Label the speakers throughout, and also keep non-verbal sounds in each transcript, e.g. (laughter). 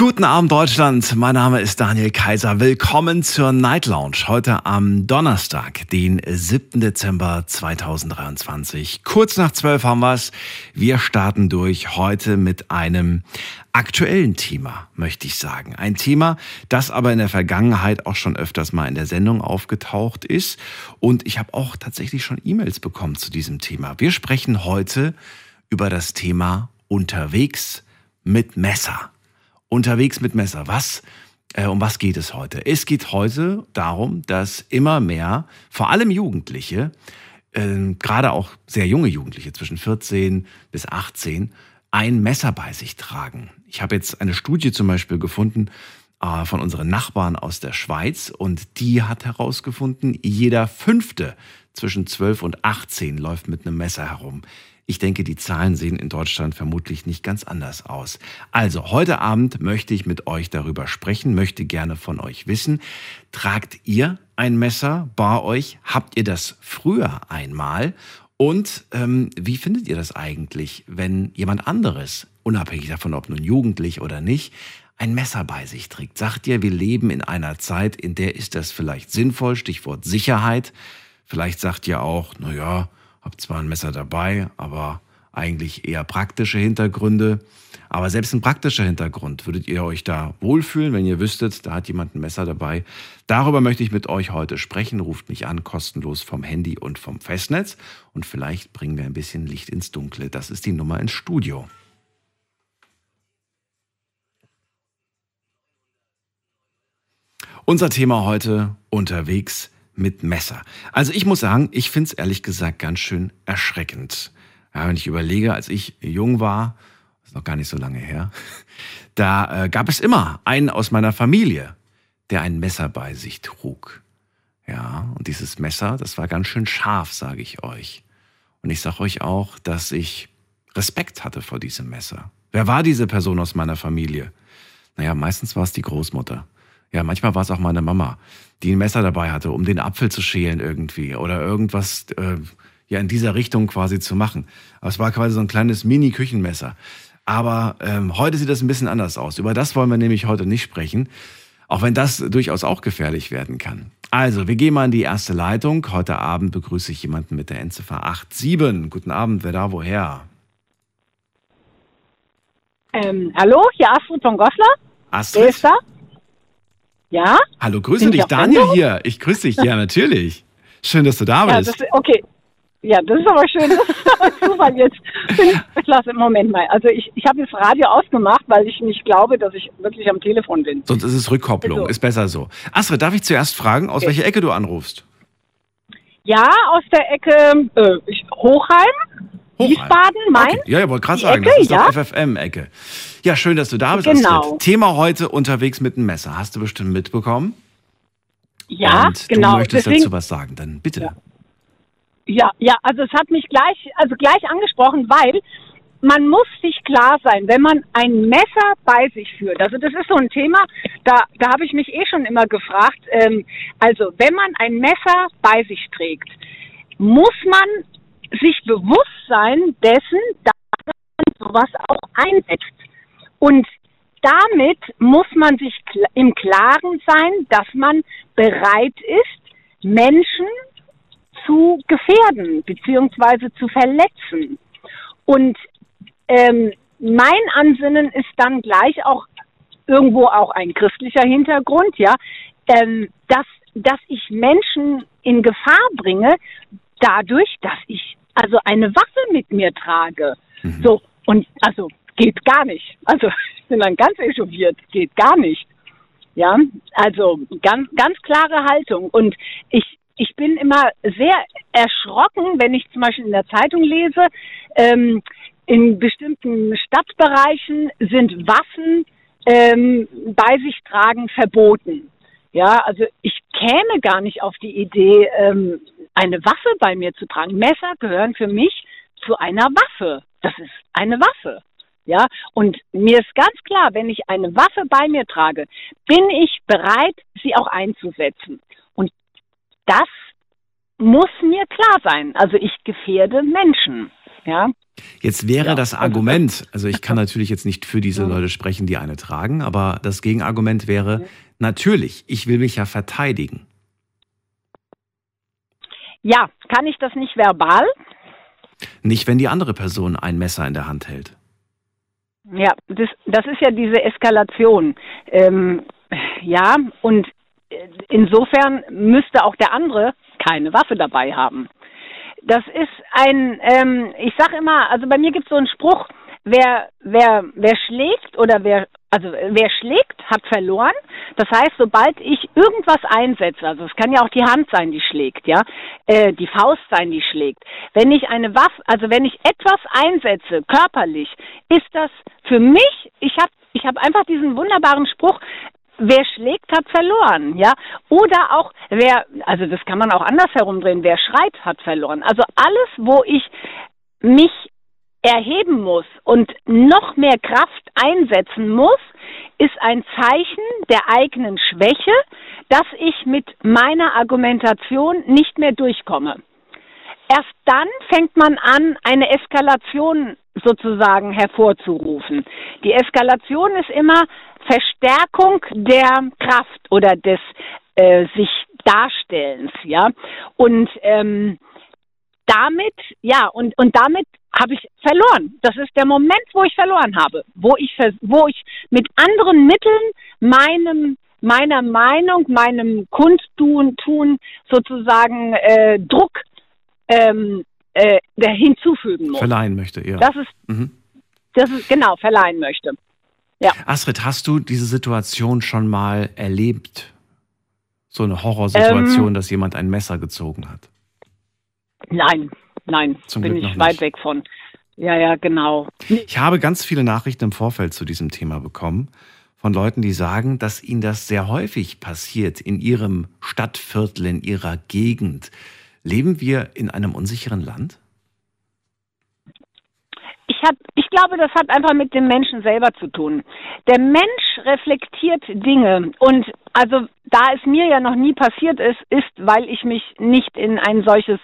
Speaker 1: Guten Abend Deutschland, mein Name ist Daniel Kaiser. Willkommen zur Night Lounge. Heute am Donnerstag, den 7. Dezember 2023. Kurz nach 12 haben wir's. Wir starten durch heute mit einem aktuellen Thema, möchte ich sagen. Ein Thema, das aber in der Vergangenheit auch schon öfters mal in der Sendung aufgetaucht ist. Und ich habe auch tatsächlich schon E-Mails bekommen zu diesem Thema. Wir sprechen heute über das Thema unterwegs mit Messer unterwegs mit Messer. Was, äh, um was geht es heute? Es geht heute darum, dass immer mehr, vor allem Jugendliche, äh, gerade auch sehr junge Jugendliche zwischen 14 bis 18, ein Messer bei sich tragen. Ich habe jetzt eine Studie zum Beispiel gefunden äh, von unseren Nachbarn aus der Schweiz und die hat herausgefunden, jeder fünfte zwischen 12 und 18 läuft mit einem Messer herum. Ich denke, die Zahlen sehen in Deutschland vermutlich nicht ganz anders aus. Also, heute Abend möchte ich mit euch darüber sprechen, möchte gerne von euch wissen, tragt ihr ein Messer bei euch? Habt ihr das früher einmal? Und ähm, wie findet ihr das eigentlich, wenn jemand anderes, unabhängig davon, ob nun jugendlich oder nicht, ein Messer bei sich trägt? Sagt ihr, wir leben in einer Zeit, in der ist das vielleicht sinnvoll, Stichwort Sicherheit. Vielleicht sagt ihr auch, na ja, habe zwar ein Messer dabei, aber eigentlich eher praktische Hintergründe. Aber selbst ein praktischer Hintergrund, würdet ihr euch da wohlfühlen, wenn ihr wüsstet, da hat jemand ein Messer dabei? Darüber möchte ich mit euch heute sprechen. Ruft mich an, kostenlos vom Handy und vom Festnetz. Und vielleicht bringen wir ein bisschen Licht ins Dunkle. Das ist die Nummer ins Studio. Unser Thema heute unterwegs mit Messer. Also ich muss sagen, ich finde es ehrlich gesagt ganz schön erschreckend. Ja, wenn ich überlege, als ich jung war, ist noch gar nicht so lange her, (laughs) da äh, gab es immer einen aus meiner Familie, der ein Messer bei sich trug. Ja, und dieses Messer, das war ganz schön scharf, sage ich euch. Und ich sage euch auch, dass ich Respekt hatte vor diesem Messer. Wer war diese Person aus meiner Familie? Naja, meistens war es die Großmutter. Ja, manchmal war es auch meine Mama, die ein Messer dabei hatte, um den Apfel zu schälen irgendwie oder irgendwas äh, ja in dieser Richtung quasi zu machen. Aber es war quasi so ein kleines Mini-Küchenmesser. Aber ähm, heute sieht das ein bisschen anders aus. Über das wollen wir nämlich heute nicht sprechen, auch wenn das durchaus auch gefährlich werden kann. Also, wir gehen mal in die erste Leitung. Heute Abend begrüße ich jemanden mit der Endziffer 87. Guten Abend, wer da woher?
Speaker 2: Ähm, hallo, hier Astrid von Goslar.
Speaker 1: Astrid?
Speaker 2: Wer ist da? Ja?
Speaker 1: Hallo, grüße
Speaker 2: ich
Speaker 1: dich, Daniel hier. Ich grüße dich, ja, natürlich. Schön, dass du da
Speaker 2: Ja,
Speaker 1: bist.
Speaker 2: das, okay. Ja, das ist aber schön. Das ist aber Zufall jetzt. Klasse, Moment mal. Also ich, ich habe das Radio ausgemacht, weil ich nicht glaube, dass ich wirklich am Telefon bin.
Speaker 1: Sonst ist es Rückkopplung,
Speaker 2: Also.
Speaker 1: ist besser so. Astrid, darf ich zuerst fragen, aus
Speaker 2: Okay.
Speaker 1: welcher Ecke du anrufst?
Speaker 2: Ja, aus der Ecke äh, ich- Hochheim, Wiesbaden, Main.
Speaker 1: Okay. Ja, ich wollte gerade sagen,
Speaker 2: Ecke,
Speaker 1: das ist
Speaker 2: ja?
Speaker 1: doch FFM-Ecke. Ja, schön, dass du da bist,
Speaker 2: Genau.
Speaker 1: Astrid. Thema heute unterwegs mit dem Messer. Hast du bestimmt mitbekommen?
Speaker 2: Ja,
Speaker 1: Und
Speaker 2: genau.
Speaker 1: du möchtest
Speaker 2: Deswegen,
Speaker 1: dazu was sagen, dann bitte.
Speaker 2: Ja. Ja, ja, also es hat mich gleich, also gleich angesprochen, weil man muss sich klar sein, wenn man ein Messer bei sich führt. Also das ist so ein Thema, da, da habe ich mich eh schon immer gefragt. Ähm, also wenn man ein Messer bei sich trägt, muss man sich bewusst sein dessen, dass man sowas auch einsetzt. Und damit muss man sich im Klaren sein, dass man bereit ist, Menschen zu gefährden beziehungsweise zu verletzen. Und ähm, mein Ansinnen ist dann gleich auch irgendwo auch ein christlicher Hintergrund, ja, ähm, dass, dass ich Menschen in Gefahr bringe, dadurch, dass ich also eine Waffe mit mir trage. So, und also geht gar nicht. Also (laughs) ich bin dann ganz echauffiert, geht gar nicht. Ja, also ganz, ganz klare Haltung. Und ich, ich bin immer sehr erschrocken, wenn ich zum Beispiel in der Zeitung lese, ähm, in bestimmten Stadtbereichen sind Waffen ähm, bei sich tragen verboten. Ja, also ich käme gar nicht auf die Idee, ähm, eine Waffe bei mir zu tragen. Messer gehören für mich zu einer Waffe. Das ist eine Waffe. Ja, und mir ist ganz klar, wenn ich eine Waffe bei mir trage, bin ich bereit, sie auch einzusetzen. Und das muss mir klar sein. Also ich gefährde Menschen. Ja.
Speaker 1: Jetzt wäre ja. das Argument, also ich kann natürlich jetzt nicht für diese Leute sprechen, die eine tragen, aber das Gegenargument wäre, natürlich, ich will mich ja verteidigen.
Speaker 2: Ja, kann ich das nicht verbal?
Speaker 1: Nicht, wenn die andere Person ein Messer in der Hand hält.
Speaker 2: Ja, das, das ist ja diese Eskalation. Ähm, ja, und insofern müsste auch der andere keine Waffe dabei haben. Das ist ein, ähm, ich sage immer, also bei mir gibt es so einen Spruch, wer, wer, wer schlägt oder wer, also wer schlägt, hat verloren. Das heißt, sobald ich irgendwas einsetze, also es kann ja auch die Hand sein, die schlägt, ja, äh, die Faust sein, die schlägt. Wenn ich eine Waffe, also wenn ich etwas einsetze, körperlich, ist das für mich, ich habe ich habe einfach diesen wunderbaren Spruch, wer schlägt, hat verloren, ja. Oder auch, wer, also das kann man auch anders herumdrehen, wer schreit, hat verloren. Also alles, wo ich mich erheben muss und noch mehr Kraft einsetzen muss, ist ein Zeichen der eigenen Schwäche, dass ich mit meiner Argumentation nicht mehr durchkomme. Erst dann fängt man an, eine Eskalation sozusagen hervorzurufen. Die Eskalation ist immer Verstärkung der Kraft oder des äh, sich Darstellens, ja. Und ähm, damit, ja, und, und damit habe ich verloren. Das ist der Moment, wo ich verloren habe, wo ich, wo ich mit anderen Mitteln meinem meiner Meinung, meinem Kundtun tun sozusagen äh, Druck ähm, äh, hinzufügen muss.
Speaker 1: Verleihen möchte, ja.
Speaker 2: Das ist, mhm. das ist genau verleihen möchte. Ja.
Speaker 1: Astrid, hast du diese Situation schon mal erlebt? So eine Horrorsituation, ähm, dass jemand ein Messer gezogen hat?
Speaker 2: Nein, nein, Zum bin Glück ich weit nicht. weg von. Ja, ja, genau.
Speaker 1: Ich habe ganz viele Nachrichten im Vorfeld zu diesem Thema bekommen von Leuten, die sagen, dass ihnen das sehr häufig passiert in ihrem Stadtviertel, in ihrer Gegend. Leben wir in einem unsicheren Land?
Speaker 2: ich hab, ich glaube, das hat einfach mit dem Menschen selber zu tun. Der Mensch reflektiert Dinge und also da es mir ja noch nie passiert ist, ist, weil ich mich nicht in ein solches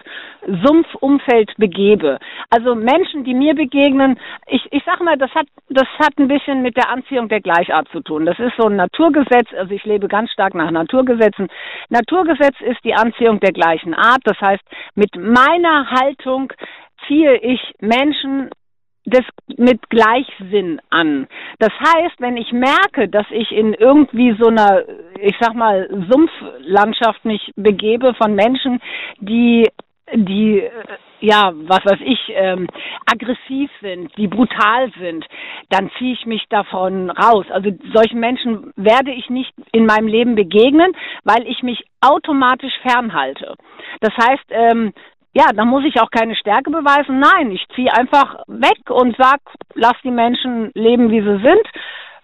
Speaker 2: Sumpfumfeld begebe. Also Menschen, die mir begegnen, ich, ich sag mal, das hat, das hat ein bisschen mit der Anziehung der Gleichart zu tun. Das ist so ein Naturgesetz, also ich lebe ganz stark nach Naturgesetzen. Naturgesetz ist die Anziehung der gleichen Art. Das heißt, mit meiner Haltung ziehe ich Menschen das mit Gleichsinn an. Das heißt, wenn ich merke, dass ich in irgendwie so einer, ich sag mal, Sumpflandschaft mich begebe von Menschen, die die ja, was weiß ich, ähm, aggressiv sind, die brutal sind, dann ziehe ich mich davon raus. Also solchen Menschen werde ich nicht in meinem Leben begegnen, weil ich mich automatisch fernhalte. Das heißt, ähm, ja, dann muss ich auch keine Stärke beweisen. Nein, ich ziehe einfach weg und sag, lass die Menschen leben, wie sie sind.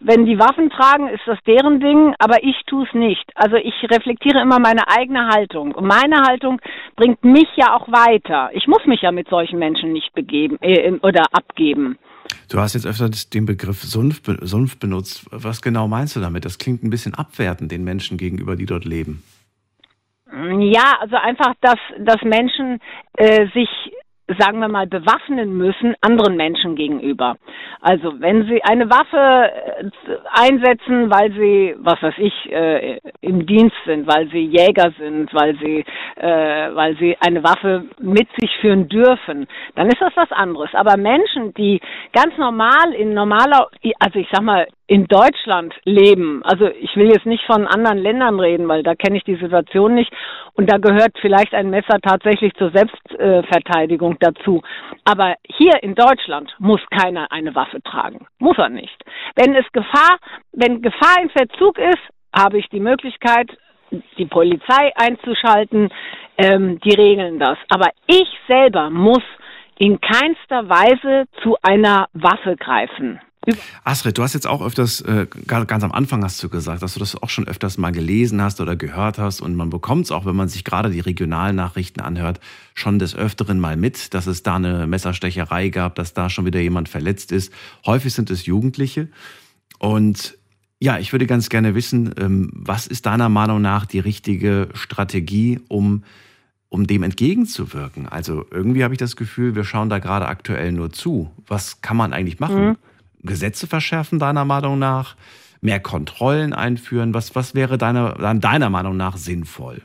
Speaker 2: Wenn die Waffen tragen, ist das deren Ding, aber ich tue es nicht. Also ich reflektiere immer meine eigene Haltung. Und meine Haltung bringt mich ja auch weiter. Ich muss mich ja mit solchen Menschen nicht begeben äh, oder abgeben.
Speaker 1: Du hast jetzt öfter den Begriff Sumpf, Sumpf benutzt. Was genau meinst du damit? Das klingt ein bisschen abwertend den Menschen gegenüber, die dort leben.
Speaker 2: Ja, also einfach, dass, dass Menschen äh, sich sagen wir mal, bewaffnen müssen anderen Menschen gegenüber. Also wenn sie eine Waffe äh, einsetzen, weil sie, was weiß ich, äh, im Dienst sind, weil sie Jäger sind, weil sie, äh, weil sie eine Waffe mit sich führen dürfen, dann ist das was anderes. Aber Menschen, die ganz normal in normaler, also ich sag mal, in Deutschland leben. Also ich will jetzt nicht von anderen Ländern reden, weil da kenne ich die Situation nicht. Und da gehört vielleicht ein Messer tatsächlich zur Selbstverteidigung dazu. Aber hier in Deutschland muss keiner eine Waffe tragen. Muss er nicht. Wenn es Gefahr, wenn Gefahr im Verzug ist, habe ich die Möglichkeit, die Polizei einzuschalten. Ähm, die regeln das. Aber ich selber muss in keinster Weise zu einer Waffe greifen.
Speaker 1: Astrid, du hast jetzt auch öfters, äh, ganz am Anfang hast du gesagt, dass du das auch schon öfters mal gelesen hast oder gehört hast und man bekommt es auch, wenn man sich gerade die Regionalnachrichten anhört, schon des Öfteren mal mit, dass es da eine Messerstecherei gab, dass da schon wieder jemand verletzt ist. Häufig sind es Jugendliche und ja, ich würde ganz gerne wissen, ähm, was ist deiner Meinung nach die richtige Strategie, um um dem entgegenzuwirken. Also irgendwie habe ich das Gefühl, wir schauen da gerade aktuell nur zu. Was kann man eigentlich machen? Mhm. Gesetze verschärfen, deiner Meinung nach? Mehr Kontrollen einführen? Was, was wäre deiner, deiner Meinung nach sinnvoll?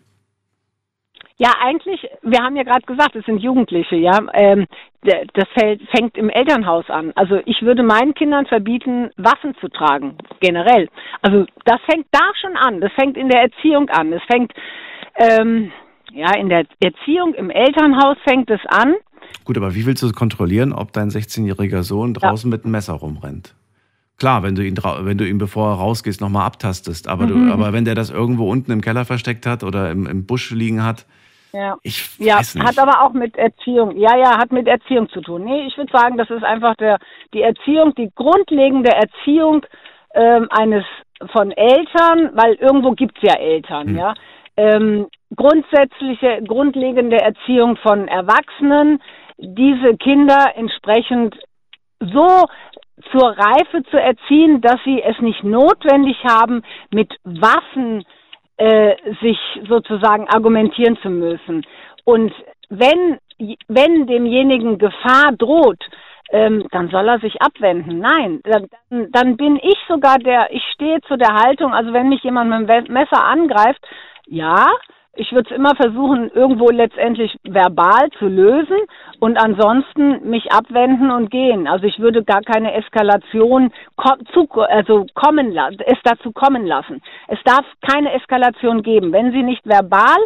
Speaker 2: Ja, eigentlich, wir haben ja gerade gesagt, es sind Jugendliche, ja. Ähm, das fängt im Elternhaus an. Also ich würde meinen Kindern verbieten, Waffen zu tragen, generell. Also das fängt da schon an. Das fängt in der Erziehung an. Es fängt, ähm, ja, in der Erziehung im Elternhaus fängt es an.
Speaker 1: Gut, aber wie willst du kontrollieren, ob dein 16-jähriger Sohn draußen ja. mit einem Messer rumrennt? Klar, wenn du ihn, wenn du ihn bevor er rausgehst, nochmal abtastest. Aber, mhm. du, aber wenn der das irgendwo unten im Keller versteckt hat oder im, im Busch liegen hat,
Speaker 2: ja. ich ja, weiß nicht. hat aber auch mit Erziehung, ja, ja, hat mit Erziehung zu tun. Nee, ich würde sagen, das ist einfach der, die Erziehung, die grundlegende Erziehung ähm, eines von Eltern, weil irgendwo gibt's ja Eltern, mhm. ja. Ähm, grundsätzliche, grundlegende Erziehung von Erwachsenen, diese Kinder entsprechend so zur Reife zu erziehen, dass sie es nicht notwendig haben, mit Waffen äh, sich sozusagen argumentieren zu müssen. Und wenn, wenn demjenigen Gefahr droht, ähm, dann soll er sich abwenden. Nein, dann, dann bin ich sogar der, ich stehe zu der Haltung, also wenn mich jemand mit dem Messer angreift, ja, ich würde es immer versuchen, irgendwo letztendlich verbal zu lösen und ansonsten mich abwenden und gehen. Also ich würde gar keine Eskalation zu, also kommen es dazu kommen lassen. Es darf keine Eskalation geben. Wenn sie nicht verbal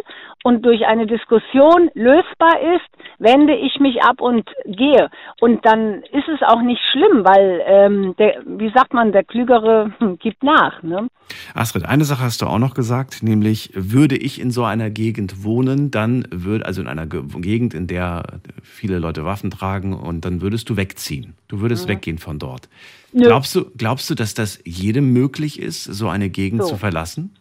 Speaker 2: und durch eine Diskussion lösbar ist, wende ich mich ab und gehe. Und dann ist es auch nicht schlimm, weil, ähm, der, wie sagt man, der Klügere hm, gibt nach. Ne?
Speaker 1: Astrid, eine Sache hast du auch noch gesagt, nämlich würde ich in so einer Gegend wohnen, dann würde, also in einer Gegend, in der viele Leute Waffen tragen, und dann würdest du wegziehen. Du würdest mhm. weggehen von dort. Glaubst du, glaubst du, dass das jedem möglich ist, so eine Gegend so. zu verlassen?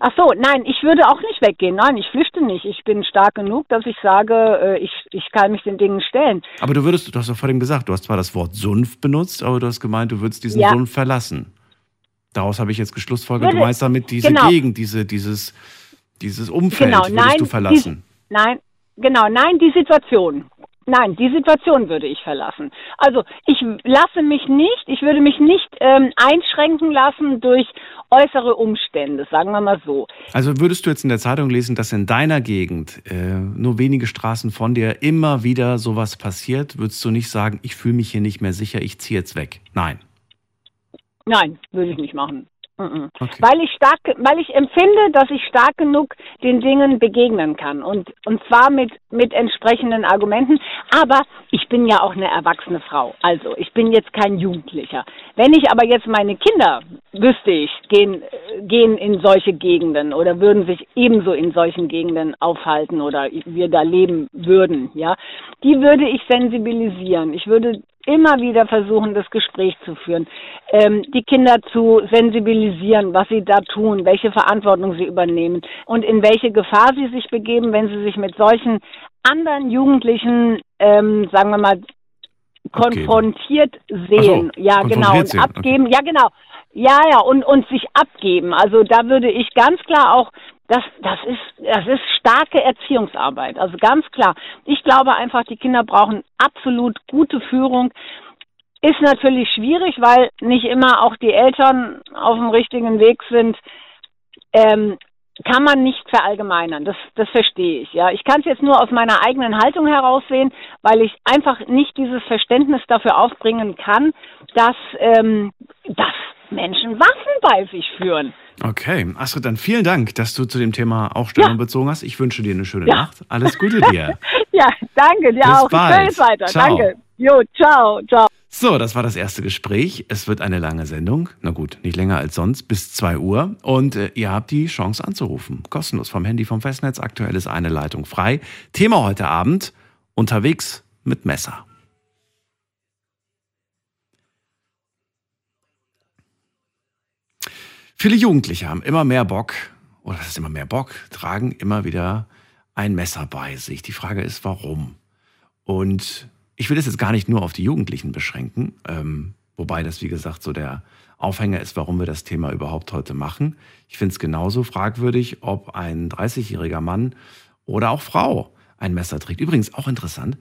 Speaker 2: Ach so, nein, ich würde auch nicht weggehen. Nein, ich flüchte nicht. Ich bin stark genug, dass ich sage, äh, ich, ich kann mich den Dingen stellen.
Speaker 1: Aber du würdest, du hast doch vorhin gesagt, du hast zwar das Wort Sumpf benutzt, aber du hast gemeint, du würdest diesen ja. Sumpf verlassen. Daraus habe ich jetzt geschlussfolgert, du meinst damit diese genau. Gegend, diese, dieses, dieses Umfeld genau, würdest nein, du verlassen.
Speaker 2: Die, nein, genau, nein, die Situation. Nein, die Situation würde ich verlassen. Also ich lasse mich nicht, ich würde mich nicht ähm, einschränken lassen durch äußere Umstände, sagen wir mal so.
Speaker 1: Also würdest du jetzt in der Zeitung lesen, dass in deiner Gegend äh, nur wenige Straßen von dir immer wieder sowas passiert, würdest du nicht sagen, ich fühle mich hier nicht mehr sicher, ich ziehe jetzt weg? Nein.
Speaker 2: Nein, würde ich nicht machen. Okay. Weil ich stark, weil ich empfinde, dass ich stark genug den Dingen begegnen kann und und zwar mit mit entsprechenden Argumenten. Aber ich bin ja auch eine erwachsene Frau, also ich bin jetzt kein Jugendlicher. Wenn ich aber jetzt meine Kinder wüsste ich gehen gehen in solche Gegenden oder würden sich ebenso in solchen Gegenden aufhalten oder wir da leben würden, ja, die würde ich sensibilisieren. Ich würde immer wieder versuchen, das Gespräch zu führen, ähm, die Kinder zu sensibilisieren, was sie da tun, welche Verantwortung sie übernehmen und in welche Gefahr sie sich begeben, wenn sie sich mit solchen anderen Jugendlichen, ähm, sagen wir mal, konfrontiert sehen. So, ja, genau. Und abgeben. Okay. Ja, genau. Ja, ja, und, und sich abgeben. Also da würde ich ganz klar auch das, das ist, das ist starke Erziehungsarbeit. Also ganz klar. Ich glaube einfach, die Kinder brauchen absolut gute Führung. Ist natürlich schwierig, weil nicht immer auch die Eltern auf dem richtigen Weg sind. Ähm, kann man nicht verallgemeinern. Das, das verstehe ich. Ja, ich kann es jetzt nur aus meiner eigenen Haltung heraussehen, weil ich einfach nicht dieses Verständnis dafür aufbringen kann, dass, ähm, dass Menschen Waffen bei sich führen.
Speaker 1: Okay, Astrid, dann vielen Dank, dass du zu dem Thema auch Stellung ja. bezogen hast. Ich wünsche dir eine schöne ja. Nacht. Alles Gute dir. (laughs)
Speaker 2: ja, danke dir Bis auch. Bald. Ich weiter. Ciao. Danke. Jo, ciao, ciao.
Speaker 1: So, das war das erste Gespräch. Es wird eine lange Sendung. Na gut, nicht länger als sonst, bis 2 Uhr. Und äh, ihr habt die Chance anzurufen. Kostenlos vom Handy, vom Festnetz. Aktuell ist eine Leitung frei. Thema heute Abend: unterwegs mit Messer. Viele Jugendliche haben immer mehr Bock, oder das ist immer mehr Bock, tragen immer wieder ein Messer bei sich. Die Frage ist, warum? Und ich will das jetzt gar nicht nur auf die Jugendlichen beschränken, ähm, wobei das, wie gesagt, so der Aufhänger ist, warum wir das Thema überhaupt heute machen. Ich finde es genauso fragwürdig, ob ein 30-jähriger Mann oder auch Frau ein Messer trägt. Übrigens auch interessant,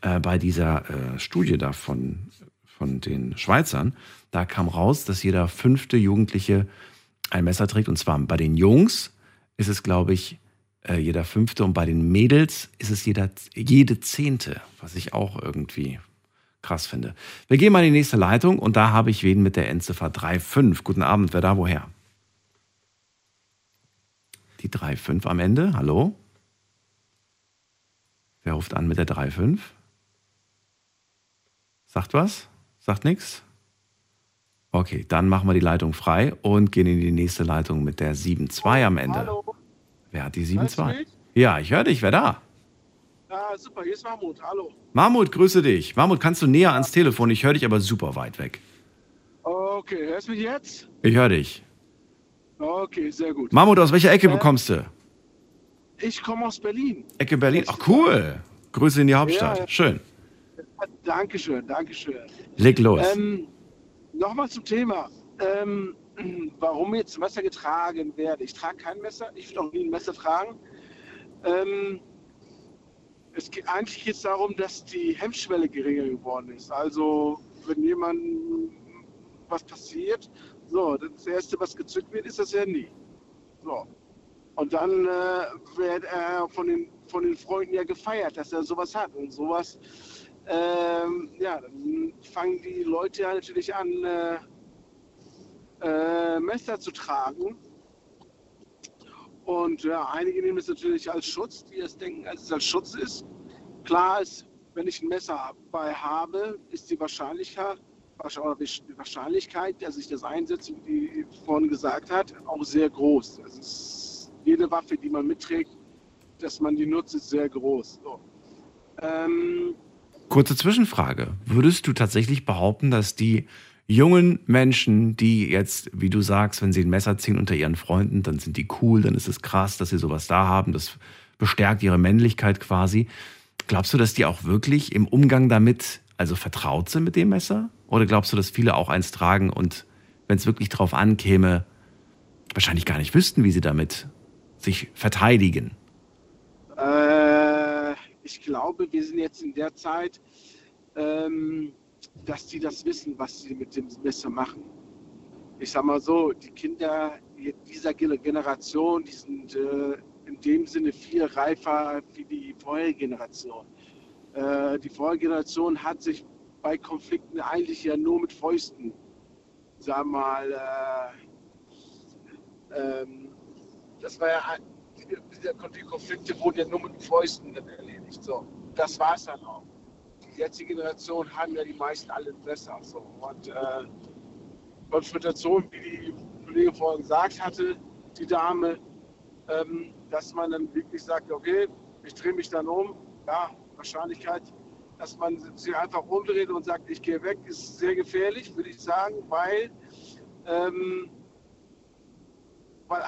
Speaker 1: äh, bei dieser äh, Studie da von, von den Schweizern, da kam raus, dass jeder fünfte Jugendliche ein Messer trägt. Und zwar bei den Jungs ist es, glaube ich, äh, jeder fünfte und bei den Mädels ist es jeder, jede zehnte, was ich auch irgendwie krass finde. Wir gehen mal in die nächste Leitung und da habe ich wen mit der Endziffer 35. Guten Abend, wer da woher? Die 35 am Ende, hallo? Wer ruft an mit der 35? Sagt was? Sagt nichts? Okay, dann machen wir die Leitung frei und gehen in die nächste Leitung mit der 7.2 am Ende.
Speaker 3: Hallo.
Speaker 1: Wer hat die
Speaker 3: Hörst du
Speaker 1: 7.2?
Speaker 3: mich?
Speaker 1: Ja, ich höre dich. Wer da?
Speaker 3: Ah, super, hier ist Mahmoud. Hallo.
Speaker 1: Mahmut, grüße dich. Mahmut, kannst du näher ans Telefon? Ich höre dich aber super weit weg.
Speaker 3: Okay, hörst du mich jetzt?
Speaker 1: Ich höre dich.
Speaker 3: Okay, sehr gut.
Speaker 1: Mahmut, aus welcher Ecke
Speaker 3: Äh,
Speaker 1: bekommst du?
Speaker 3: Ich komme aus Berlin.
Speaker 1: Ecke Berlin. Ach, cool. Grüße in die Hauptstadt.
Speaker 3: Ja, ja.
Speaker 1: Schön.
Speaker 3: Dankeschön, Dankeschön.
Speaker 1: Leg los.
Speaker 3: Ähm, Nochmal zum Thema. Ähm, (clears throat) warum jetzt Messer getragen werde. Ich trage kein Messer, ich will auch nie ein Messer tragen. Ähm, es geht eigentlich jetzt darum, dass die Hemmschwelle geringer geworden ist. Also wenn jemand was passiert, so, das Erste, was gezückt wird, ist das Handy. So. Und dann äh, wird er von den, von den Freunden ja gefeiert, dass er sowas hat. Und sowas, ähm, ja, dann fangen die Leute ja natürlich an, äh, äh, Messer zu tragen. Und ja, einige nehmen es natürlich als Schutz, die es denken, dass es als Schutz ist. Klar ist, wenn ich ein Messer bei habe, ist die Wahrscheinlichkeit, dass ich das einsetze, wie die vorhin gesagt hat, auch sehr groß. Ist jede Waffe, die man mitträgt, dass man die nutzt, ist sehr groß. So. Ähm,
Speaker 1: Kurze Zwischenfrage. Würdest du tatsächlich behaupten, dass die jungen Menschen, die jetzt, wie du sagst, wenn sie ein Messer ziehen unter ihren Freunden, dann sind die cool, dann ist es krass, dass sie sowas da haben, das bestärkt ihre Männlichkeit quasi. Glaubst du, dass die auch wirklich im Umgang damit, also vertraut sind mit dem Messer? Oder glaubst du, dass viele auch eins tragen und wenn es wirklich drauf ankäme, wahrscheinlich gar nicht wüssten, wie sie damit sich verteidigen?
Speaker 3: Ich glaube, wir sind jetzt in der Zeit, ähm, dass die das wissen, was sie mit dem Messer machen. Ich sag mal so, die Kinder dieser Ge- Generation, die sind äh, in dem Sinne viel reifer wie die vorherige Generation. Äh, die vorherige Generation hat sich bei Konflikten eigentlich ja nur mit Fäusten, sag mal, äh, ähm, das war ja ein- die, die Konflikte wurden ja nur mit Fäusten dann erledigt. So, das war es dann auch. Die jetzige Generation haben ja die meisten alle besser. So. Und äh, Konfrontation, wie die Kollegin vorhin gesagt hatte, die Dame, ähm, dass man dann wirklich sagt, okay, ich drehe mich dann um. Ja, Wahrscheinlichkeit, dass man sich einfach umdreht und sagt, ich gehe weg, ist sehr gefährlich, würde ich sagen, weil, ähm, weil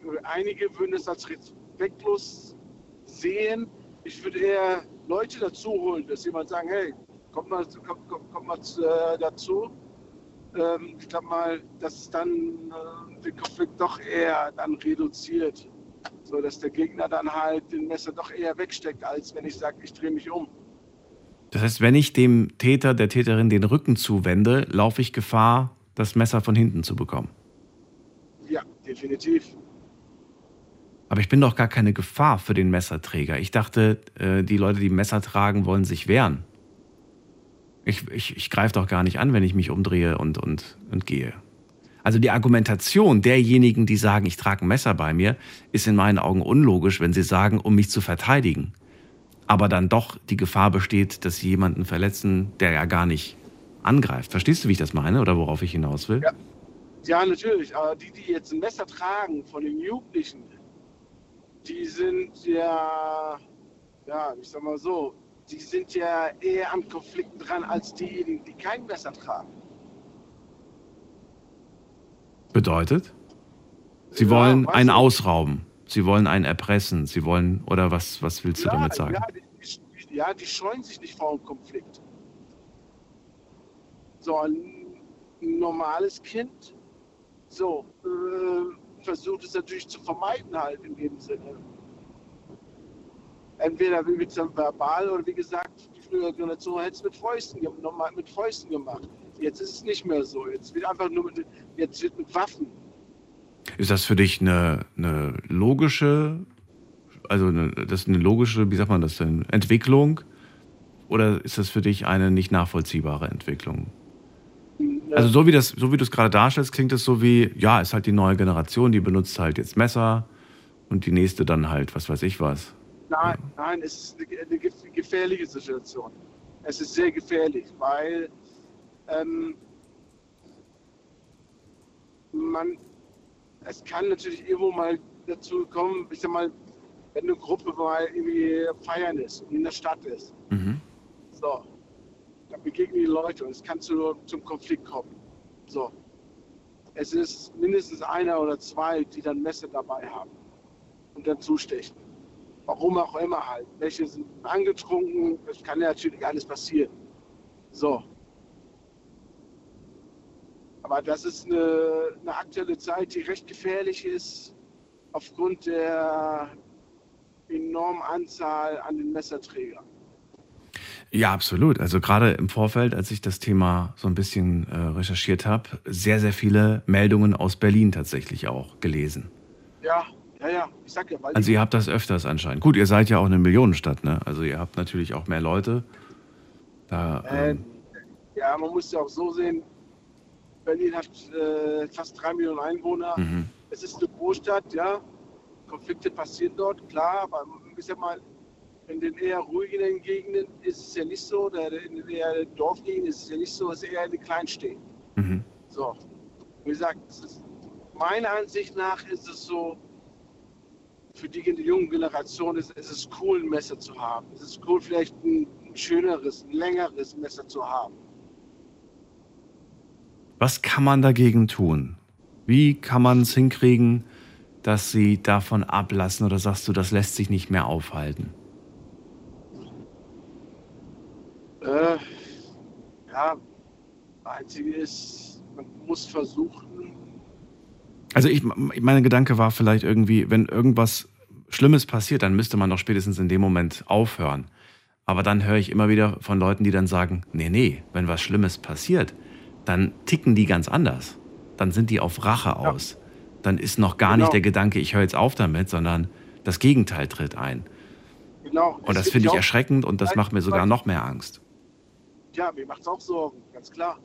Speaker 3: für einige würden es als respektlos sehen. Ich würde eher Leute dazu holen, dass jemand sagen, hey, kommt mal, kommt, kommt, kommt mal äh, dazu. Ähm, ich glaube mal, dass es dann äh, den Konflikt doch eher dann reduziert. So dass der Gegner dann halt den Messer doch eher wegsteckt, als wenn ich sage, ich drehe mich um.
Speaker 1: Das heißt, wenn ich dem Täter, der Täterin den Rücken zuwende, laufe ich Gefahr, das Messer von hinten zu bekommen.
Speaker 3: Ja, definitiv.
Speaker 1: Aber ich bin doch gar keine Gefahr für den Messerträger. Ich dachte, äh, die Leute, die Messer tragen, wollen sich wehren. Ich, ich, ich greife doch gar nicht an, wenn ich mich umdrehe und, und, und gehe. Also die Argumentation derjenigen, die sagen, ich trage ein Messer bei mir, ist in meinen Augen unlogisch, wenn sie sagen, um mich zu verteidigen. Aber dann doch die Gefahr besteht, dass sie jemanden verletzen, der ja gar nicht angreift. Verstehst du, wie ich das meine oder worauf ich hinaus will?
Speaker 3: Ja. Ja, natürlich. Aber die, die jetzt ein Messer tragen von den Jugendlichen, die sind ja, ja, ich sag mal so, die sind ja eher an Konflikten dran als diejenigen, die kein Messer tragen.
Speaker 1: Bedeutet? Sie
Speaker 3: Ja,
Speaker 1: wollen einen
Speaker 3: ich.
Speaker 1: ausrauben. Sie wollen einen erpressen. Sie wollen, oder was, was willst du damit sagen?
Speaker 3: Ja die, die, ja, die scheuen sich nicht vor einem Konflikt. So ein normales Kind, so, äh, versucht es natürlich zu vermeiden halt in dem Sinne. Entweder mit so verbal oder wie gesagt, die frühere Generation hätte es mit Fäusten, normal mit Fäusten gemacht. Jetzt ist es nicht mehr so. Jetzt wird einfach nur mit, jetzt wird mit Waffen.
Speaker 1: Ist das für dich eine, eine logische, also eine, das ist eine logische, wie sagt man das denn, Entwicklung? Oder ist das für dich eine nicht nachvollziehbare Entwicklung? Also so wie das, so wie du es gerade darstellst, klingt es so wie, ja, ist halt die neue Generation, die benutzt halt jetzt Messer und die nächste dann halt, was weiß ich was.
Speaker 3: Nein, nein, es ist eine, eine gef- gefährliche Situation. Es ist sehr gefährlich, weil ähm, man, es kann natürlich irgendwo mal dazu kommen, ich sag mal, wenn eine Gruppe mal irgendwie feiern ist und in der Stadt ist,
Speaker 1: Mhm.
Speaker 3: so, dann begegnen die Leute und es kann zu, zum Konflikt kommen. So. Es ist mindestens einer oder zwei, die dann Messer dabei haben und dann zustechen. Warum auch immer halt. Welche sind angetrunken, das kann ja natürlich alles passieren. So. Aber das ist eine, eine aktuelle Zeit, die recht gefährlich ist, aufgrund der enormen Anzahl an den Messerträgern.
Speaker 1: Ja, absolut. Also gerade im Vorfeld, als ich das Thema so ein bisschen äh, recherchiert habe, sehr, sehr viele Meldungen aus Berlin tatsächlich auch gelesen.
Speaker 3: Ja, ja, ja, ich sag ja, weil
Speaker 1: Also ihr habt das öfters anscheinend. Gut, ihr seid ja auch eine Millionenstadt, ne? Also ihr habt natürlich auch mehr Leute. Da,
Speaker 3: Äh,
Speaker 1: ähm,
Speaker 3: ja, man muss ja auch so sehen, Berlin hat äh, fast drei Millionen Einwohner.
Speaker 1: mhm.
Speaker 3: Es ist eine Großstadt, ja. Konflikte passieren dort, klar, aber ich sag mal, in den eher ruhigeren Gegenden ist es ja nicht so, oder in den eher Dorfgegenden ist es ja nicht so, es ist eher eine Kleinstädte.
Speaker 1: Mhm.
Speaker 3: So, wie gesagt, es ist, meiner Ansicht nach ist es so, für die junge Generation ist, ist es cool, ein Messer zu haben. Es ist cool, vielleicht ein, ein schöneres, ein längeres Messer zu haben.
Speaker 1: Was kann man dagegen tun? Wie kann man es hinkriegen, dass sie davon ablassen oder sagst du, das lässt sich nicht mehr aufhalten?
Speaker 3: Äh, ja, das Einzige ist, man muss versuchen,
Speaker 1: Also ich, mein Gedanke war vielleicht irgendwie, wenn irgendwas Schlimmes passiert, dann müsste man doch spätestens in dem Moment aufhören. Aber dann höre ich immer wieder von Leuten, die dann sagen, nee, nee, wenn was Schlimmes passiert, dann ticken die ganz anders. Dann sind die auf Rache aus. Dann ist noch gar
Speaker 3: Genau.
Speaker 1: nicht der Gedanke, ich höre jetzt auf damit, sondern das Gegenteil tritt ein.
Speaker 3: genau.
Speaker 1: Und das finde ich erschreckend und das macht mir sogar noch mehr Angst.
Speaker 3: Ja, mir macht es auch Sorgen, ganz klar.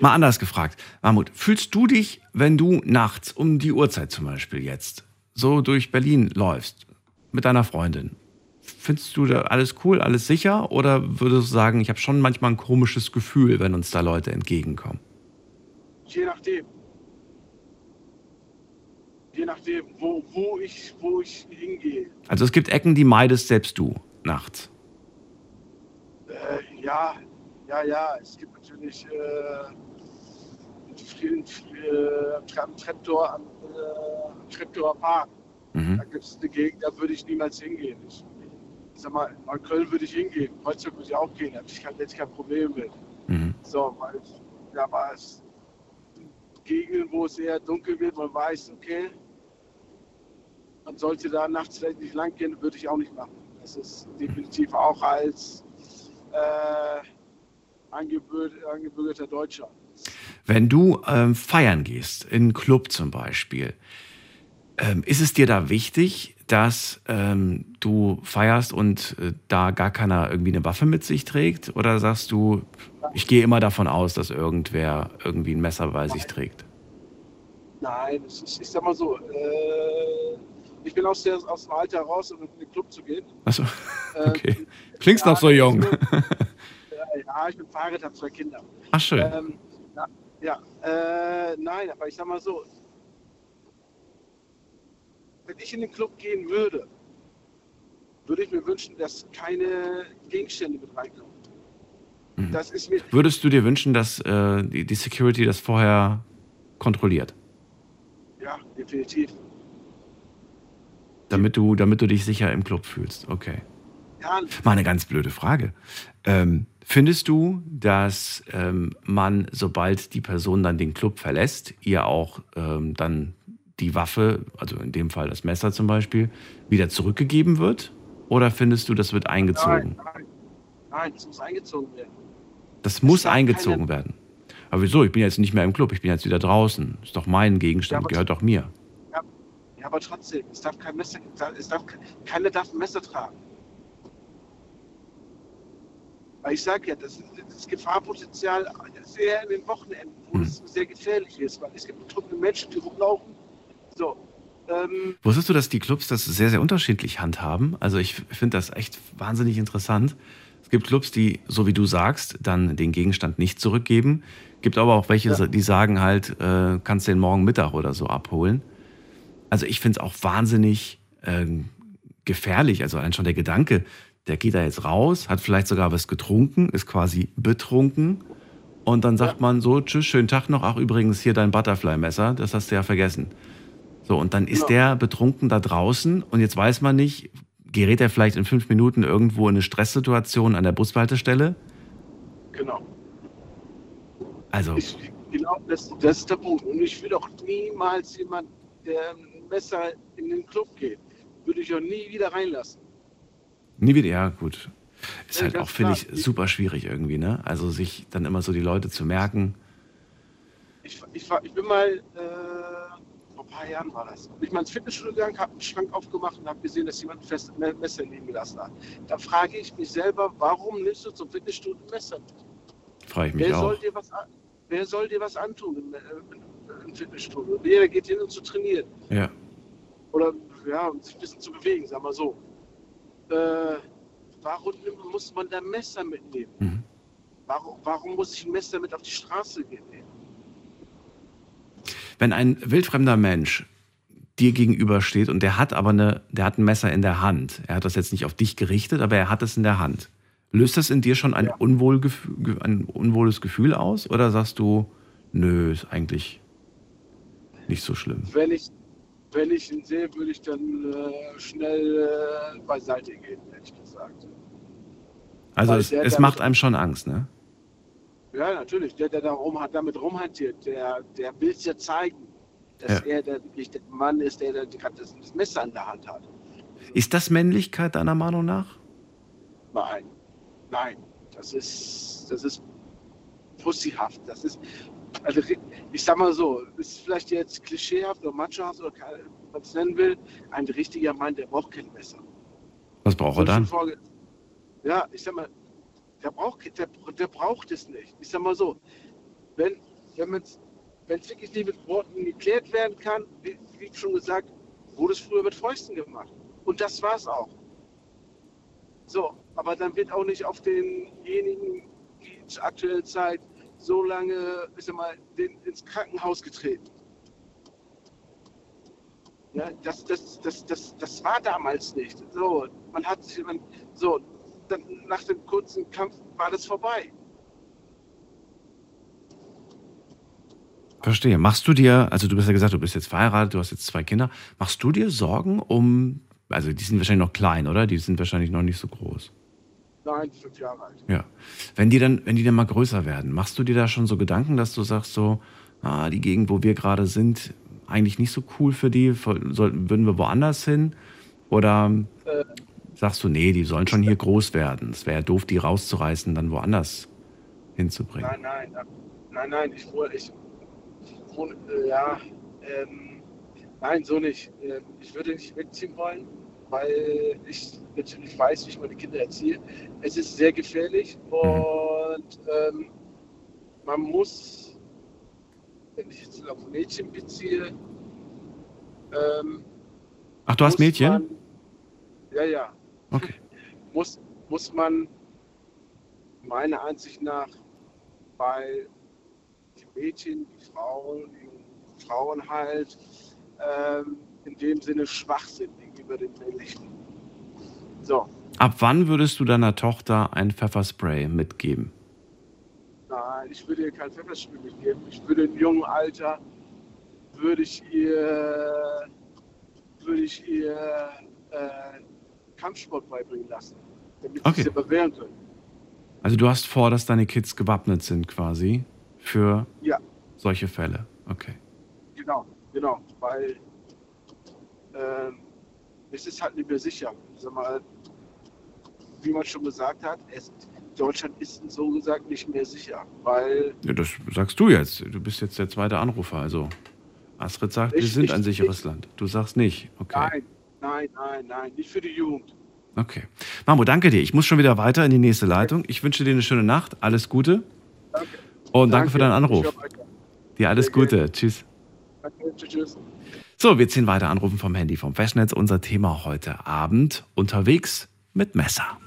Speaker 1: Mal anders gefragt, Mahmoud, fühlst du dich, wenn du nachts um die Uhrzeit zum Beispiel jetzt so durch Berlin läufst mit deiner Freundin, findest du da alles cool, alles sicher oder würdest du sagen, ich habe schon manchmal ein komisches Gefühl, wenn uns da Leute entgegenkommen?
Speaker 3: Je nachdem. Je nachdem, wo, wo, ich, wo ich hingehe.
Speaker 1: Also es gibt Ecken, die meidest selbst du nachts.
Speaker 3: Äh, ja, ja, ja. Es gibt natürlich äh, vielen, äh, am Tre- am Treptower, am, äh, Treptower Park.
Speaker 1: Mhm.
Speaker 3: Da gibt es eine Gegend, da würde ich niemals hingehen. Ich, ich sag mal, in Neukölln würde ich hingehen. Kreuzberg würde ich auch gehen. Da hätte ich kein, ich kein Problem mit.
Speaker 1: Mhm.
Speaker 3: So, weil ja, aber es Gegenden, wo es eher dunkel wird, man weiß, okay, man sollte da nachts vielleicht nicht lang gehen, würde ich auch nicht machen. Das ist definitiv auch als äh, angebür angebürgerter Deutscher.
Speaker 1: Wenn du ähm, feiern gehst, in einen Club zum Beispiel, ähm, ist es dir da wichtig, dass ähm, du feierst und äh, da gar keiner irgendwie eine Waffe mit sich trägt? Oder sagst du, ich gehe immer davon aus, dass irgendwer irgendwie ein Messer bei sich trägt?
Speaker 3: Nein, ist, ich sag mal so, äh, ich bin aus, der, aus dem Alter raus, um in den Club zu gehen.
Speaker 1: Achso,
Speaker 3: Ähm, (laughs)
Speaker 1: okay. Klingst
Speaker 3: ja,
Speaker 1: noch so jung. (laughs)
Speaker 3: Ja, ich bin verheiratet, habe zwei Kinder.
Speaker 1: Ach schön.
Speaker 3: Ähm, ja, ja äh, nein, aber ich sag mal so, wenn ich in den Club gehen würde, würde ich mir wünschen, dass keine Gegenstände mit reinkommen.
Speaker 1: Mhm.
Speaker 3: Das ist mir,
Speaker 1: Würdest du dir wünschen, dass äh, die, die Security das vorher kontrolliert?
Speaker 3: definitiv.
Speaker 1: Damit du, damit du dich sicher im Club fühlst. Okay.
Speaker 3: Ja,
Speaker 1: Mal eine ganz blöde Frage. Ähm, findest du, dass ähm, man, sobald die Person dann den Club verlässt, ihr auch ähm, dann die Waffe, also in dem Fall das Messer zum Beispiel, wieder zurückgegeben wird? Oder findest du, das wird eingezogen?
Speaker 3: nein, nein, nein, es muss eingezogen werden.
Speaker 1: Das muss eingezogen
Speaker 3: keine-
Speaker 1: werden. Aber wieso? Ich bin jetzt nicht mehr im Club, ich bin jetzt wieder draußen. Ist doch mein
Speaker 3: Ja,
Speaker 1: Gegenstand,
Speaker 3: aber-
Speaker 1: gehört doch mir.
Speaker 3: Ja, aber trotzdem, es darf kein Messer, es darf, keiner darf ein Messer tragen. Weil ich sage ja, das, das Gefahrpotenzial ist eher in den Wochenenden, wo
Speaker 1: Hm.
Speaker 3: es sehr gefährlich ist, weil es gibt betrunkene Menschen, die rumlaufen. So, ähm,
Speaker 1: Wusstest du, dass die Clubs das sehr, sehr unterschiedlich handhaben? Also ich finde das echt wahnsinnig interessant. Es gibt Clubs, die, so wie du sagst, dann den Gegenstand nicht zurückgeben. Gibt aber auch welche,
Speaker 3: Ja.
Speaker 1: die sagen halt, äh, kannst den morgen Mittag oder so abholen. Also ich finde es auch wahnsinnig ähm, gefährlich. Also allein schon der Gedanke, der geht da jetzt raus, hat vielleicht sogar was getrunken, ist quasi betrunken. Und dann sagt man so, tschüss, schönen Tag noch. Ach, übrigens, hier dein Butterfly-Messer, das hast du ja vergessen. So, und dann ist
Speaker 3: Genau.
Speaker 1: der betrunken da draußen und jetzt weiß man nicht, gerät er vielleicht in fünf Minuten irgendwo in eine Stresssituation an der Bushaltestelle?
Speaker 3: genau.
Speaker 1: Also,
Speaker 3: Ich glaube, das, das ist der Punkt. Und ich will auch niemals jemand, der ein Messer in den Club geht, würde ich auch nie wieder reinlassen.
Speaker 1: nie wieder, ja, gut. Ist
Speaker 3: Ja,
Speaker 1: halt auch, finde ich, super schwierig irgendwie, ne? Also, sich dann immer so die Leute zu merken.
Speaker 3: Ich, ich, ich bin mal, äh, vor ein paar Jahren war das, bin ich mal ins Fitnessstudio gegangen, habe einen Schrank aufgemacht und habe gesehen, dass jemand Fest- ein Messer liegen gelassen hat. Da frage ich mich selber, warum nimmst du zum Fitnessstudio ein Messer mit?
Speaker 1: Freue ich mich
Speaker 3: Wer
Speaker 1: auch.
Speaker 3: soll, dir was, wer soll dir was antun im, Fitnessstudio? Jeder geht hin, um zu trainieren.
Speaker 1: Ja.
Speaker 3: Oder ja, um sich ein bisschen zu bewegen, sagen wir so. Äh, warum muss man da Messer mitnehmen?
Speaker 1: Mhm.
Speaker 3: Warum, warum muss ich ein Messer mit auf die Straße gehen?
Speaker 1: Wenn ein wildfremder Mensch dir gegenübersteht und der hat aber eine, der hat ein Messer in der Hand. Er hat das jetzt nicht auf dich gerichtet, aber er hat es in der Hand. Löst das in dir schon ein,
Speaker 3: Ja.
Speaker 1: Unwohlgefühl, ein unwohles Gefühl aus? Oder sagst du, nö, ist eigentlich nicht so schlimm?
Speaker 3: Wenn ich, wenn ich ihn sehe, würde ich dann äh, schnell äh, beiseite gehen, ehrlich gesagt.
Speaker 1: Also
Speaker 3: Weil
Speaker 1: es,
Speaker 3: der
Speaker 1: es macht einem schon Angst, ne?
Speaker 3: Ja, natürlich. Der, der da rum, hat, damit rumhantiert, der, der will es ja zeigen, dass
Speaker 1: Ja.
Speaker 3: er der, wirklich der Mann ist, der, der gerade das, das Messer in der Hand hat.
Speaker 1: Ist das Männlichkeit deiner Meinung nach?
Speaker 3: Nein, nein, das ist, das ist pussyhaft. Das ist, also ich sag mal so, ist vielleicht jetzt klischeehaft oder machohaft oder wie man es nennen will. Ein richtiger Mann, der braucht kein Messer.
Speaker 1: Was braucht er dann?
Speaker 3: Ja, ich sag mal, der braucht, der, der braucht es nicht. Ich sag mal so, wenn wenn es wirklich nicht mit Worten geklärt werden kann, wie, wie schon gesagt, wurde es früher mit Fäusten gemacht. Und das war es auch. So, aber dann wird auch nicht auf denjenigen, die zur aktuellen Zeit so lange, ich sag mal, den, ins Krankenhaus getreten. Ja, das, das, das, das, das war damals nicht. So, man hat sich, man, so, dann nach dem kurzen Kampf war das vorbei.
Speaker 1: Verstehe. Machst du dir, also du bist ja gesagt, du bist jetzt verheiratet, du hast jetzt zwei Kinder. Machst du dir Sorgen um, also die sind wahrscheinlich noch klein, oder? Die sind wahrscheinlich noch nicht so groß.
Speaker 3: Nein, fünf Jahre alt.
Speaker 1: Ja. Wenn die dann, wenn die dann mal größer werden, machst du dir da schon so Gedanken, dass du sagst so, ah, die Gegend, wo wir gerade sind, eigentlich nicht so cool für die, sollten, würden wir woanders hin? Oder
Speaker 3: Äh.
Speaker 1: sagst du, nee, die sollen schon hier groß werden. Es wäre doof, die rauszureißen, dann woanders hinzubringen.
Speaker 3: Nein, nein, nein, nein, ich wohne, ich wohne, äh, ja, ähm, nein, so nicht. Ähm, ich würde nicht wegziehen wollen, weil ich natürlich weiß, wie ich meine Kinder erziehe. Es ist sehr gefährlich und ähm, man muss, wenn ich jetzt auf Mädchen beziehe, ähm,
Speaker 1: Ach, du hast Mädchen?
Speaker 3: Man, ja, ja.
Speaker 1: Okay. (laughs)
Speaker 3: muss, muss man meiner Ansicht nach bei die Mädchen, die Frauen, die Frauen halt ähm, in dem Sinne schwach sind gegenüber den männlichen. So,
Speaker 1: Ab wann würdest du deiner Tochter ein Pfefferspray mitgeben?
Speaker 3: nein, ich würde ihr kein Pfefferspray mitgeben. Ich würde im jungen Alter würde ich ihr, würde ich ihr äh, Kampfsport beibringen lassen, damit
Speaker 1: Okay.
Speaker 3: sie sich bewähren können.
Speaker 1: Also du hast vor, dass deine Kids gewappnet sind quasi für
Speaker 3: Ja,
Speaker 1: solche Fälle. Okay.
Speaker 3: genau, genau, weil ähm, es ist halt nicht mehr sicher. Sag mal, wie man schon gesagt hat, es, Deutschland ist so gesagt nicht mehr sicher, weil
Speaker 1: Ja, das sagst du jetzt. Du bist jetzt der zweite Anrufer. Also Astrid sagt, wir
Speaker 3: Ich-
Speaker 1: sind
Speaker 3: ich-
Speaker 1: ein sicheres Land. Du sagst nicht. Okay.
Speaker 3: nein, nein, nein, nein, nicht für die Jugend.
Speaker 1: Okay. Mamo, danke dir. Ich muss schon wieder weiter in die nächste Leitung. Ich wünsche dir eine schöne Nacht. Alles Gute.
Speaker 3: Danke.
Speaker 1: Und danke, für deinen
Speaker 3: Ich
Speaker 1: Anruf. Dir alles. Gute. Tschüss.
Speaker 3: Danke, tschüss.
Speaker 1: So, wir ziehen weiter anrufen vom Handy vom Festnetz. Unser Thema heute Abend unterwegs mit Messer.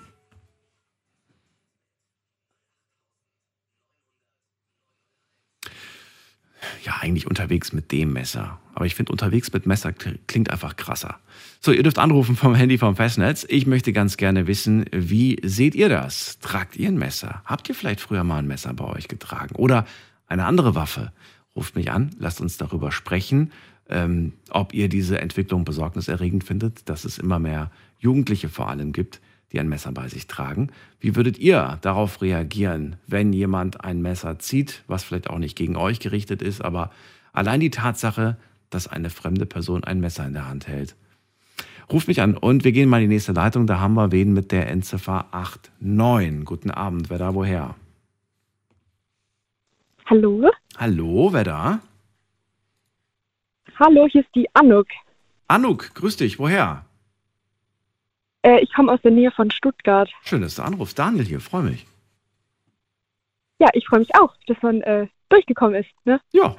Speaker 1: Ja, eigentlich unterwegs mit dem Messer. Aber ich finde, unterwegs mit Messer kl- klingt einfach krasser. So, ihr dürft anrufen vom Handy vom Festnetz. Ich möchte ganz gerne wissen, wie seht ihr das? Tragt ihr ein Messer? Habt ihr vielleicht früher mal ein Messer bei euch getragen? Oder eine andere Waffe? Ruft mich an, lasst uns darüber sprechen, ähm, ob ihr diese Entwicklung besorgniserregend findet, dass es immer mehr Jugendliche vor allem gibt, die ein Messer bei sich tragen. Wie würdet ihr darauf reagieren, wenn jemand ein Messer zieht, was vielleicht auch nicht gegen euch gerichtet ist, aber allein die Tatsache, dass eine fremde Person ein Messer in der Hand hält? Ruft mich an und wir gehen mal in die nächste Leitung. Da haben wir wen mit der Endziffer 89. Guten Abend, wer da woher?
Speaker 4: Hallo?
Speaker 1: Hallo, wer da?
Speaker 4: Hallo, hier ist die Anuk.
Speaker 1: Anuk, grüß dich, woher?
Speaker 4: Äh, ich komme aus der Nähe von Stuttgart.
Speaker 1: Schön, dass du anrufst. Daniel hier, freue mich.
Speaker 4: Ja, ich freue mich auch, dass man äh, durchgekommen ist. Ne?
Speaker 1: Ja.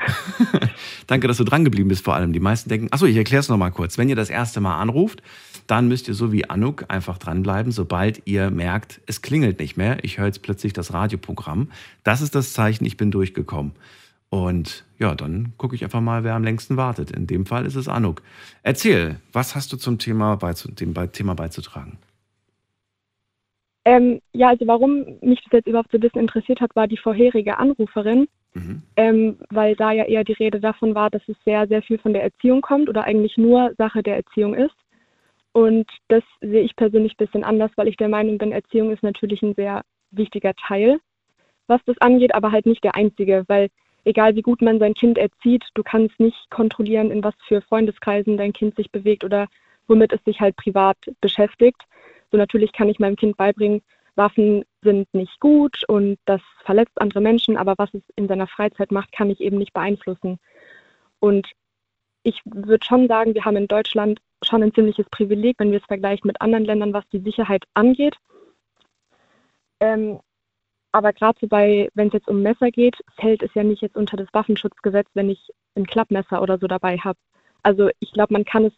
Speaker 1: (laughs) Danke, dass du dran geblieben bist vor allem. Die meisten denken, achso, ich erkläre es nochmal kurz. Wenn ihr das erste Mal anruft, dann müsst ihr so wie Anuk einfach dranbleiben, sobald ihr merkt, es klingelt nicht mehr. Ich höre jetzt plötzlich das Radioprogramm. Das ist das Zeichen, ich bin durchgekommen. Und ja, dann gucke ich einfach mal, wer am längsten wartet. In dem Fall ist es Anuk. Erzähl, was hast du zum Thema, beizu dem Be- Thema beizutragen?
Speaker 4: Ähm, ja, also warum mich das jetzt überhaupt so ein bisschen interessiert hat, war die vorherige Anruferin,
Speaker 1: Mhm.
Speaker 4: ähm, weil da ja eher die Rede davon war, dass es sehr, sehr viel von der Erziehung kommt oder eigentlich nur Sache der Erziehung ist. Und das sehe ich persönlich ein bisschen anders, weil ich der Meinung bin, Erziehung ist natürlich ein sehr wichtiger Teil, was das angeht, aber halt nicht der einzige, weil egal wie gut man sein Kind erzieht, du kannst nicht kontrollieren, in was für Freundeskreisen dein Kind sich bewegt oder womit es sich halt privat beschäftigt. So natürlich kann ich meinem Kind beibringen, Waffen sind nicht gut und das verletzt andere Menschen, aber was es in seiner Freizeit macht, kann ich eben nicht beeinflussen. Und ich würde schon sagen, wir haben in Deutschland schon ein ziemliches Privileg, wenn wir es vergleichen mit anderen Ländern, was die Sicherheit angeht. Ähm, aber gerade so bei, wenn es jetzt um Messer geht, fällt es ja nicht jetzt unter das Waffenschutzgesetz, wenn ich ein Klappmesser oder so dabei habe. Also ich glaube, man kann es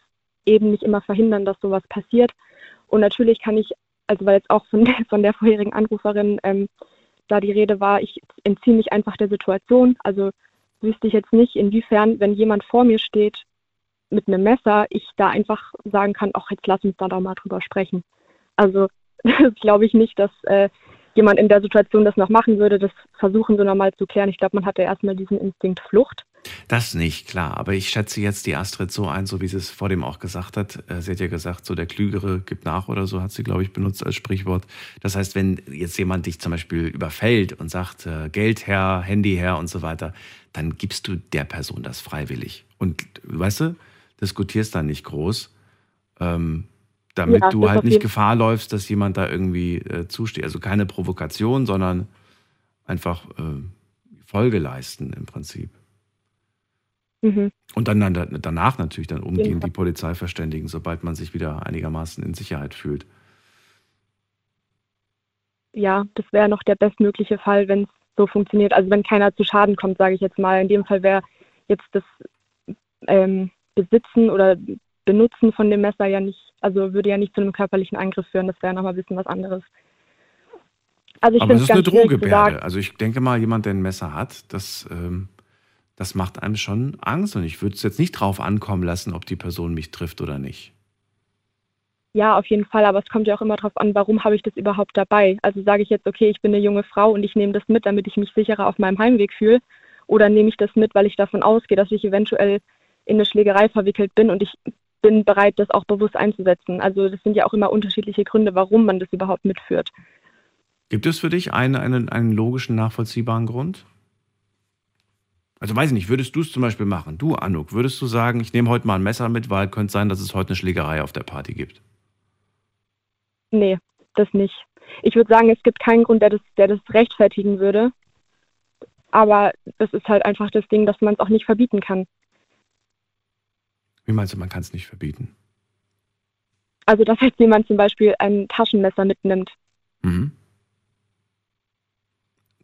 Speaker 4: eben nicht immer verhindern, dass sowas passiert. Und natürlich kann ich, also weil jetzt auch von der, von der vorherigen Anruferin ähm, da die Rede war, ich entziehe mich einfach der Situation. Also wüsste ich jetzt nicht, inwiefern, wenn jemand vor mir steht mit einem Messer, ich da einfach sagen kann, ach, jetzt lass uns da doch mal drüber sprechen. Also (laughs) glaube ich nicht, dass äh, jemand in der Situation das noch machen würde, das versuchen so normal zu klären. Ich glaube, man hat ja erstmal diesen Instinkt Flucht.
Speaker 1: Das nicht, klar. Aber ich schätze jetzt die Astrid so ein, so wie sie es vor dem auch gesagt hat. Äh, Sie hat ja gesagt, so der Klügere gibt nach oder so, hat sie, glaube ich, benutzt als Sprichwort. Das heißt, wenn jetzt jemand dich zum Beispiel überfällt und sagt, äh, Geld her, Handy her und so weiter, dann gibst du der Person das freiwillig. Und weißt du, diskutierst dann nicht groß, ähm, damit
Speaker 4: Ja,
Speaker 1: du halt nicht Gefahr läufst, dass jemand da irgendwie äh, zusteht. Also keine Provokation, sondern einfach äh, Folge leisten im Prinzip.
Speaker 4: Mhm.
Speaker 1: Und dann, dann danach natürlich dann umgehend
Speaker 4: Fall.
Speaker 1: die Polizei verständigen, sobald man sich wieder einigermaßen in Sicherheit fühlt.
Speaker 4: Ja, das wäre noch der bestmögliche Fall, wenn es so funktioniert. Also wenn keiner zu Schaden kommt, sage ich jetzt mal. In dem Fall wäre jetzt das ähm, Besitzen oder Benutzen von dem Messer ja nicht, also würde ja nicht zu einem körperlichen Eingriff führen. Das wäre nochmal ein bisschen was anderes. Also ich
Speaker 1: Aber es
Speaker 4: finde
Speaker 1: ist eine Drohgebärde. Also ich denke mal, jemand, der ein Messer hat, das, ähm, das macht einem schon Angst. Und ich würde es jetzt nicht drauf ankommen lassen, ob die Person mich trifft oder nicht.
Speaker 4: Ja, auf jeden Fall, aber es kommt ja auch immer darauf an, warum habe ich das überhaupt dabei? Also sage ich jetzt, okay, ich bin eine junge Frau und ich nehme das mit, damit ich mich sicherer auf meinem Heimweg fühle, oder nehme ich das mit, weil ich davon ausgehe, dass ich eventuell in eine Schlägerei verwickelt bin und ich bin bereit, das auch bewusst einzusetzen. Also das sind ja auch immer unterschiedliche Gründe, warum man das überhaupt mitführt.
Speaker 1: Gibt es für dich einen, einen, einen logischen, nachvollziehbaren Grund? Also weiß ich nicht, würdest du es zum Beispiel machen? Du, Anuk, würdest du sagen, ich nehme heute mal ein Messer mit, weil könnte sein, dass es heute eine Schlägerei auf der Party gibt?
Speaker 4: Nee, das nicht. Ich würde sagen, es gibt keinen Grund, der das, der das rechtfertigen würde. Aber es ist halt einfach das Ding, dass man es auch nicht verbieten kann.
Speaker 1: Wie meinst du, man kann es nicht verbieten?
Speaker 4: Also, dass jetzt jemand zum Beispiel ein Taschenmesser mitnimmt.
Speaker 1: Mhm.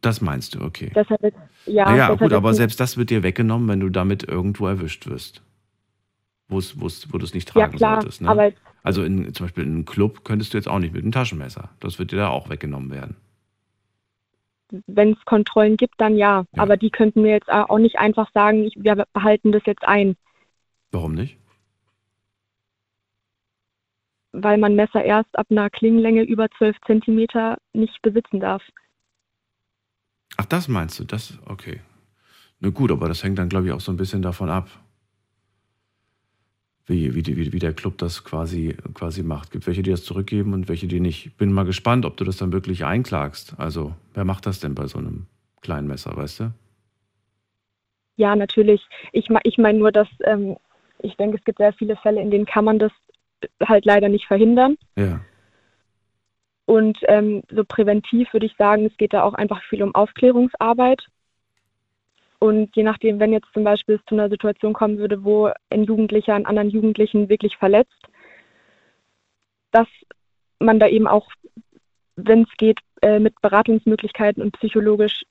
Speaker 1: Das meinst du, okay.
Speaker 4: Deshalb jetzt, ja,
Speaker 1: naja,
Speaker 4: deshalb
Speaker 1: gut, aber selbst das wird dir weggenommen, wenn du damit irgendwo erwischt wirst. Wo's, wo's, wo du es nicht
Speaker 4: Ja,
Speaker 1: tragen
Speaker 4: klar,
Speaker 1: solltest. Ne?
Speaker 4: aber
Speaker 1: also in, zum Beispiel in einem Club könntest du jetzt auch nicht mit einem Taschenmesser. Das wird dir da auch weggenommen werden.
Speaker 4: wenn es Kontrollen gibt, dann ja.
Speaker 1: Ja.
Speaker 4: Aber die könnten mir jetzt auch nicht einfach sagen, ich, wir behalten das jetzt ein,
Speaker 1: Warum nicht?
Speaker 4: weil man Messer erst ab einer Klingenlänge über 12 Zentimeter nicht besitzen darf.
Speaker 1: Ach, das meinst du? Das, okay. Na gut, aber das hängt dann, glaube ich, auch so ein bisschen davon ab, wie, wie, wie, wie der Club das quasi, quasi macht. Gibt welche, die das zurückgeben und welche, die nicht. Bin mal gespannt, ob du das dann wirklich einklagst. Also, wer macht das denn bei so einem kleinen Messer, weißt du?
Speaker 4: Ja, natürlich. Ich, ich meine nur, dass ähm, ich denke, es gibt sehr viele Fälle, in denen kann man das halt leider nicht verhindern.
Speaker 1: Ja.
Speaker 4: Und ähm, so präventiv würde ich sagen, es geht da auch einfach viel um Aufklärungsarbeit. Und je nachdem, wenn jetzt zum Beispiel es zu einer Situation kommen würde, wo ein Jugendlicher einen anderen Jugendlichen wirklich verletzt, dass man da eben auch, wenn es geht, äh, mit Beratungsmöglichkeiten und psychologisch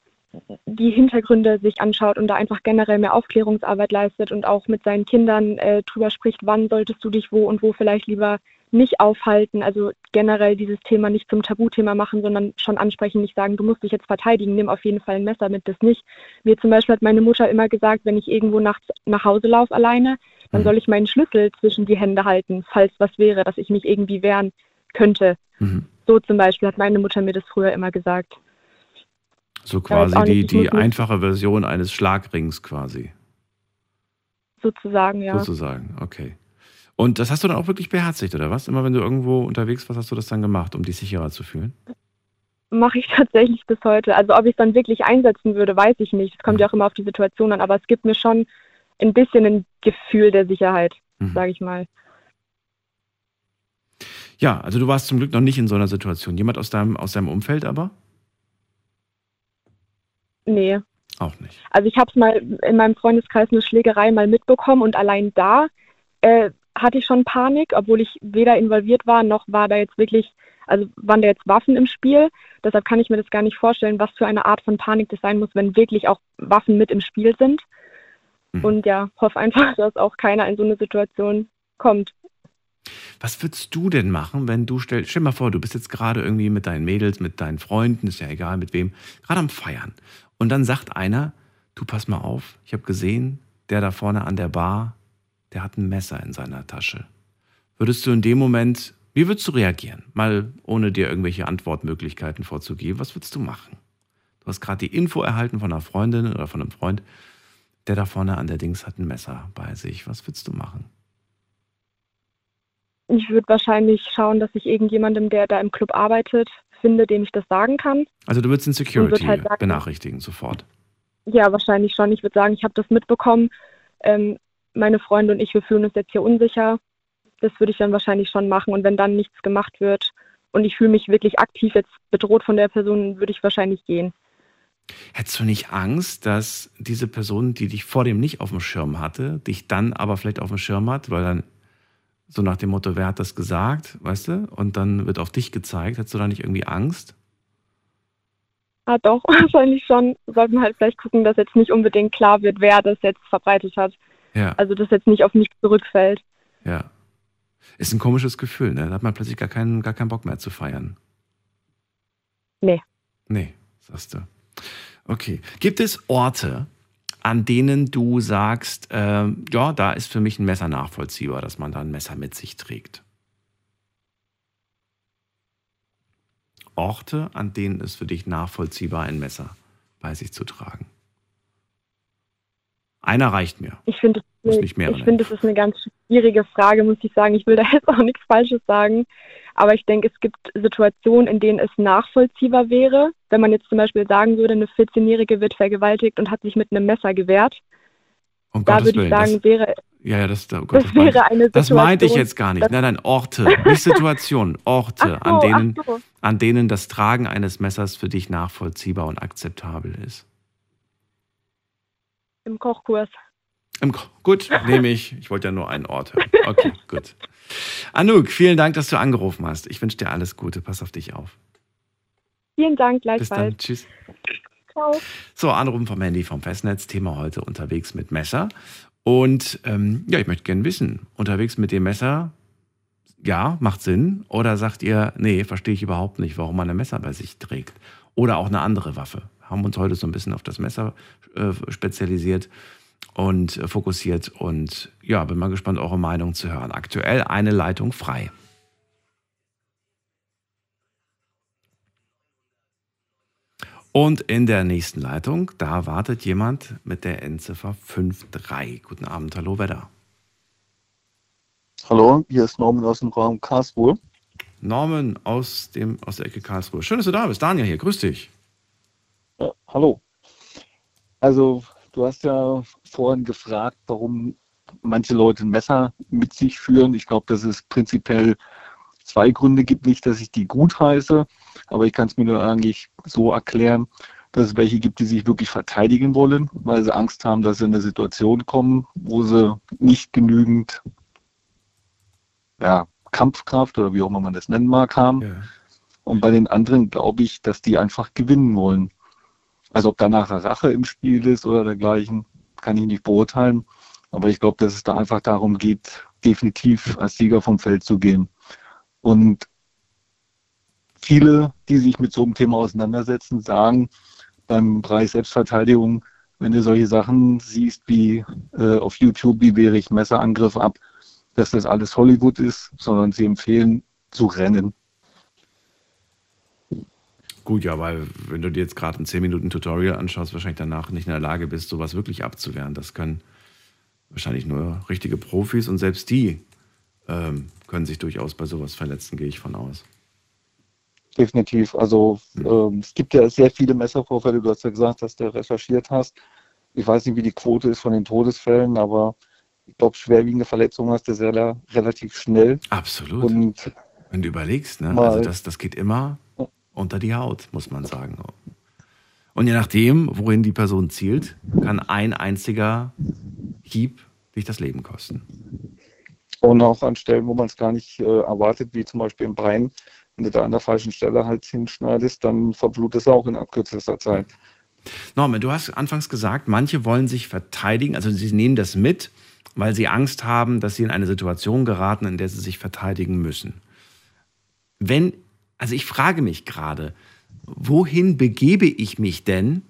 Speaker 4: die Hintergründe sich anschaut und da einfach generell mehr Aufklärungsarbeit leistet und auch mit seinen Kindern äh, drüber spricht, wann solltest du dich wo und wo vielleicht lieber nicht aufhalten. Also generell dieses Thema nicht zum Tabuthema machen, sondern schon ansprechen, nicht sagen, du musst dich jetzt verteidigen, nimm auf jeden Fall ein Messer mit, das nicht. Mir zum Beispiel hat meine Mutter immer gesagt, wenn ich irgendwo nachts nach Hause laufe alleine, dann
Speaker 1: Mhm.
Speaker 4: soll ich meinen Schlüssel zwischen die Hände halten, falls was wäre, dass ich mich irgendwie wehren könnte.
Speaker 1: Mhm.
Speaker 4: So zum Beispiel hat meine Mutter mir das früher immer gesagt.
Speaker 1: So quasi die, die einfache Version eines Schlagrings quasi,
Speaker 4: Sozusagen, ja.
Speaker 1: sozusagen. Okay. Und das hast du dann auch wirklich beherzigt, oder was? Immer wenn du irgendwo unterwegs warst, hast du das dann gemacht, um dich sicherer zu fühlen?
Speaker 4: mache ich (laughs) tatsächlich bis heute. Also ob ich es dann wirklich einsetzen würde, weiß ich nicht. Es kommt ja auch immer auf die Situation an, aber es gibt mir schon ein bisschen ein Gefühl der Sicherheit,
Speaker 1: Mhm.
Speaker 4: sage ich mal.
Speaker 1: Ja, also du warst zum Glück noch nicht in so einer Situation. Jemand aus deinem, aus deinem Umfeld aber?
Speaker 4: Nee.
Speaker 1: Auch nicht.
Speaker 4: Also ich habe es mal in meinem Freundeskreis eine Schlägerei mal mitbekommen und allein da äh, hatte ich schon Panik, obwohl ich weder involviert war, noch war da jetzt wirklich, also waren da jetzt Waffen im Spiel. Deshalb kann ich mir das gar nicht vorstellen, was für eine Art von Panik das sein muss, wenn wirklich auch Waffen mit im Spiel sind.
Speaker 1: Mhm.
Speaker 4: Und ja, hoffe einfach, (laughs) dass auch keiner in so eine Situation kommt.
Speaker 1: Was würdest du denn machen, wenn du stellst, stell dir mal vor, du bist jetzt gerade irgendwie mit deinen Mädels, mit deinen Freunden, ist ja egal mit wem, gerade am Feiern. Und dann sagt einer, du pass mal auf, ich habe gesehen, der da vorne an der Bar, der hat ein Messer in seiner Tasche. Würdest du in dem Moment, wie würdest du reagieren? Mal ohne dir irgendwelche Antwortmöglichkeiten vorzugeben, was würdest du machen? Du hast gerade die Info erhalten von einer Freundin oder von einem Freund, der da vorne an der Dings hat ein Messer bei sich. Was würdest du machen?
Speaker 4: Ich würde wahrscheinlich schauen, dass ich irgendjemandem, der da im Club arbeitet, finde, dem ich das sagen kann.
Speaker 1: Also du würdest den Security
Speaker 4: halt sagen-
Speaker 1: benachrichtigen sofort.
Speaker 4: Ja, wahrscheinlich schon. Ich würde sagen, ich habe das mitbekommen. Ähm, meine Freunde und ich, wir fühlen uns jetzt hier unsicher. Das würde ich dann wahrscheinlich schon machen. Und wenn dann nichts gemacht wird und ich fühle mich wirklich aktiv jetzt bedroht von der Person, würde ich wahrscheinlich gehen.
Speaker 1: Hättest du nicht Angst, dass diese Person, die dich vor dem nicht auf dem Schirm hatte, dich dann aber vielleicht auf dem Schirm hat, weil dann so nach dem Motto, wer hat das gesagt, weißt du? Und dann wird auf dich gezeigt. Hättest du da nicht irgendwie Angst?
Speaker 4: Ah, doch, (laughs) wahrscheinlich schon. Sollten wir halt vielleicht gucken, dass jetzt nicht unbedingt klar wird, wer das jetzt verbreitet hat.
Speaker 1: Ja,
Speaker 4: Also, dass jetzt nicht auf mich zurückfällt.
Speaker 1: ja. Ist ein komisches Gefühl, ne? Da hat man plötzlich gar keinen, gar keinen Bock mehr zu feiern.
Speaker 4: Nee.
Speaker 1: Nee, sagst du. Okay. Gibt es Orte, an denen du sagst, ähm, ja, da ist für mich ein Messer nachvollziehbar, dass man da ein Messer mit sich trägt? Orte, an denen es für dich nachvollziehbar ein Messer bei sich zu tragen. Einer reicht mir.
Speaker 4: Ich finde. Ich finde, das ist eine ganz schwierige Frage, muss ich sagen. Ich will da jetzt auch nichts Falsches sagen. Aber ich denke, es gibt Situationen, in denen es nachvollziehbar wäre, wenn man jetzt zum Beispiel sagen würde, eine 14-Jährige wird vergewaltigt und hat sich mit einem Messer gewehrt.
Speaker 1: Um
Speaker 4: da
Speaker 1: Gottes
Speaker 4: würde ich
Speaker 1: Willen,
Speaker 4: sagen,
Speaker 1: das,
Speaker 4: wäre,
Speaker 1: ja, ja, das, oh Gott,
Speaker 4: das
Speaker 1: das, meinte,
Speaker 4: wäre eine
Speaker 1: das
Speaker 4: Situation.
Speaker 1: meinte ich jetzt gar nicht.
Speaker 4: das-
Speaker 1: Nein, nein, Orte, nicht Situationen, Orte,
Speaker 4: so,
Speaker 1: an, denen,
Speaker 4: so.
Speaker 1: an denen das Tragen eines Messers für dich nachvollziehbar und akzeptabel ist.
Speaker 4: Im Kochkurs.
Speaker 1: Gut, (laughs) nehme ich. Ich wollte ja nur einen Ort hören. Okay, (laughs) gut. Anouk, vielen Dank, dass du angerufen hast. Ich wünsche dir alles Gute. Pass auf dich auf.
Speaker 4: Vielen Dank,
Speaker 1: Bis dann.
Speaker 4: gleichfalls.
Speaker 1: Tschüss.
Speaker 4: Ciao.
Speaker 1: So, Anrufen vom Handy vom Festnetz. Thema heute unterwegs mit Messer. Und ähm, ja, ich möchte gerne wissen, unterwegs mit dem Messer, ja, macht Sinn? Oder sagt ihr, nee, verstehe ich überhaupt nicht, warum man ein Messer bei sich trägt? Oder auch eine andere Waffe. Haben uns heute so ein bisschen auf das Messer äh, spezialisiert und äh, fokussiert. Und ja, bin mal gespannt, eure Meinung zu hören. Aktuell eine Leitung frei. Und in der nächsten Leitung, da wartet jemand mit der Endziffer 53. Guten Abend, hallo, wer da?
Speaker 5: Hallo, hier ist Norman aus dem Raum Karlsruhe.
Speaker 1: Norman aus, dem, aus der Ecke Karlsruhe. Schön, dass du da bist. Daniel hier, grüß dich.
Speaker 5: Ja, hallo. Also, du hast ja vorhin gefragt, warum manche Leute ein Messer mit sich führen. Ich glaube, dass es prinzipiell zwei Gründe gibt. Nicht, dass ich die gut heiße, aber ich kann es mir nur eigentlich so erklären, dass es welche gibt, die sich wirklich verteidigen wollen, weil sie Angst haben, dass sie in eine Situation kommen, wo sie nicht genügend ja, Kampfkraft oder wie auch immer man das nennen mag haben.
Speaker 1: Ja.
Speaker 5: Und bei den anderen glaube ich, dass die einfach gewinnen wollen. Also ob da nachher Rache im Spiel ist oder dergleichen, kann ich nicht beurteilen. Aber ich glaube, dass es da einfach darum geht, definitiv als Sieger vom Feld zu gehen. Und viele, die sich mit so einem Thema auseinandersetzen, sagen beim Bereich Selbstverteidigung, wenn du solche Sachen siehst wie äh, auf YouTube, wie wehre ich Messerangriff ab, dass das alles Hollywood ist, sondern sie empfehlen zu rennen.
Speaker 1: Gut, ja, weil wenn du dir jetzt gerade ein 10 Minuten Tutorial anschaust, wahrscheinlich danach nicht in der Lage bist, sowas wirklich abzuwehren. Das können wahrscheinlich nur richtige Profis und selbst die ähm, können sich durchaus bei sowas verletzen, gehe ich von aus.
Speaker 5: Definitiv. Also ähm, es gibt ja sehr viele Messervorfälle. Du hast ja gesagt, dass du recherchiert hast. Ich weiß nicht, wie die Quote ist von den Todesfällen, aber ich glaube, schwerwiegende Verletzungen hast du sehr relativ schnell.
Speaker 1: Absolut.
Speaker 5: Und
Speaker 1: Wenn du überlegst, ne? Also das, das geht immer unter die Haut, muss man sagen. Und je nachdem, wohin die Person zielt, kann ein einziger Hieb dich das Leben kosten.
Speaker 5: Und auch an Stellen, wo man es gar nicht äh, erwartet, wie zum Beispiel im Bein, wenn du da an der falschen Stelle halt hinschneidest, dann verblutet es auch in abkürzester Zeit.
Speaker 1: Norman, du hast anfangs gesagt, manche wollen sich verteidigen, also sie nehmen das mit, weil sie Angst haben, dass sie in eine Situation geraten, in der sie sich verteidigen müssen. Wenn, also ich frage mich gerade, wohin begebe ich mich denn,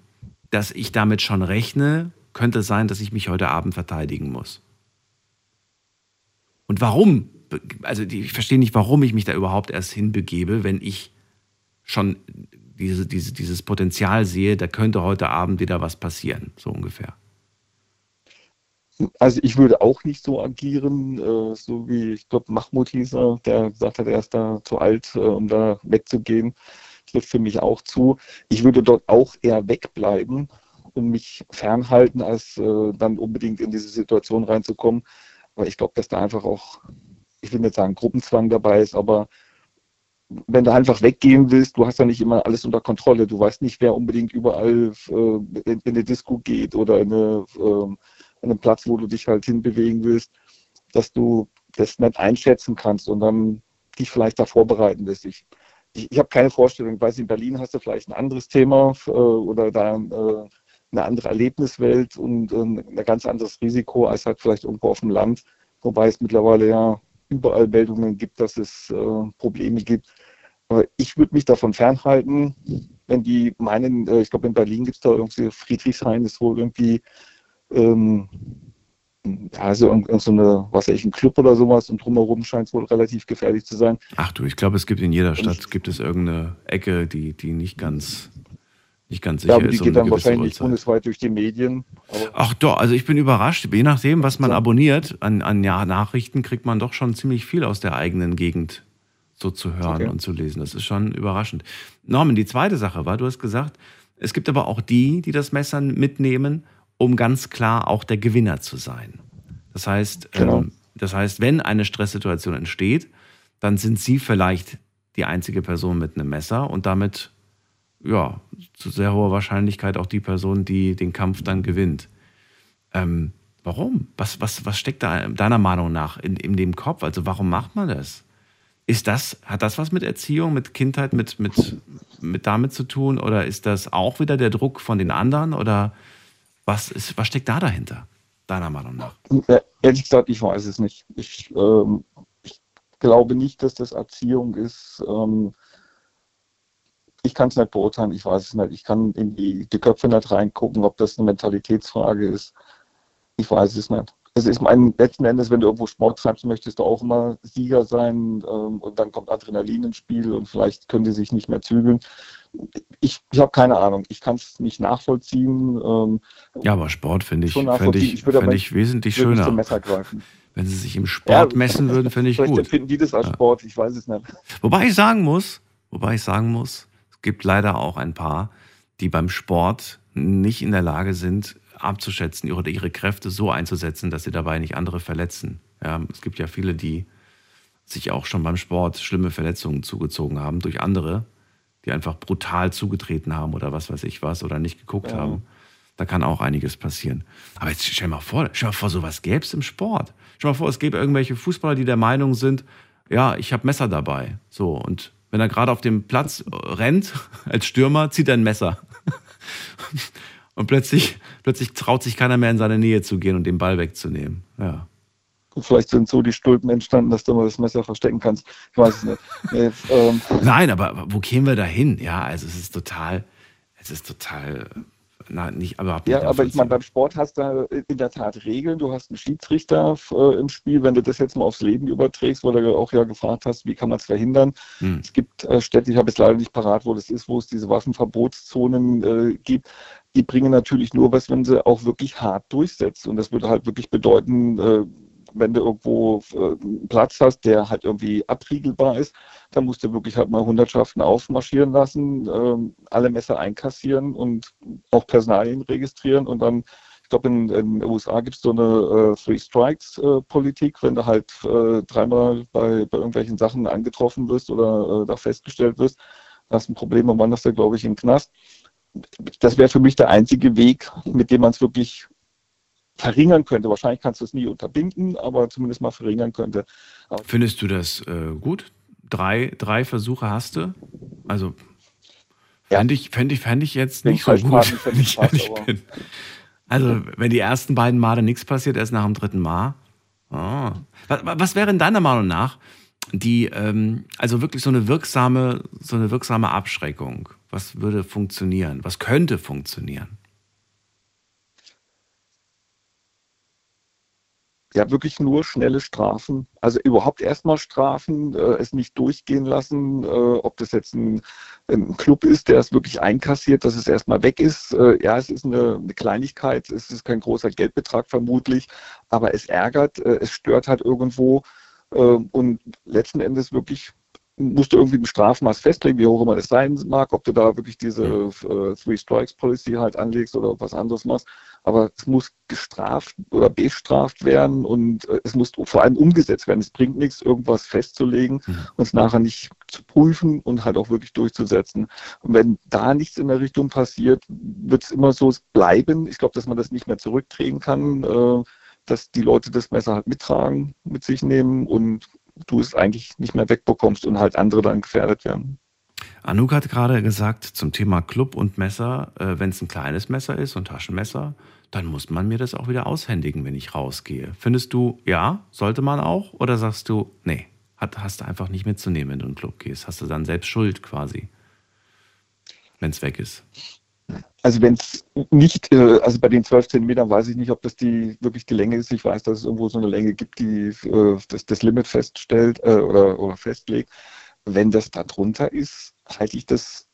Speaker 1: dass ich damit schon rechne, könnte sein, dass ich mich heute Abend verteidigen muss? Und warum? Also ich verstehe nicht, warum ich mich da überhaupt erst hinbegebe, wenn ich schon diese, diese, dieses Potenzial sehe, da könnte heute Abend wieder was passieren, so ungefähr.
Speaker 5: Also ich würde auch nicht so agieren, äh, so wie, ich glaube, Mahmoud hieß er, der gesagt hat, er ist da zu alt, äh, um da wegzugehen. Trifft für mich auch zu. Ich würde dort auch eher wegbleiben und mich fernhalten, als äh, dann unbedingt in diese Situation reinzukommen. Aber ich glaube, dass da einfach auch, ich will nicht sagen Gruppenzwang dabei ist, aber wenn du einfach weggehen willst, du hast ja nicht immer alles unter Kontrolle. Du weißt nicht, wer unbedingt überall äh, in, in eine Disco geht oder in eine, ähm, an einem Platz, wo du dich halt hinbewegen willst, dass du das nicht einschätzen kannst und dann dich vielleicht da vorbereiten lässt. Ich, ich, ich habe keine Vorstellung. Ich weiß, in Berlin hast du vielleicht ein anderes Thema äh, oder da äh, eine andere Erlebniswelt und äh, ein ganz anderes Risiko als halt vielleicht irgendwo auf dem Land, wobei es mittlerweile ja überall Meldungen gibt, dass es äh, Probleme gibt. Aber ich würde mich davon fernhalten, wenn die meinen, äh, ich glaube in Berlin gibt es da irgendwie Friedrichshain ist wohl irgendwie ähm, also irgend, irgend so eine, was weiß ich, ein Club oder sowas und drumherum scheint es wohl relativ gefährlich zu sein.
Speaker 1: Ach du, ich glaube, es gibt in jeder Stadt gibt es irgendeine Ecke, die, die nicht ganz nicht ganz sicher
Speaker 5: Ja, aber die
Speaker 1: ist. um
Speaker 5: geht dann wahrscheinlich
Speaker 1: Uhrzeit.
Speaker 5: bundesweit durch die Medien.
Speaker 1: Ach doch, also ich bin überrascht. Je nachdem, was man
Speaker 5: So.
Speaker 1: abonniert an, an ja, Nachrichten, kriegt man doch schon ziemlich viel aus der eigenen Gegend so zu hören
Speaker 5: Okay.
Speaker 1: und zu lesen. Das ist schon überraschend. Norman, die zweite Sache war, du hast gesagt, es gibt aber auch die, die das Messer mitnehmen, um ganz klar auch der Gewinner zu sein. Das heißt,
Speaker 5: Genau.
Speaker 1: ähm, das heißt, wenn eine Stresssituation entsteht, dann sind sie vielleicht die einzige Person mit einem Messer und damit ja, zu sehr hoher Wahrscheinlichkeit auch die Person, die den Kampf dann gewinnt. Ähm, warum? Was, was, was steckt da deiner Meinung nach in, in dem Kopf? Also warum macht man das? Ist das, hat das was mit Erziehung, mit Kindheit, mit, mit, mit damit zu tun? Oder ist das auch wieder der Druck von den anderen? Oder was, ist, was steckt da dahinter, deiner Meinung nach?
Speaker 5: Ja, ehrlich gesagt, ich weiß es nicht. Ich, ähm, ich glaube nicht, dass das Erziehung ist. Ähm, ich kann es nicht beurteilen, ich weiß es nicht. Ich kann in die, die Köpfe nicht reingucken, ob das eine Mentalitätsfrage ist. Ich weiß es nicht. Es ist mein letzten Endes, wenn du irgendwo Sport treibst, möchtest du auch immer Sieger sein ähm, und dann kommt Adrenalin ins Spiel und vielleicht können die sich nicht mehr zügeln. Ich, ich habe keine Ahnung. Ich kann es nicht nachvollziehen. Ähm,
Speaker 1: Ja, aber Sport finde ich,
Speaker 5: nachvollziehen.
Speaker 1: ich,
Speaker 5: Ich würde aber
Speaker 1: ich wesentlich
Speaker 5: ich zum
Speaker 1: schöner.
Speaker 5: Messer greifen.
Speaker 1: Wenn sie sich im Sport
Speaker 5: Ja,
Speaker 1: messen würden, finde ich
Speaker 5: Vielleicht
Speaker 1: gut.
Speaker 5: empfinden die das als
Speaker 1: Ja.
Speaker 5: Sport, ich weiß es nicht.
Speaker 1: Wobei ich sagen muss, wobei ich sagen muss, es gibt leider auch ein paar, die beim Sport nicht in der Lage sind, abzuschätzen oder ihre Kräfte so einzusetzen, dass sie dabei nicht andere verletzen. Ja, es gibt ja viele, die sich auch schon beim Sport schlimme Verletzungen zugezogen haben durch andere, die einfach brutal zugetreten haben oder was weiß ich was oder nicht geguckt
Speaker 5: Ja.
Speaker 1: haben. Da kann auch einiges passieren. Aber jetzt stell mal vor, stell mal vor, sowas gäbe es im Sport. Stell mal vor, es gäbe irgendwelche Fußballer, die der Meinung sind, ja, ich habe Messer dabei. So, und wenn er gerade auf dem Platz rennt, (laughs) als Stürmer, zieht er ein Messer. Und plötzlich, plötzlich traut sich keiner mehr in seine Nähe zu gehen und den Ball wegzunehmen. Ja.
Speaker 5: Vielleicht sind so die Stulpen entstanden, dass du mal das Messer verstecken kannst. Ich weiß es nicht. Nee, ähm,
Speaker 1: Nein, aber wo kämen wir da hin? Ja, also es ist total, es ist total, na, nicht, nicht
Speaker 5: ja, aber ich meine, beim Sport hast du in der Tat Regeln. Du hast einen Schiedsrichter äh, im Spiel. Wenn du das jetzt mal aufs Leben überträgst, wo du auch ja gefragt hast, wie kann man es verhindern?
Speaker 1: Hm.
Speaker 5: Es gibt äh, Städte, ich habe jetzt leider nicht parat, wo das ist, wo es diese Waffenverbotszonen äh, gibt. Die bringen natürlich nur was, wenn sie auch wirklich hart durchsetzt. Und das würde halt wirklich bedeuten, äh, wenn du irgendwo äh, einen Platz hast, der halt irgendwie abriegelbar ist, dann musst du wirklich halt mal Hundertschaften aufmarschieren lassen, ähm, alle Messer einkassieren und auch Personalien registrieren und dann ich glaube, in, den USA gibt es so eine äh, Three Strikes-Politik, wenn du halt äh, dreimal bei, bei irgendwelchen Sachen angetroffen wirst oder äh, da festgestellt wirst, hast ein Problem und wanderst du, glaube ich, den Knast. Das wäre für mich der einzige Weg, mit dem man es wirklich verringern könnte. Wahrscheinlich kannst du es nie unterbinden, aber zumindest mal verringern könnte.
Speaker 1: Findest du das äh, gut? Drei, drei Versuche hast du? Also
Speaker 5: Ja.
Speaker 1: fände ich, fänd ich, fänd ich jetzt
Speaker 5: Wenn
Speaker 1: nicht
Speaker 5: ich
Speaker 1: so gut, wenn
Speaker 5: ich
Speaker 1: ich ehrlich bin. Also, wenn die ersten beiden Male nichts passiert, erst nach dem dritten Mal. Ah. Was, was wäre in deiner Meinung nach die, ähm, also wirklich so eine wirksame, so eine wirksame Abschreckung? Was würde funktionieren? Was könnte funktionieren?
Speaker 5: Ja, wirklich nur schnelle Strafen. Also überhaupt erstmal Strafen, äh, es nicht durchgehen lassen, äh, ob das jetzt ein, ein Club ist, der es wirklich einkassiert, dass es erstmal weg ist. Äh, ja, es ist eine, eine Kleinigkeit, es ist kein großer Geldbetrag vermutlich, aber es ärgert, äh, es stört halt irgendwo und letzten Endes wirklich musst du irgendwie ein Strafmaß festlegen, wie hoch immer das sein mag, ob du da wirklich diese äh, Three Strikes Policy halt anlegst oder was anderes machst. Aber es muss gestraft oder bestraft werden und äh, es muss vor allem umgesetzt werden. Es bringt nichts, irgendwas festzulegen
Speaker 1: Mhm.
Speaker 5: und es nachher nicht zu prüfen und halt auch wirklich durchzusetzen. Und wenn da nichts in der Richtung passiert, wird es immer so bleiben. Ich glaube, dass man das nicht mehr zurückdrehen kann, äh, dass die Leute das Messer halt mittragen, mit sich nehmen und du es eigentlich nicht mehr wegbekommst und halt andere dann gefährdet werden.
Speaker 1: Anouk hat gerade gesagt zum Thema Club und Messer, äh, wenn es ein kleines Messer ist und Taschenmesser, dann muss man mir das auch wieder aushändigen, wenn ich rausgehe. Findest du, ja, sollte man auch? Oder sagst du, nee, hat, hast du einfach nicht mitzunehmen, wenn du in den Club gehst? Hast du dann selbst Schuld quasi, wenn es weg ist?
Speaker 5: Also wenn es nicht, äh, also bei den 12 Zentimetern weiß ich nicht, ob das die wirklich die Länge ist. Ich weiß, dass es irgendwo so eine Länge gibt, die äh, das, das Limit feststellt äh, oder, oder festlegt. Wenn das da drunter ist, halte ich das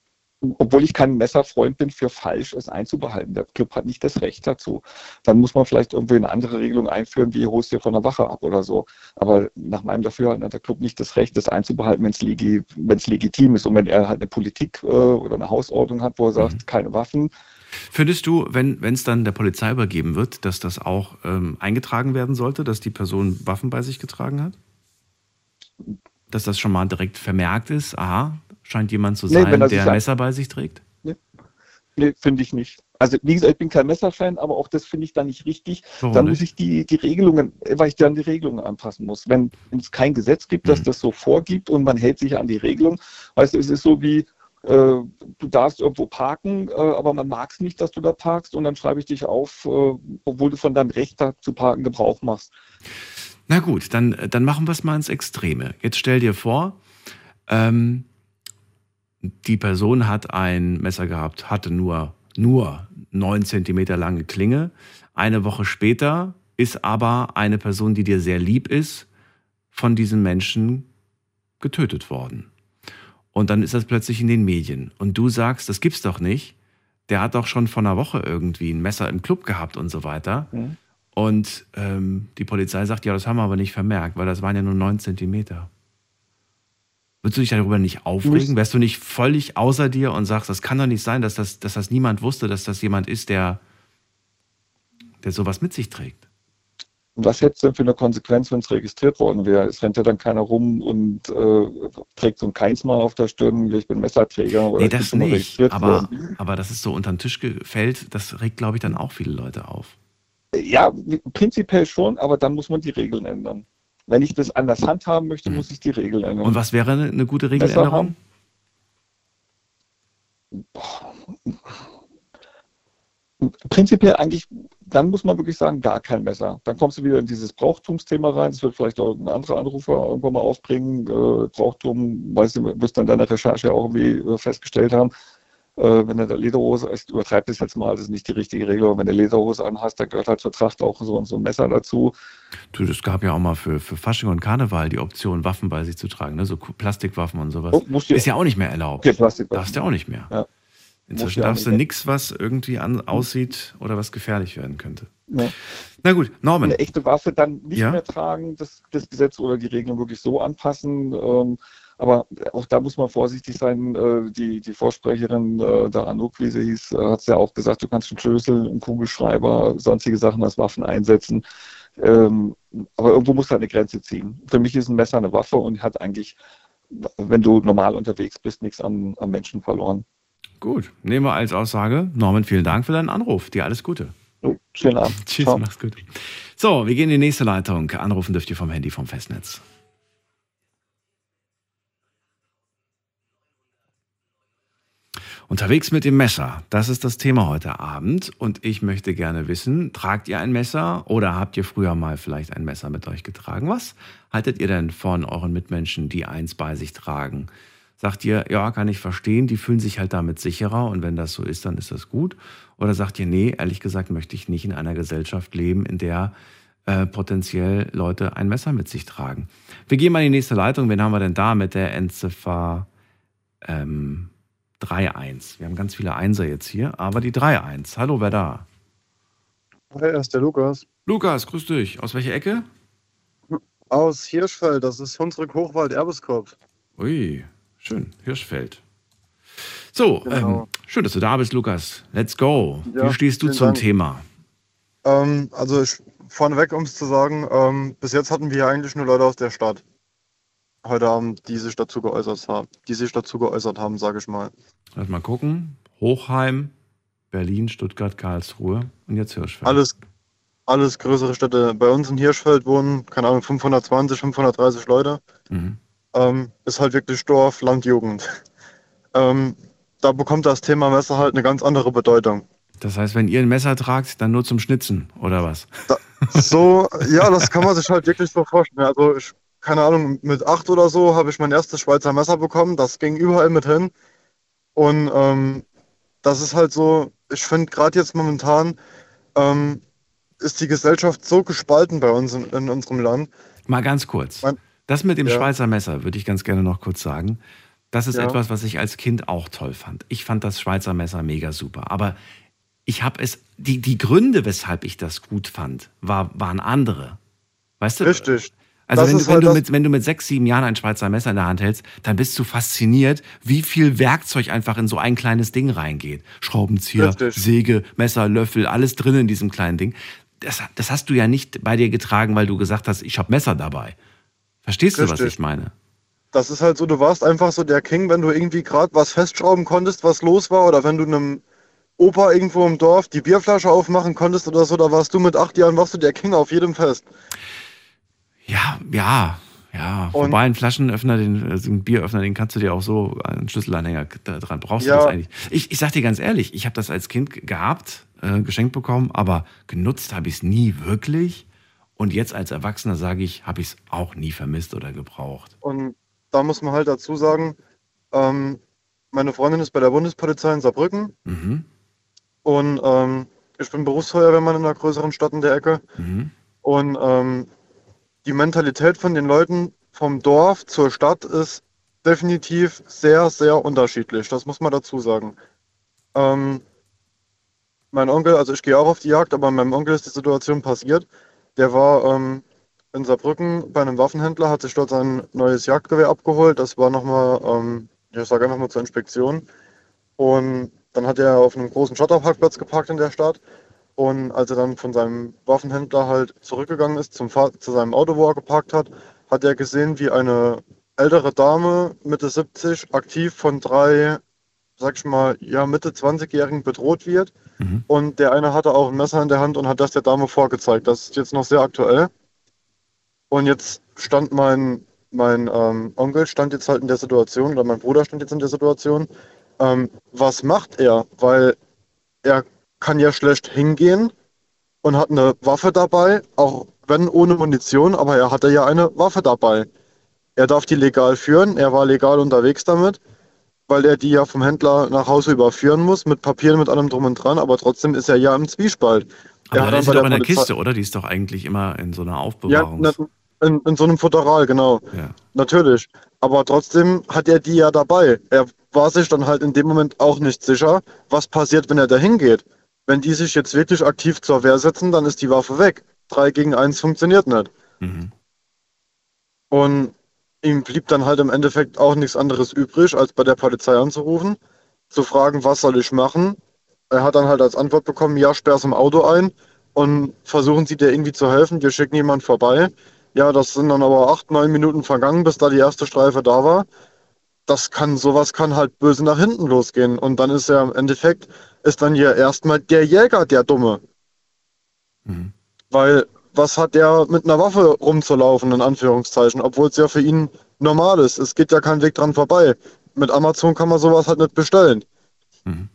Speaker 5: obwohl ich kein Messerfreund bin, für falsch, es einzubehalten. Der Club hat nicht das Recht dazu. Dann muss man vielleicht irgendwie eine andere Regelung einführen, wie holst du von der Wache ab oder so. Aber nach meinem Dafürhalten hat der Club nicht das Recht, das einzubehalten, wenn es legi legitim ist. Und wenn er halt eine Politik äh, oder eine Hausordnung hat, wo er sagt, mhm. keine Waffen.
Speaker 1: Findest du, wenn es dann der Polizei übergeben wird, dass das auch ähm, eingetragen werden sollte, dass die Person Waffen bei sich getragen hat? Dass das schon mal direkt vermerkt ist, aha, scheint jemand zu sein, nee, der ein Messer bei sich trägt?
Speaker 5: Nee, nee finde ich nicht. Also wie gesagt, ich bin kein Messerfan, aber auch das finde ich dann nicht richtig. Warum dann muss ich die, die Regelungen, weil ich dann die Regelungen anpassen muss. Wenn es kein Gesetz gibt, das mhm. das so vorgibt und man hält sich an die Regelung, weißt du, es ist so wie, äh, du darfst irgendwo parken, äh, aber man mag es nicht, dass du da parkst und dann schreibe ich dich auf, äh, obwohl du von deinem Recht da zu parken Gebrauch machst.
Speaker 1: Na gut, dann, dann machen wir es mal ins Extreme. Jetzt stell dir vor, ähm, die Person hat ein Messer gehabt, hatte nur, nur 9 cm lange Klinge. Eine Woche später ist aber eine Person, die dir sehr lieb ist, von diesem Menschen getötet worden. Und dann ist das plötzlich in den Medien. Und du sagst, das gibt's doch nicht. Der hat doch schon vor einer Woche irgendwie ein Messer im Club gehabt und so weiter. Mhm. Und ähm, die Polizei sagt, ja, das haben wir aber nicht vermerkt, weil das waren ja nur 9 Zentimeter. Würdest du dich darüber nicht aufregen? Wärst du nicht völlig außer dir und sagst, das kann doch nicht sein, dass das, dass das niemand wusste, dass das jemand ist, der, der sowas mit sich trägt?
Speaker 5: Was hätte es denn für eine Konsequenz, wenn es registriert worden wäre? Es rennt ja dann keiner rum und äh, trägt so ein Keinsmal auf der Stirn, ich bin Messerträger.
Speaker 1: Oder nee, das nicht. Aber, aber das ist so unter den Tisch gefällt, das regt, glaube ich, dann auch viele Leute auf.
Speaker 5: Ja, prinzipiell schon, aber dann muss man die Regeln ändern. Wenn ich das anders handhaben möchte, muss ich die Regel ändern.
Speaker 1: Und was wäre eine gute Regeländerung?
Speaker 5: Prinzipiell eigentlich, dann muss man wirklich sagen, gar kein Messer. Dann kommst du wieder in dieses Brauchtumsthema rein. Das wird vielleicht auch ein anderer Anrufer irgendwann mal aufbringen. Äh, Brauchtum, weißt du, wirst dann deine Recherche auch irgendwie äh, festgestellt haben wenn du eine Lederhose, ich übertreibe das jetzt mal, das ist nicht die richtige Regel, aber wenn du Lederhose anhast, dann gehört halt zur Tracht auch so, so ein Messer dazu.
Speaker 1: Du, das gab ja auch mal für, für Fasching und Karneval die Option, Waffen bei sich zu tragen, ne? so Plastikwaffen und sowas. Oh, ist ja auch nicht mehr erlaubt. Okay. Darfst du ja auch nicht mehr. Ja. Inzwischen darfst du nichts, was irgendwie an, aussieht oder was gefährlich werden könnte. Ja. Na gut, Norman.
Speaker 5: Eine echte Waffe dann nicht ja? mehr tragen, das, das Gesetz oder die Regelung wirklich so anpassen. Ähm, aber auch da muss man vorsichtig sein. Äh, die, die Vorsprecherin äh, der Anouk, wie sie hieß, äh, hat es ja auch gesagt, du kannst einen Schlüssel, einen Kugelschreiber, sonstige Sachen als Waffen einsetzen. Ähm, aber irgendwo muss halt eine Grenze ziehen. Für mich ist ein Messer eine Waffe und hat eigentlich, wenn du normal unterwegs bist, nichts am, am Menschen verloren.
Speaker 1: Gut, nehmen wir als Aussage. Norman, vielen Dank für deinen Anruf. Dir alles Gute.
Speaker 5: Oh, schönen Abend. (laughs)
Speaker 1: Tschüss, Ciao. mach's gut. So, wir gehen in die nächste Leitung. Anrufen dürft ihr vom Handy vom Festnetz. Unterwegs mit dem Messer, das ist das Thema heute Abend. Und ich möchte gerne wissen, tragt ihr ein Messer oder habt ihr früher mal vielleicht ein Messer mit euch getragen? Was haltet ihr denn von euren Mitmenschen, die eins bei sich tragen? Sagt ihr, ja, kann ich verstehen, die fühlen sich halt damit sicherer und wenn das so ist, dann ist das gut? Oder sagt ihr, nee, ehrlich gesagt möchte ich nicht in einer Gesellschaft leben, in der äh, potenziell Leute ein Messer mit sich tragen? Wir gehen mal in die nächste Leitung. Wen haben wir denn da mit der Endziffer? Ähm, 3-1. Wir haben ganz viele Einser jetzt hier, aber die 3-1. Hallo, wer da?
Speaker 6: Hi, er ist der Lukas.
Speaker 1: Lukas, grüß dich. Aus welcher Ecke?
Speaker 6: Aus Hirschfeld, das ist Hunsrück Hochwald Erbeskopf.
Speaker 1: Ui, schön, Hirschfeld. So, genau. ähm, schön, dass du da bist, Lukas. Let's go. Ja, Wie stehst du zum Dank. Thema?
Speaker 6: Ähm, also ich, vorneweg, um es zu sagen, ähm, bis jetzt hatten wir eigentlich nur Leute aus der Stadt heute Abend, die sich dazu geäußert haben, die sich dazu geäußert haben, sage ich mal.
Speaker 1: Lass mal gucken. Hochheim, Berlin, Stuttgart, Karlsruhe und jetzt Hirschfeld.
Speaker 6: Alles, alles größere Städte. Bei uns in Hirschfeld wohnen, keine Ahnung, 520, 530 Leute. Mhm. Ähm, ist halt wirklich Dorf, Landjugend. Ähm, da bekommt das Thema Messer halt eine ganz andere Bedeutung.
Speaker 1: Das heißt, wenn ihr ein Messer tragt, dann nur zum Schnitzen, oder was?
Speaker 6: Da, so, ja, das kann man sich halt wirklich so vorstellen. Also ich keine Ahnung, mit acht oder so habe ich mein erstes Schweizer Messer bekommen. Das ging überall mit hin. Und ähm, das ist halt so, ich finde gerade jetzt momentan ähm, ist die Gesellschaft so gespalten bei uns in, in unserem Land.
Speaker 1: Mal ganz kurz. Mein, das mit dem ja. Schweizer Messer würde ich ganz gerne noch kurz sagen. Das ist
Speaker 6: Ja.
Speaker 1: etwas, was ich als Kind auch toll fand. Ich fand das Schweizer Messer mega super. Aber ich habe es, die, die Gründe, weshalb ich das gut fand, war, waren andere. Weißt du?
Speaker 6: Richtig.
Speaker 1: Also wenn du, wenn,
Speaker 6: halt
Speaker 1: du mit, wenn du mit sechs, sieben Jahren ein Schweizer Messer in der Hand hältst, dann bist du fasziniert, wie viel Werkzeug einfach in so ein kleines Ding reingeht. Schraubenzieher,
Speaker 6: Richtig.
Speaker 1: Säge, Messer, Löffel, alles drin in diesem kleinen Ding. Das, das hast du ja nicht bei dir getragen, weil du gesagt hast, ich habe Messer dabei. Verstehst du, was
Speaker 6: Richtig.
Speaker 1: ich meine?
Speaker 6: Das ist halt so, du warst einfach so der King, wenn du irgendwie gerade was festschrauben konntest, was los war, oder wenn du einem Opa irgendwo im Dorf die Bierflasche aufmachen konntest oder so, da warst du mit acht Jahren, warst du der King auf jedem Fest.
Speaker 1: Ja, ja, ja.
Speaker 6: Und-
Speaker 1: Wobei ein Flaschenöffner, den, also ein Bieröffner, den kannst du dir auch so, einen Schlüsselanhänger dran. Brauchst
Speaker 6: Ja.
Speaker 1: du das eigentlich? Ich, ich sag dir ganz ehrlich, ich habe das als Kind gehabt, äh, geschenkt bekommen, aber genutzt habe ich es nie wirklich. Und jetzt als Erwachsener sage ich, habe ich es auch nie vermisst oder gebraucht.
Speaker 6: Und da muss man halt dazu sagen, ähm, meine Freundin ist bei der Bundespolizei in Saarbrücken
Speaker 1: Mhm.
Speaker 6: und ähm, ich bin Berufsfeuerwehrmann in einer größeren Stadt in der Ecke.
Speaker 1: Mhm.
Speaker 6: Und ähm, die Mentalität von den Leuten vom Dorf zur Stadt ist definitiv sehr, sehr unterschiedlich. Das muss man dazu sagen. Ähm, mein Onkel, also ich gehe auch auf die Jagd, aber meinem Onkel ist die Situation passiert. Der war ähm, in Saarbrücken bei einem Waffenhändler, hat sich dort sein neues Jagdgewehr abgeholt. Das war nochmal, ähm, ich sage einfach mal zur Inspektion. Und dann hat er auf einem großen Schotterparkplatz geparkt in der Stadt. Und als er dann von seinem Waffenhändler halt zurückgegangen ist zum Fahr zu seinem Auto, wo er geparkt hat, hat er gesehen, wie eine ältere Dame, Mitte 70, aktiv von drei, sag ich mal, ja, Mitte 20-Jährigen bedroht wird.
Speaker 1: Mhm.
Speaker 6: Und der eine hatte auch ein Messer in der Hand und hat das der Dame vorgezeigt. Das ist jetzt noch sehr aktuell. Und jetzt stand mein, mein ähm, Onkel stand jetzt halt in der Situation, oder mein Bruder stand jetzt in der Situation. Ähm, was macht er? Weil er kann ja schlecht hingehen und hat eine Waffe dabei, auch wenn ohne Munition, aber er hatte ja eine Waffe dabei. Er darf die legal führen, er war legal unterwegs damit, weil er die ja vom Händler nach Hause überführen muss, mit Papieren, mit allem drum und dran, aber trotzdem ist er ja im Zwiespalt.
Speaker 1: Aber
Speaker 6: Er
Speaker 1: dann ist doch in der
Speaker 6: Polizei-
Speaker 1: Kiste, oder? Die ist doch eigentlich immer in so einer
Speaker 6: Ja,
Speaker 1: Aufbewahrung.
Speaker 6: na, in, in so einem Futteral, genau.
Speaker 1: Ja.
Speaker 6: Natürlich. Aber trotzdem hat er die ja dabei. Er war sich dann halt in dem Moment auch nicht sicher, was passiert, wenn er da hingeht. Wenn die sich jetzt wirklich aktiv zur Wehr setzen, dann ist die Waffe weg. Drei gegen eins funktioniert nicht.
Speaker 1: Mhm.
Speaker 6: Und ihm blieb dann halt im Endeffekt auch nichts anderes übrig, als bei der Polizei anzurufen, zu fragen, was soll ich machen. Er hat dann halt als Antwort bekommen, ja, sperr's im Auto ein und versuchen Sie dir irgendwie zu helfen, wir schicken jemand vorbei. Ja, das sind dann aber acht, neun Minuten vergangen, bis da die erste Streife da war. Das kann, sowas kann halt böse nach hinten losgehen. Und dann ist ja im Endeffekt, ist dann ja erstmal der Jäger der Dumme.
Speaker 1: Mhm.
Speaker 6: Weil was hat der mit einer Waffe rumzulaufen, in Anführungszeichen, obwohl es ja für ihn normal ist. Es geht ja kein Weg dran vorbei. Mit Amazon kann man sowas halt nicht bestellen.
Speaker 1: Mhm.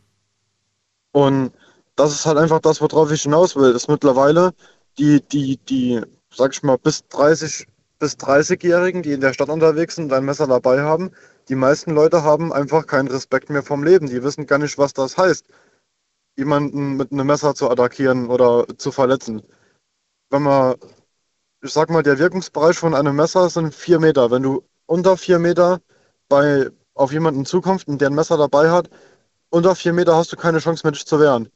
Speaker 6: Und das ist halt einfach das, worauf ich hinaus will. Ist mittlerweile die, die, die, sag ich mal, bis 30, bis 30-Jährigen, die in der Stadt unterwegs sind und ein Messer dabei haben, die meisten Leute haben einfach keinen Respekt mehr vom Leben. Die wissen gar nicht, was das heißt, jemanden mit einem Messer zu attackieren oder zu verletzen. Wenn man, ich sag mal, der Wirkungsbereich von einem Messer sind vier Meter. Wenn du unter vier Meter bei, auf jemanden zukommst und der ein Messer dabei hat, unter vier Meter hast du keine Chance mehr, dich zu wehren.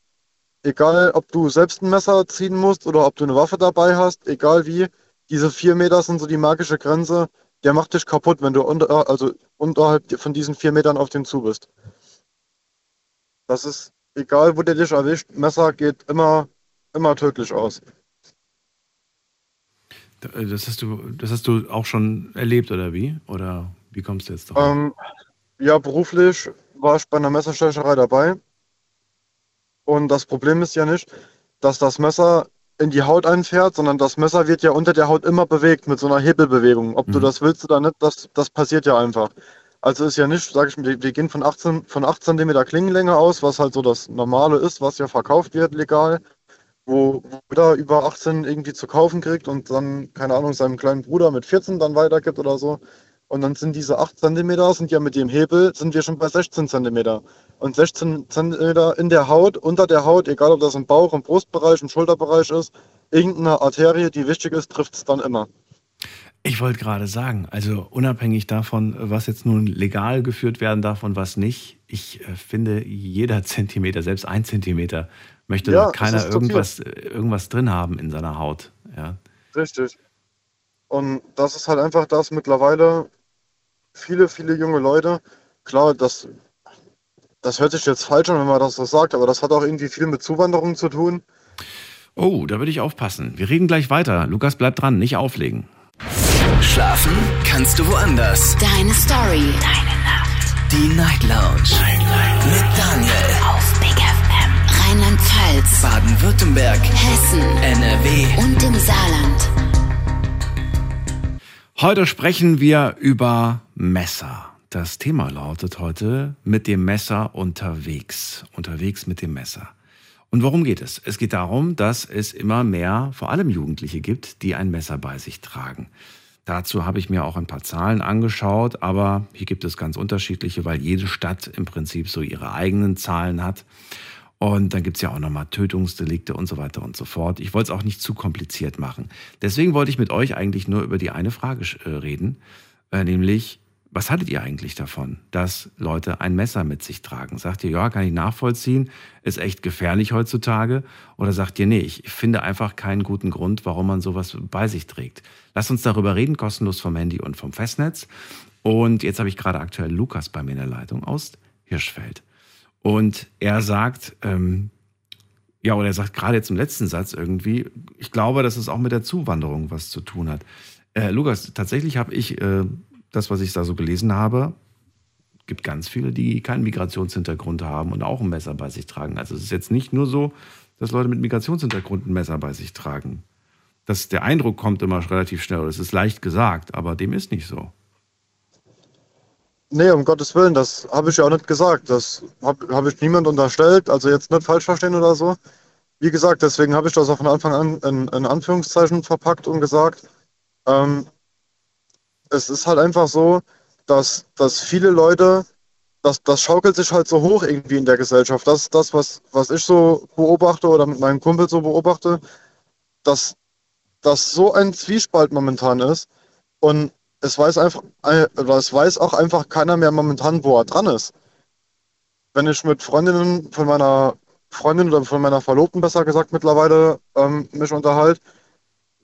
Speaker 6: Egal, ob du selbst ein Messer ziehen musst oder ob du eine Waffe dabei hast, egal wie, diese vier Meter sind so die magische Grenze. Der macht dich kaputt, wenn du unter, also unterhalb von diesen vier Metern auf dem zu bist. Das ist egal, wo der dich erwischt. Messer geht immer, immer tödlich aus.
Speaker 1: Das hast du, das hast du auch schon erlebt, oder wie? Oder wie kommst du jetzt drauf?
Speaker 6: Ähm, ja, beruflich war ich bei einer Messerstecherei dabei. Und das Problem ist ja nicht, dass das Messer in die Haut einfährt, sondern das Messer wird ja unter der Haut immer bewegt mit so einer Hebelbewegung. Ob du
Speaker 1: Mhm.
Speaker 6: das willst oder nicht, das, das passiert ja einfach. Also ist ja nicht, sag ich mal, wir gehen von 18, von 8 cm Klingenlänge aus, was halt so das Normale ist, was ja verkauft wird legal, wo wo jeder über 18 irgendwie zu kaufen kriegt und dann, keine Ahnung, seinem kleinen Bruder mit 14 dann weitergibt oder so. Und dann sind diese 8 cm, sind ja mit dem Hebel, sind wir schon bei 16 cm. Und 16 cm in der Haut, unter der Haut, egal ob das im Bauch, im Brustbereich, im Schulterbereich ist, irgendeine Arterie, die wichtig ist, trifft es dann immer.
Speaker 1: Ich wollte gerade sagen, also unabhängig davon, was jetzt nun legal geführt werden darf und was nicht, ich äh, finde, jeder (laughs) Zentimeter, selbst ein Zentimeter, möchte
Speaker 6: Ja,
Speaker 1: keiner irgendwas, irgendwas drin haben in seiner Haut. Ja.
Speaker 6: Richtig. Und das ist halt einfach das mittlerweile, viele, viele junge Leute, klar, das, das hört sich jetzt falsch an, wenn man das so sagt, aber das hat auch irgendwie viel mit Zuwanderung zu tun.
Speaker 1: Oh, da würde ich aufpassen. Wir reden gleich weiter. Lukas, bleib dran, nicht auflegen.
Speaker 7: Schlafen kannst du woanders.
Speaker 8: Deine Story. Deine Nacht.
Speaker 7: Die Night Lounge. Mit Daniel.
Speaker 8: Auf Big FM. Rheinland-Pfalz.
Speaker 7: Baden-Württemberg.
Speaker 8: Hessen.
Speaker 7: NRW.
Speaker 8: Und im Saarland.
Speaker 1: Heute sprechen wir über Messer. Das Thema lautet heute mit dem Messer unterwegs. Unterwegs mit dem Messer. Und worum geht es? Es geht darum, dass es immer mehr, vor allem Jugendliche gibt, die ein Messer bei sich tragen. Dazu habe ich mir auch ein paar Zahlen angeschaut, aber hier gibt es ganz unterschiedliche, weil jede Stadt im Prinzip so ihre eigenen Zahlen hat. Und dann gibt es ja auch nochmal Tötungsdelikte und so weiter und so fort. Ich wollte es auch nicht zu kompliziert machen. Deswegen wollte ich mit euch eigentlich nur über die eine Frage äh, reden, äh, nämlich, was haltet ihr eigentlich davon, dass Leute ein Messer mit sich tragen? Sagt ihr, ja, kann ich nachvollziehen, ist echt gefährlich heutzutage? Oder sagt ihr, nee, ich finde einfach keinen guten Grund, warum man sowas bei sich trägt? Lasst uns darüber reden, kostenlos vom Handy und vom Festnetz. Und jetzt habe ich gerade aktuell Lukas bei mir in der Leitung aus Hirschfeld. Und er sagt, ähm, ja, oder er sagt gerade jetzt im letzten Satz irgendwie, ich glaube, dass es auch mit der Zuwanderung was zu tun hat. Äh, Lukas, tatsächlich habe ich äh, das, was ich da so gelesen habe, gibt ganz viele, die keinen Migrationshintergrund haben und auch ein Messer bei sich tragen. Also es ist jetzt nicht nur so, dass Leute mit Migrationshintergrund ein Messer bei sich tragen. Das, der Eindruck kommt immer relativ schnell, das ist leicht gesagt, aber dem ist nicht so.
Speaker 6: Nee, um Gottes Willen, das habe ich ja auch nicht gesagt. Das habe hab ich niemand unterstellt, also jetzt nicht falsch verstehen oder so. Wie gesagt, deswegen habe ich das auch von Anfang an in, in Anführungszeichen verpackt und gesagt, ähm, es ist halt einfach so, dass, dass viele Leute, das, das schaukelt sich halt so hoch irgendwie in der Gesellschaft. Das ist das, was, was ich so beobachte oder mit meinem Kumpel so beobachte, dass das so ein Zwiespalt momentan ist und es weiß einfach, äh, oder es weiß auch einfach keiner mehr momentan, wo er dran ist. Wenn ich mit Freundinnen von meiner Freundin oder von meiner Verlobten besser gesagt mittlerweile ähm, mich unterhalte,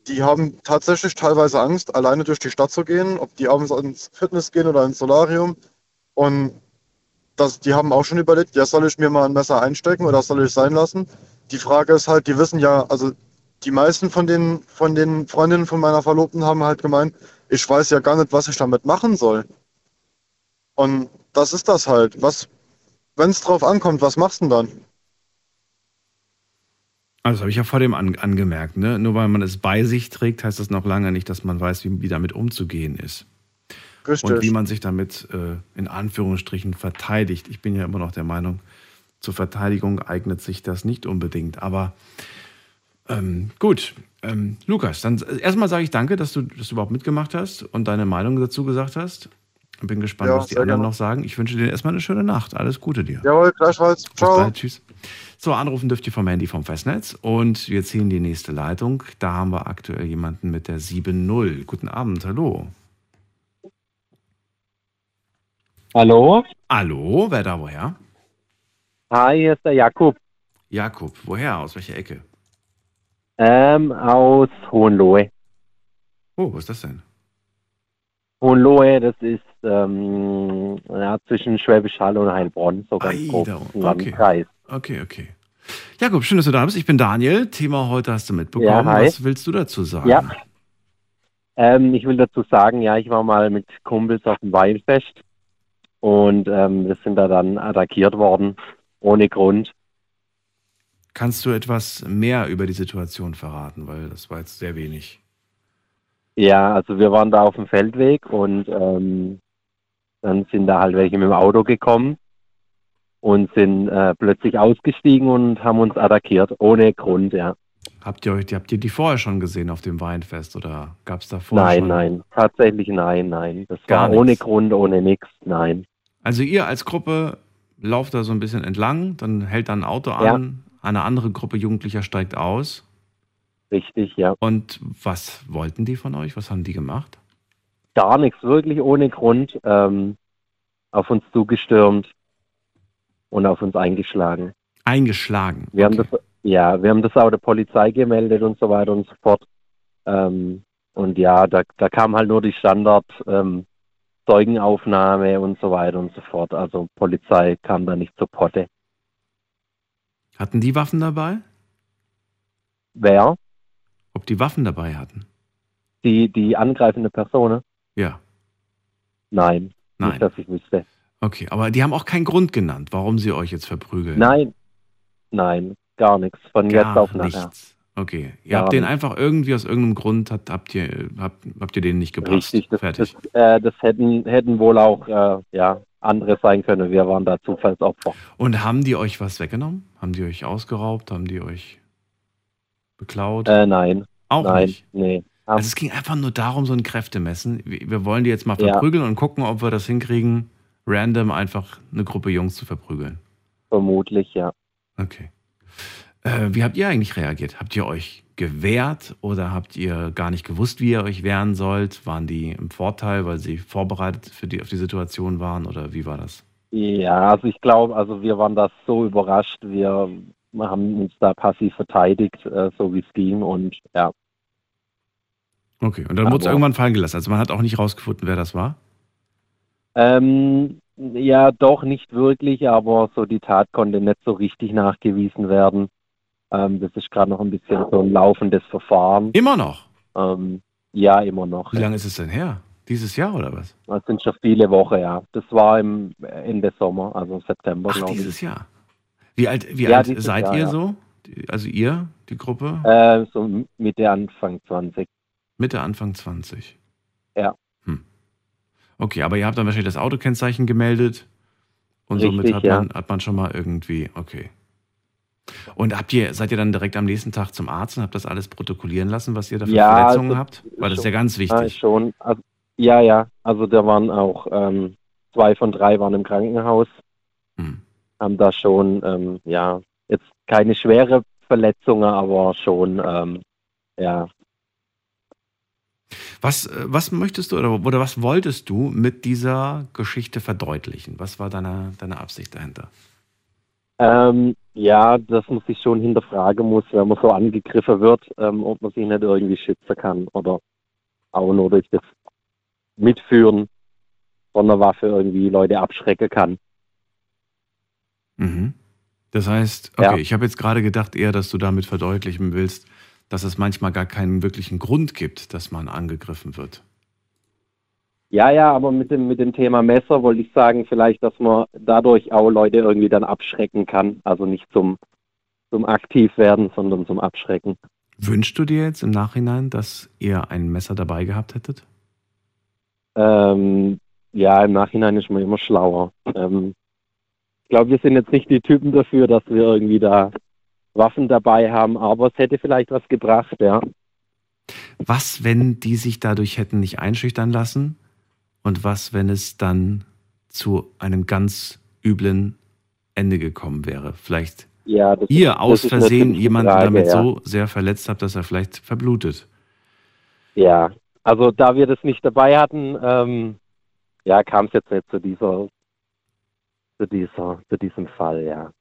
Speaker 6: die haben tatsächlich teilweise Angst, alleine durch die Stadt zu gehen, ob die abends ins Fitness gehen oder ins Solarium. Und das, die haben auch schon überlegt, ja, soll ich mir mal ein Messer einstecken oder soll ich sein lassen? Die Frage ist halt, die wissen ja, also die meisten von den, von den Freundinnen von meiner Verlobten haben halt gemeint, ich weiß ja gar nicht, was ich damit machen soll. Und das ist das halt. Was, wenn es drauf ankommt, was machst du denn dann?
Speaker 1: Also das habe ich ja vor dem an, angemerkt. Ne? Nur weil man es bei sich trägt, heißt das noch lange nicht, dass man weiß, wie, wie damit umzugehen ist.
Speaker 6: Richtig.
Speaker 1: Und wie man sich damit äh, in Anführungsstrichen verteidigt. Ich bin ja immer noch der Meinung, zur Verteidigung eignet sich das nicht unbedingt. Aber ähm, gut, ähm, Lukas, dann erstmal sage ich danke, dass du das überhaupt mitgemacht hast und deine Meinung dazu gesagt hast. Ich bin gespannt,
Speaker 6: Ja,
Speaker 1: was die anderen noch sagen. Ich wünsche dir erstmal eine schöne Nacht. Alles Gute dir.
Speaker 6: Jawohl, gleichfalls.
Speaker 1: Bis
Speaker 6: Ciao.
Speaker 1: bald, tschüss. So, anrufen dürft ihr vom Handy vom Festnetz und wir ziehen die nächste Leitung. Da haben wir aktuell jemanden mit der 7.0. Guten Abend, hallo.
Speaker 9: Hallo?
Speaker 1: Hallo, wer da woher?
Speaker 9: Hi, hier ist der Jakub
Speaker 1: Jakob, woher? Aus welcher Ecke?
Speaker 9: ähm, aus Hohenlohe.
Speaker 1: Oh, wo ist das denn?
Speaker 9: Hohenlohe, das ist ähm, ja, zwischen Schwäbisch Hall und Heilbronn, so ganz
Speaker 1: Ei,
Speaker 9: grob im
Speaker 1: okay. Okay, okay. Jakob, schön, dass du da bist. Ich bin Daniel. Thema heute hast du mitbekommen.
Speaker 9: Ja.
Speaker 1: Was willst du dazu sagen?
Speaker 9: Ja. Ähm, ich will dazu sagen, ja, ich war mal mit Kumpels auf dem Weinfest und ähm, wir sind da dann attackiert worden, ohne Grund.
Speaker 1: Kannst du etwas mehr über die Situation verraten? Weil das war jetzt sehr wenig.
Speaker 9: Ja, also wir waren da auf dem Feldweg und ähm, dann sind da halt welche mit dem Auto gekommen und sind äh, plötzlich ausgestiegen und haben uns attackiert, ohne Grund, ja.
Speaker 1: Habt ihr, euch, habt ihr die vorher schon gesehen auf dem Weinfest oder gab es da vorher
Speaker 9: Nein,
Speaker 1: schon?
Speaker 9: nein, tatsächlich nein, nein. Das
Speaker 1: Gar
Speaker 9: war ohne
Speaker 1: nichts.
Speaker 9: Grund, ohne nichts, nein.
Speaker 1: Also ihr als Gruppe lauft da so ein bisschen entlang, dann hält da ein Auto
Speaker 9: Ja.
Speaker 1: an, eine andere Gruppe Jugendlicher steigt aus.
Speaker 9: Richtig, ja.
Speaker 1: Und was wollten die von euch? Was haben die gemacht?
Speaker 9: gar nichts, wirklich ohne Grund, ähm, auf uns zugestürmt und auf uns eingeschlagen.
Speaker 1: Eingeschlagen.
Speaker 9: Wir
Speaker 1: okay.
Speaker 9: haben das, ja, wir haben das auch der Polizei gemeldet und so weiter und so fort. Ähm, und ja, da, da kam halt nur die Standard ähm, Zeugenaufnahme und so weiter und so fort. Also Polizei kam da nicht zur Potte.
Speaker 1: Hatten die Waffen dabei?
Speaker 9: Wer?
Speaker 1: Ob die Waffen dabei hatten?
Speaker 9: Die, die angreifende Person? ne?
Speaker 1: Ja.
Speaker 9: Nein,
Speaker 1: Nein.
Speaker 9: nicht, dass ich wüsste.
Speaker 1: Okay, aber die haben auch keinen Grund genannt, warum sie euch jetzt verprügeln.
Speaker 9: Nein, nein, gar nichts. Von
Speaker 1: Gar
Speaker 9: jetzt auf nachher.
Speaker 1: nichts. Okay. Ihr
Speaker 9: Gar
Speaker 1: habt den einfach irgendwie aus irgendeinem Grund habt, habt ihr habt, habt ihr den nicht gepasst.
Speaker 9: Richtig, das,
Speaker 1: Fertig.
Speaker 9: das, äh, das hätten, hätten wohl auch äh, ja, andere sein können. Wir waren da Zufallsopfer.
Speaker 1: Und haben die euch was weggenommen? Haben die euch ausgeraubt? Haben die euch beklaut?
Speaker 9: Äh, nein,
Speaker 1: auch
Speaker 9: nein,
Speaker 1: nicht.
Speaker 9: nee.
Speaker 1: Also es ging einfach nur darum, so ein Kräftemessen. Wir wir wollen die jetzt mal
Speaker 9: Ja.
Speaker 1: verprügeln und gucken, ob wir das hinkriegen, random einfach eine Gruppe Jungs zu verprügeln.
Speaker 9: Vermutlich, ja.
Speaker 1: Okay. Äh, wie habt ihr eigentlich reagiert? Habt ihr euch gewehrt oder habt ihr gar nicht gewusst, wie ihr euch wehren sollt? Waren die im Vorteil, weil sie vorbereitet für die, auf die Situation waren oder wie war das?
Speaker 9: Ja, also ich glaube, also wir waren da so überrascht. Wir haben uns da passiv verteidigt, äh, so wie es ging. Und ja,
Speaker 1: Okay, und dann wurde es irgendwann fallen gelassen. Also man hat auch nicht rausgefunden, wer das war.
Speaker 9: ähm, ja, doch nicht wirklich, aber so die Tat konnte nicht so richtig nachgewiesen werden. Ähm, das ist gerade noch ein bisschen so ein laufendes Verfahren.
Speaker 1: Immer noch.
Speaker 9: Ähm, ja, immer noch.
Speaker 1: Wie lange ist es denn her? Dieses Jahr oder was?
Speaker 9: Das sind schon viele Wochen, ja. Das war im Ende Sommer, also September,
Speaker 1: Ach,
Speaker 9: glaube ich.
Speaker 1: dieses Jahr. Wie alt, wie
Speaker 9: Ja,
Speaker 1: alt seid
Speaker 9: Jahr,
Speaker 1: ihr
Speaker 9: ja.
Speaker 1: so? Also ihr, die Gruppe?
Speaker 9: Äh, so Mitte, Anfang 20.
Speaker 1: Mitte, Anfang 20.
Speaker 9: Ja.
Speaker 1: Hm. Okay, aber ihr habt dann wahrscheinlich das Autokennzeichen gemeldet und somit
Speaker 9: Richtig,
Speaker 1: hat
Speaker 9: ja.
Speaker 1: man, hat man schon mal irgendwie, okay. Und habt ihr, seid ihr dann direkt am nächsten Tag zum Arzt und habt das alles protokollieren lassen, was ihr da für
Speaker 9: Ja,
Speaker 1: Verletzungen
Speaker 9: also,
Speaker 1: habt? Weil das ist ja ganz
Speaker 9: Ah,
Speaker 1: wichtig.
Speaker 9: schon. Also, ja, ja. Also da waren auch ähm, zwei von drei waren im Krankenhaus,
Speaker 1: Hm.
Speaker 9: Haben da schon, ähm, ja, jetzt keine schwere Verletzungen, aber schon, ähm, ja,
Speaker 1: Was, äh, was möchtest du oder, oder was wolltest du mit dieser Geschichte verdeutlichen? Was war deine, deine Absicht dahinter?
Speaker 9: Ähm, ja, das muss ich schon hinterfragen muss, wenn man so angegriffen wird, ähm, ob man sich nicht irgendwie schützen kann oder auch nur durch das Mitführen von einer Waffe irgendwie Leute abschrecken kann.
Speaker 1: Mhm. Das heißt, okay,
Speaker 9: Ja.
Speaker 1: ich habe jetzt gerade gedacht eher, dass du damit verdeutlichen willst, dass es manchmal gar keinen wirklichen Grund gibt, dass man angegriffen wird.
Speaker 9: Ja, ja, aber mit dem, mit dem Thema Messer wollte ich sagen, vielleicht, dass man dadurch auch Leute irgendwie dann abschrecken kann. Also nicht zum, zum Aktivwerden, sondern zum Abschrecken.
Speaker 1: Wünschst du dir jetzt im Nachhinein, dass ihr ein Messer dabei gehabt hättet?
Speaker 9: Ähm, ja, im Nachhinein ist man immer schlauer. Ähm, ich glaube, wir sind jetzt nicht die Typen dafür, dass wir irgendwie da Waffen dabei haben, aber es hätte vielleicht was gebracht, ja.
Speaker 1: Was, wenn die sich dadurch hätten nicht einschüchtern lassen? Und was, wenn es dann zu einem ganz üblen Ende gekommen wäre? Vielleicht
Speaker 9: Ja,
Speaker 1: ihr
Speaker 9: ist-
Speaker 1: aus Versehen jemanden
Speaker 9: Frage,
Speaker 1: damit
Speaker 9: ja.
Speaker 1: so sehr verletzt habt, dass er vielleicht verblutet.
Speaker 9: Ja, also da wir das nicht dabei hatten, ähm, ja, kam es jetzt nicht zu dieser, zu dieser, zu diesem Fall, ja.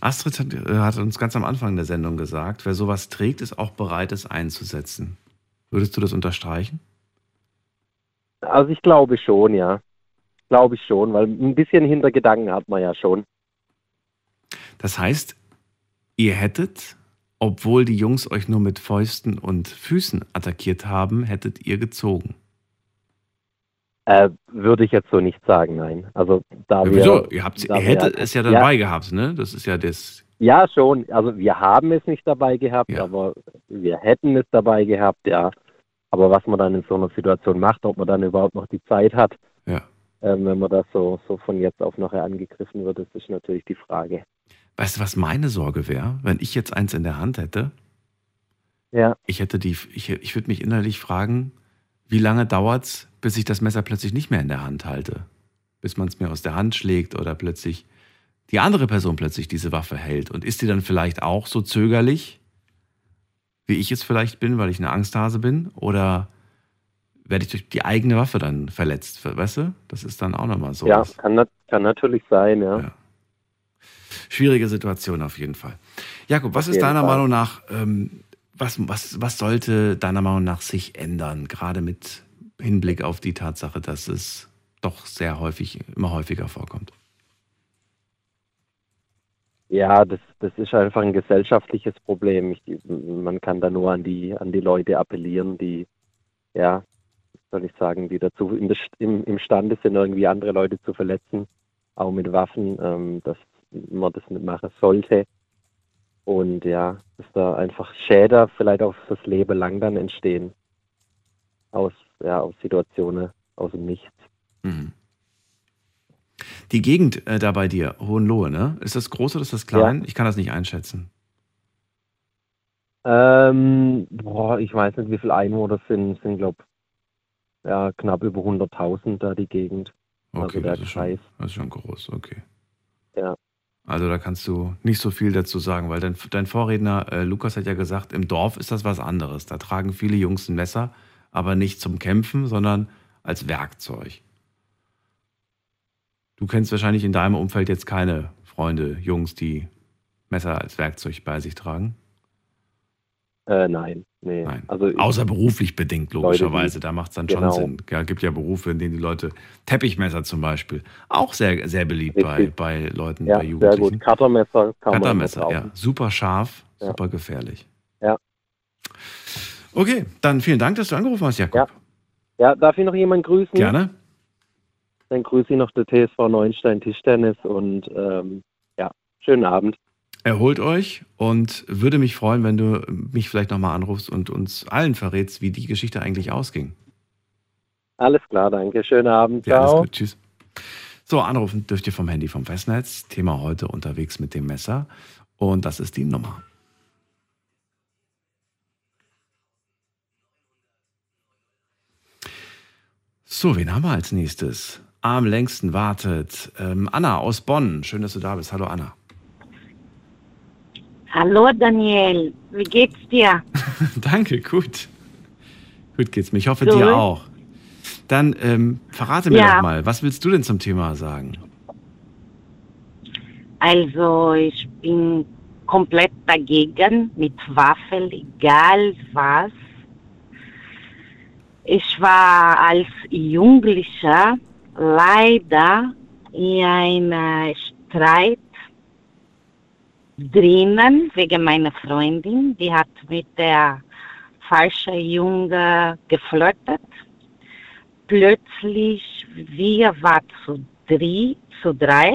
Speaker 1: Astrid hat, äh, hat uns ganz am Anfang der Sendung gesagt, wer sowas trägt, ist auch bereit, es einzusetzen. Würdest du das unterstreichen?
Speaker 9: Also ich glaube schon, ja. Glaube ich schon, weil ein bisschen Hintergedanken hat man ja schon.
Speaker 1: Das heißt, ihr hättet, obwohl die Jungs euch nur mit Fäusten und Füßen attackiert haben, hättet ihr gezogen.
Speaker 9: Äh, würde ich jetzt so nicht sagen, nein. Also da
Speaker 1: Ja,
Speaker 9: wir,
Speaker 1: wieso? Ihr, habt, ihr hättet es ja dabei gehabt, ne? Das ist ja das.
Speaker 9: Ja, schon. Also wir haben es nicht dabei gehabt,
Speaker 1: Ja.
Speaker 9: aber wir hätten es dabei gehabt, ja. Aber was man dann in so einer Situation macht, ob man dann überhaupt noch die Zeit hat,
Speaker 1: Ja.
Speaker 9: ähm, wenn man das so, so von jetzt auf nachher angegriffen wird, das ist natürlich die Frage.
Speaker 1: Weißt du, was meine Sorge wäre, wenn ich jetzt eins in der Hand hätte?
Speaker 9: Ja.
Speaker 1: Ich hätte die, ich, ich würde mich innerlich fragen, wie lange dauert's, bis ich das Messer plötzlich nicht mehr in der Hand halte? Bis man es mir aus der Hand schlägt oder plötzlich die andere Person plötzlich diese Waffe hält. Und ist die dann vielleicht auch so zögerlich, wie ich es vielleicht bin, weil ich eine Angsthase bin? Oder werde ich durch die eigene Waffe dann verletzt, weißt du? Das ist dann auch nochmal so.
Speaker 9: Ja, kann, nat- kann natürlich sein, ja.
Speaker 1: Ja. Schwierige Situation auf jeden Fall. Jakob, was ist deiner
Speaker 9: Fall.
Speaker 1: Meinung nach, ähm, was, was, was sollte deiner Meinung nach sich ändern, gerade mit Hinblick auf die Tatsache, dass es doch sehr häufig, immer häufiger vorkommt?
Speaker 9: Ja, das, das ist einfach ein gesellschaftliches Problem. Ich, man kann da nur an die, an die Leute appellieren, die, ja, soll ich sagen, die dazu der, im, imstande sind, irgendwie andere Leute zu verletzen, auch mit Waffen, ähm, dass man das nicht machen sollte. Und ja, dass da einfach Schäden vielleicht auch das Leben lang dann entstehen. Aus, ja, aus Situationen aus dem Nichts.
Speaker 1: Mhm. Die Gegend äh, da bei dir, Hohenlohe, ne? Ist das groß oder ist das klein? Ich kann das nicht einschätzen.
Speaker 9: Ähm, boah, ich weiß nicht, wie viele Einwohner sind, sind glaube ja, knapp über 100.000 da die Gegend.
Speaker 1: Okay,
Speaker 9: also der
Speaker 1: das, ist schon,
Speaker 9: Kreis.
Speaker 1: das ist schon groß, okay.
Speaker 9: Ja.
Speaker 1: Also da kannst du nicht so viel dazu sagen, weil dein, dein Vorredner äh, Lukas hat ja gesagt, im Dorf ist das was anderes. Da tragen viele Jungs ein Messer, aber nicht zum Kämpfen, sondern als Werkzeug. Du kennst wahrscheinlich in deinem Umfeld jetzt keine Freunde, Jungs, die Messer als Werkzeug bei sich tragen.
Speaker 9: Äh, nein, nee.
Speaker 1: Nein.
Speaker 9: Also ich-
Speaker 1: Außer beruflich bedingt,
Speaker 9: Leute,
Speaker 1: logischerweise.
Speaker 9: die-
Speaker 1: da macht es dann
Speaker 9: genau.
Speaker 1: schon Sinn. Ja, gibt ja Berufe, in denen die Leute, Teppichmesser zum Beispiel, auch sehr, sehr beliebt bei,
Speaker 9: Richtig.
Speaker 1: bei Leuten,
Speaker 9: ja,
Speaker 1: bei
Speaker 9: sehr
Speaker 1: Jugendlichen.
Speaker 9: gut. Cuttermesser kann
Speaker 1: Cuttermesser, ja. Super scharf,
Speaker 9: Ja.
Speaker 1: super gefährlich.
Speaker 9: Ja.
Speaker 1: Okay, dann vielen Dank, dass du angerufen hast, Jakob.
Speaker 9: Ja. Ja, darf ich noch jemanden grüßen?
Speaker 1: Gerne.
Speaker 9: Dann grüße ich noch der TSV Neuenstein Tischtennis und ähm, ja, schönen Abend.
Speaker 1: Erholt euch und würde mich freuen, wenn du mich vielleicht nochmal anrufst und uns allen verrätst, wie die Geschichte eigentlich ausging.
Speaker 9: Alles klar, danke. Schönen Abend.
Speaker 1: Ja, alles
Speaker 9: Ciao.
Speaker 1: gut. Tschüss. So, anrufen dürft ihr vom Handy vom Festnetz. Thema heute unterwegs mit dem Messer. Und das ist die Nummer. So, wen haben wir als nächstes? Am längsten wartet ähm, Anna aus Bonn. Schön, dass du da bist. Hallo Anna.
Speaker 10: Hallo Daniel, wie geht's dir? (laughs)
Speaker 1: Danke, gut. Gut geht's mir. Ich hoffe,
Speaker 10: Gut.
Speaker 1: dir auch. Dann ähm, verrate mir
Speaker 10: Ja.
Speaker 1: doch mal, was willst du denn zum Thema sagen?
Speaker 10: Also ich bin komplett dagegen mit Waffen, egal was. Ich war als Jugendlicher leider in einem Streit drinnen wegen meiner Freundin. Die hat mit der falschen Junge geflirtet. Plötzlich, wir waren zu, drei, zu drei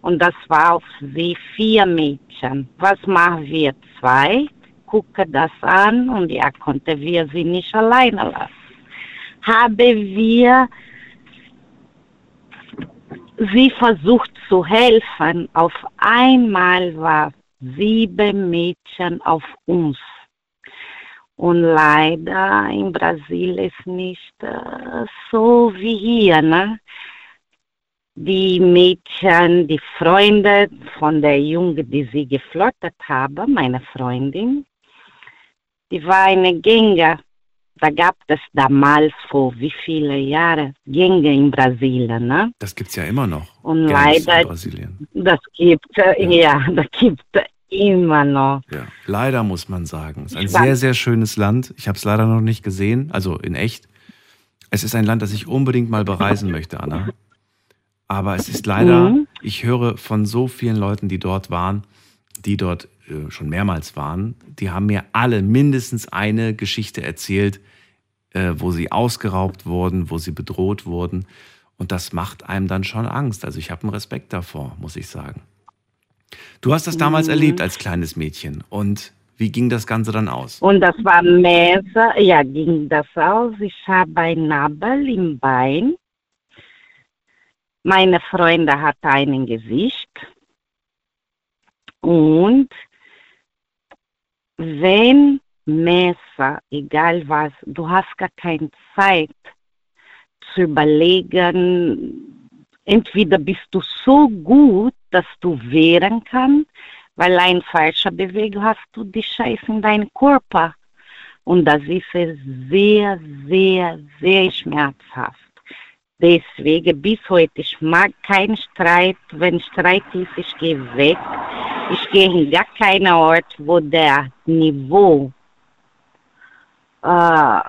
Speaker 10: und das war auf sie vier Mädchen. Was machen wir zwei? Gucke das an und ja, konnte wir sie nicht alleine lassen. Haben wir sie versucht zu helfen. Auf einmal war sieben Mädchen auf uns. Und leider in Brasilien ist nicht äh, so wie hier, ne? Die Mädchen, die Freunde von der Junge, die sie geflirtet haben, meine Freundin, die war eine Gänge. Da gab es damals vor wie viele Jahre Gänge in Brasilien, ne?
Speaker 1: Das gibt's ja immer noch.
Speaker 10: Und
Speaker 1: Gangs
Speaker 10: leider,
Speaker 1: in Brasilien.
Speaker 10: das gibt äh, ja, das gibt immer noch.
Speaker 1: Ja. Leider muss man sagen. Es ist ein
Speaker 10: Ich
Speaker 1: sehr, sehr schönes Land. Ich habe es leider noch nicht gesehen, also in echt. Es ist ein Land, das ich unbedingt mal bereisen möchte, Anna. Aber es ist leider,
Speaker 10: Mhm.
Speaker 1: ich höre von so vielen Leuten, die dort waren, die dort äh, schon mehrmals waren, die haben mir alle mindestens eine Geschichte erzählt, äh, wo sie ausgeraubt wurden, wo sie bedroht wurden. Und das macht einem dann schon Angst. Also ich habe einen Respekt davor, muss ich sagen. Du hast das damals
Speaker 10: Mhm.
Speaker 1: erlebt als kleines Mädchen. Und wie ging das Ganze dann aus?
Speaker 10: Und das war Messer, ja, ging das aus. Ich habe ein Nabel im Bein. Meine Freunde hatten ein Gesicht. Und wenn Messer, egal was, du hast gar keine Zeit zu überlegen, entweder bist du so gut, dass du wehren kannst, weil ein falscher Bewegung hast du die Scheiße in deinem Körper. Und das ist sehr, sehr, sehr schmerzhaft. Deswegen bis heute, ich mag keinen Streit. Wenn Streit ist, ich gehe weg. Ich gehe in gar keinen Ort, wo der Niveau äh,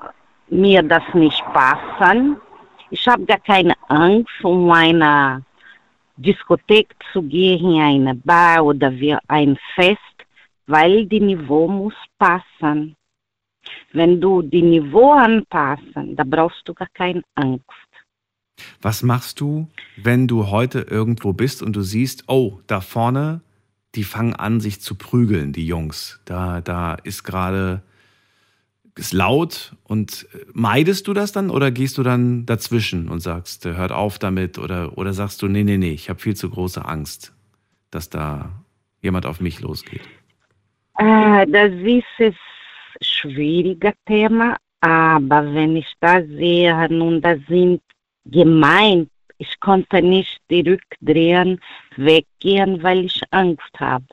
Speaker 10: mir das nicht passen. Ich habe gar keine Angst, um eine Diskothek zu gehen, in eine Bar oder wie ein Fest, weil die Niveau muss passen. Wenn du die Niveau anpassen, da brauchst du gar keine Angst.
Speaker 1: Was machst du, wenn du heute irgendwo bist und du siehst, oh, da vorne, die fangen an, sich zu prügeln, die Jungs. Da, da ist gerade ist laut und äh, meidest du das dann oder gehst du dann dazwischen und sagst, äh, hört auf damit oder, oder sagst du, nee, nee, nee, ich habe viel zu große Angst, dass da jemand auf mich losgeht?
Speaker 10: Äh, das ist ein schwieriges Thema, aber wenn ich da sehe, nun, das sind gemeint. Ich konnte nicht zurückdrehen, weggehen, weil ich Angst habe.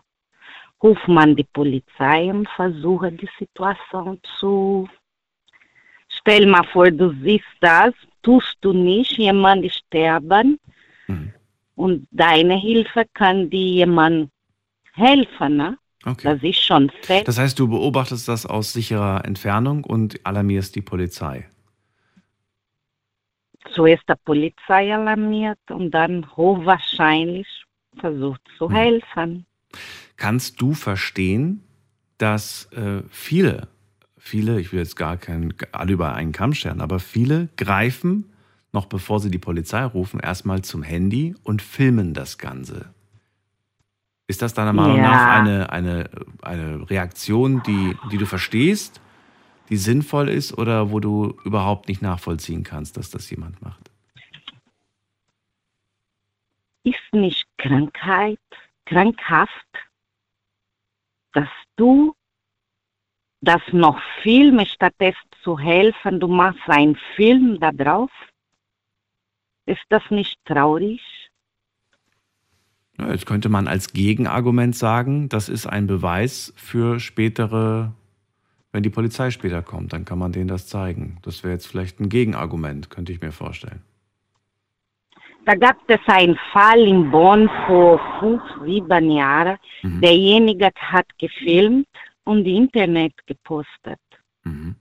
Speaker 10: Ruf man die Polizei und versuche die Situation zu. Stell mal vor, du siehst das, tust du nicht, jemand sterben mhm. und deine Hilfe kann dir jemand helfen. Ne?
Speaker 1: Okay.
Speaker 10: Das ist schon fest.
Speaker 1: Das heißt, du beobachtest das aus sicherer Entfernung und alarmierst die Polizei
Speaker 10: zuerst die Polizei alarmiert und dann hochwahrscheinlich versucht zu hm.
Speaker 1: Kannst du verstehen, dass äh, viele, viele, ich will jetzt gar keinen, alle über einen Kamm scheren, aber viele greifen, noch bevor sie die Polizei rufen, erstmal zum Handy und filmen das Ganze. Ist das deiner Meinung ja. nach eine, eine, eine Reaktion, die, die du verstehst? die sinnvoll ist oder wo du überhaupt nicht nachvollziehen kannst, dass das jemand macht?
Speaker 10: Ist nicht Krankheit, krankhaft, dass du das noch filmst, statt es zu helfen, du machst einen Film da drauf? Ist das nicht traurig?
Speaker 1: Jetzt könnte man als Gegenargument sagen, das ist ein Beweis für spätere wenn die Polizei später kommt, dann kann man denen das zeigen. Das wäre jetzt vielleicht ein Gegenargument, könnte ich mir vorstellen.
Speaker 10: Da gab es einen Fall in Bonn vor fünf, sieben Jahren. Mhm. Derjenige hat gefilmt und im Internet gepostet. Mhm.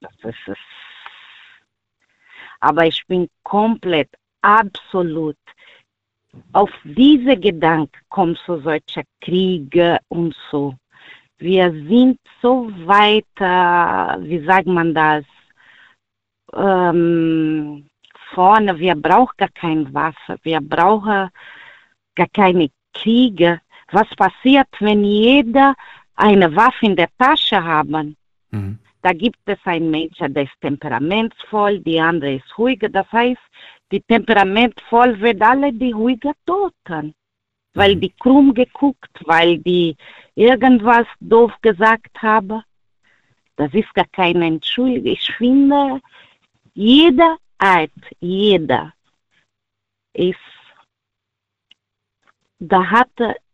Speaker 10: Das ist es. Aber ich bin komplett, absolut auf diese Gedanken kommen so solche Kriege und so wir sind so weit, äh, wie sagt man das, ähm, vorne, wir brauchen gar kein Wasser, wir brauchen gar keine Kriege. Was passiert, wenn jeder eine Waffe in der Tasche haben? Mhm. Da gibt es einen Menschen, der ist temperamentsvoll, die andere ist ruhiger. Das heißt, die temperamentvoll wird alle die ruhiger toten weil mhm. die krumm geguckt, weil die irgendwas doof gesagt haben. Das ist gar keine Entschuldigung. Ich finde, jeder Art, jeder ist, da hat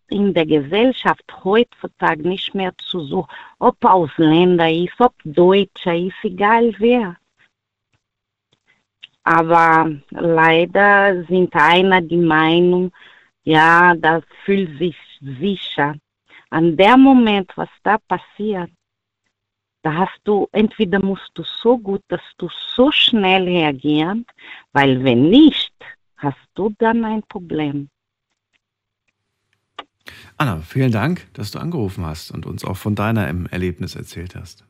Speaker 10: in der Gesellschaft heutzutage nicht mehr zu suchen, ob Ausländer ist, ob Deutscher ist, egal wer. Aber leider sind einer die Meinung, ja, das fühlt sich sicher. An der Moment, was da passiert, da hast du, entweder musst du so gut, dass du so schnell reagieren, weil wenn nicht, hast du dann ein Problem.
Speaker 1: Anna, vielen Dank, dass du angerufen hast und uns auch von deiner Erlebnis erzählt hast.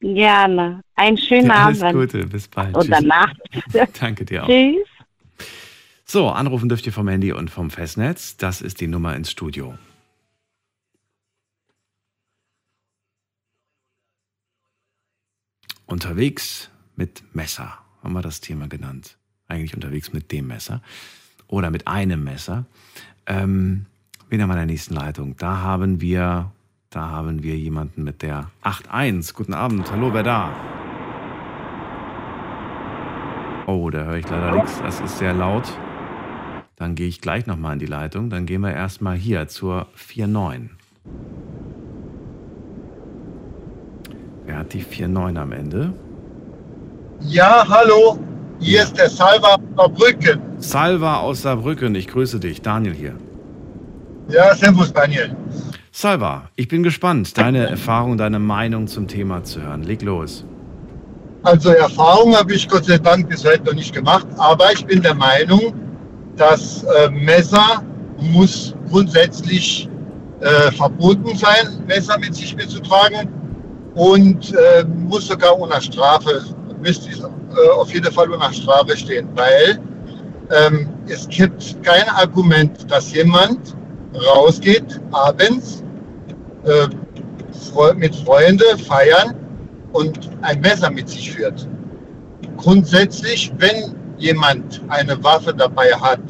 Speaker 10: Gerne. Einen schönen ja,
Speaker 1: alles
Speaker 10: Abend.
Speaker 1: Alles Gute, bis bald.
Speaker 10: Oder
Speaker 1: Tschüss.
Speaker 10: Nacht. (laughs)
Speaker 1: Danke dir auch.
Speaker 10: Tschüss.
Speaker 1: So, anrufen dürft ihr vom Handy und vom Festnetz. Das ist die Nummer ins Studio. Unterwegs mit Messer, haben wir das Thema genannt. Eigentlich unterwegs mit dem Messer oder mit einem Messer. Ähm, wen haben wir in der nächsten Leitung? Da haben wir, da haben wir jemanden mit der 8.1. Guten Abend, hallo, wer da? Oh, da höre ich leider nichts. Das ist sehr laut. Dann gehe ich gleich nochmal in die Leitung. Dann gehen wir erstmal hier zur 4.9. Wer hat die 4-9 am Ende?
Speaker 11: Ja, hallo. Hier ist der Salva aus Saarbrücken.
Speaker 1: Salva aus Saarbrücken, ich grüße dich. Daniel hier.
Speaker 11: Ja, servus Daniel.
Speaker 1: Salva, ich bin gespannt, deine Erfahrung, deine Meinung zum Thema zu hören. Leg los.
Speaker 11: Also Erfahrung habe ich Gott sei Dank bis heute noch nicht gemacht, aber ich bin der Meinung, dass äh, Messer muss grundsätzlich äh, verboten sein, Messer mit sich mitzutragen und äh, muss sogar unter Strafe, müsste äh, auf jeden Fall unter Strafe stehen, weil ähm, es gibt kein Argument, dass jemand rausgeht abends äh, mit Freunden feiern und ein Messer mit sich führt. Grundsätzlich, wenn jemand eine Waffe dabei hat,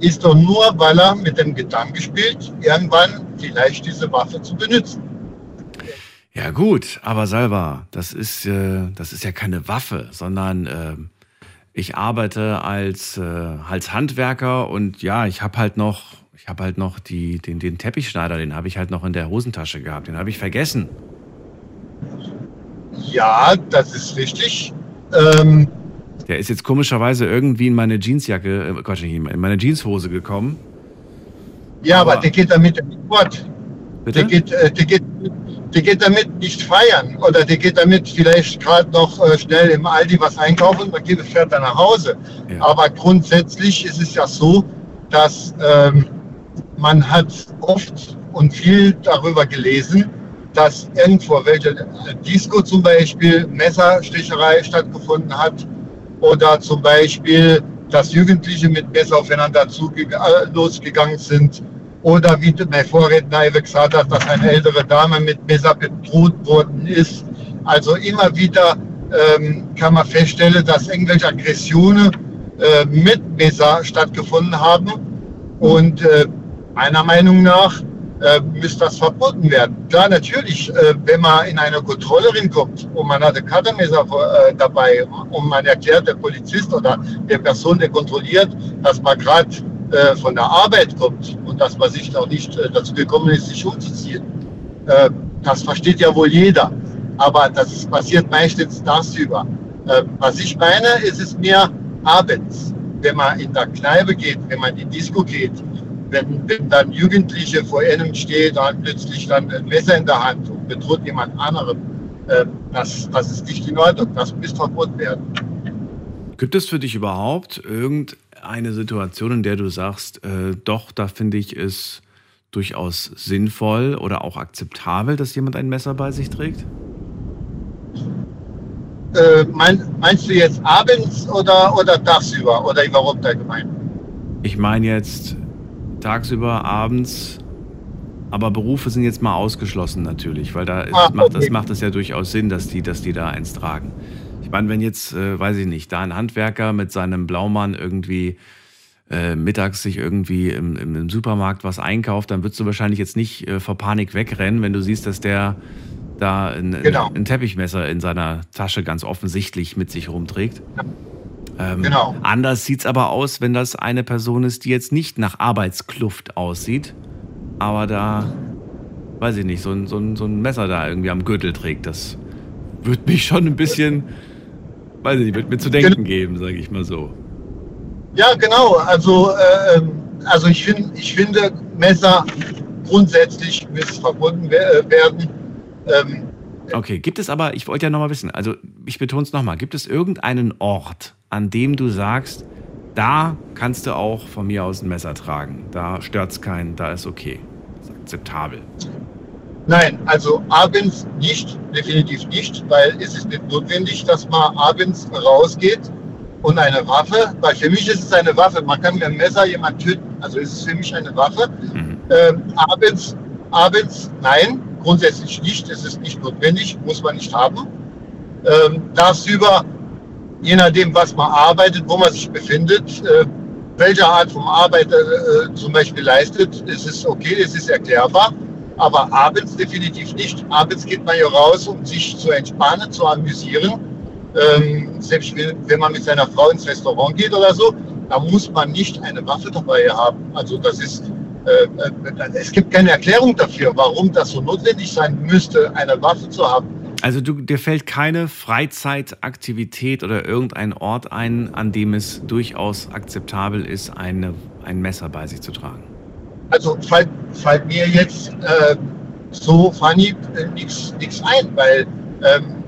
Speaker 11: ist doch nur, weil er mit dem Gedanken spielt, irgendwann vielleicht diese Waffe zu benutzen.
Speaker 1: Ja gut, aber Salva, das ist, äh, das ist ja keine Waffe, sondern äh, ich arbeite als, äh, als Handwerker und ja, ich habe halt noch, ich habe halt noch die, den, den Teppichschneider, den habe ich halt noch in der Hosentasche gehabt, den habe ich vergessen.
Speaker 11: Ja, das ist richtig. Ähm,
Speaker 1: der ist jetzt komischerweise irgendwie in meine Jeansjacke, äh, Quatsch, nicht, in meine Jeanshose gekommen.
Speaker 11: Ja, aber, aber der geht damit fort.
Speaker 1: Bitte?
Speaker 11: Der geht, äh, der, geht, der geht damit nicht feiern oder der geht damit vielleicht gerade noch äh, schnell im Aldi was einkaufen und geht, fährt dann nach Hause. Ja. Aber grundsätzlich ist es ja so, dass ähm, man hat oft und viel darüber gelesen, dass irgendwo welche äh, Disco zum Beispiel Messersticherei stattgefunden hat oder zum Beispiel, dass Jugendliche mit Messer aufeinander äh, losgegangen sind oder wie mein Vorredner gesagt hat, dass eine ältere Dame mit Messer bedroht worden ist. Also immer wieder ähm, kann man feststellen, dass irgendwelche Aggressionen äh, mit Messer stattgefunden haben und äh, meiner Meinung nach äh, müsste das verboten werden. Klar, natürlich, äh, wenn man in eine Kontrolle kommt und man hat ein Cuttermesser äh, dabei und man erklärt der Polizist oder der Person, der kontrolliert, dass man gerade äh, von der Arbeit kommt und dass man sich noch nicht äh, dazu gekommen ist, sich umzuziehen. Äh, das versteht ja wohl jeder. Aber das passiert meistens tagsüber. was ich meine, ist es mir abends, wenn man in der Kneipe geht, wenn man in die Disco geht, wenn, wenn dann Jugendliche vor einem steht und plötzlich dann ein Messer in der Hand und bedroht jemand anderem, das, das ist nicht in Ordnung, das müsste verboten werden.
Speaker 1: Gibt es für dich überhaupt irgendeine Situation, in der du sagst, äh, doch, da finde ich es durchaus sinnvoll oder auch akzeptabel, dass jemand ein Messer bei sich trägt?
Speaker 11: Äh, mein, meinst du jetzt abends oder, oder tagsüber oder überhaupt allgemein?
Speaker 1: Ich meine jetzt tagsüber, abends. Aber Berufe sind jetzt mal ausgeschlossen natürlich, weil da ah, okay. macht, das macht es ja durchaus Sinn, dass die, dass die da eins tragen. Meine, wenn jetzt, äh, weiß ich nicht, da ein Handwerker mit seinem Blaumann irgendwie äh, mittags sich irgendwie im, im, Supermarkt was einkauft, dann würdest du wahrscheinlich jetzt nicht äh, vor Panik wegrennen, wenn du siehst, dass der da ein, genau. ein, ein Teppichmesser in seiner Tasche ganz offensichtlich mit sich rumträgt. Ja. Ähm, genau. Anders sieht es aber aus, wenn das eine Person ist, die jetzt nicht nach Arbeitskluft aussieht, aber da, weiß ich nicht, so ein, so ein, so ein Messer da irgendwie am Gürtel trägt. Das wird mich schon ein bisschen, weiß ich nicht, wird mir zu denken geben, sage ich mal so.
Speaker 11: Ja, genau. Also, äh, also ich, find, ich finde, Messer grundsätzlich müssen verbunden werden.
Speaker 1: Ähm, okay, gibt es aber, ich wollte ja nochmal wissen, also ich betone es nochmal, gibt es irgendeinen Ort, an dem du sagst, da kannst du auch von mir aus ein Messer tragen. Da stört es keinen, da ist okay. ist akzeptabel.
Speaker 11: Nein, also abends nicht, definitiv nicht, weil es ist nicht notwendig, dass man abends rausgeht und eine Waffe, weil für mich ist es eine Waffe, man kann mit einem Messer jemanden töten, also ist es für mich eine Waffe. Mhm. Ähm, abends, abends, nein, grundsätzlich nicht, es ist nicht notwendig, muss man nicht haben. Ähm, tagsüber je nachdem, was man arbeitet, wo man sich befindet, äh, welche Art von Arbeit äh, zum Beispiel leistet, ist es okay, es ist erklärbar. Aber abends definitiv nicht. Abends geht man ja raus, um sich zu entspannen, zu amüsieren. Ähm, selbst wenn man mit seiner Frau ins Restaurant geht oder so, da muss man nicht eine Waffe dabei haben. Also das ist, äh, äh es gibt keine Erklärung dafür, warum das so notwendig sein müsste, eine Waffe zu haben.
Speaker 1: Also du, dir fällt keine Freizeitaktivität oder irgendein Ort ein, an dem es durchaus akzeptabel ist, eine, ein Messer bei sich zu tragen.
Speaker 11: Also fällt, fällt mir jetzt äh, so funny äh, nichts ein, weil ähm,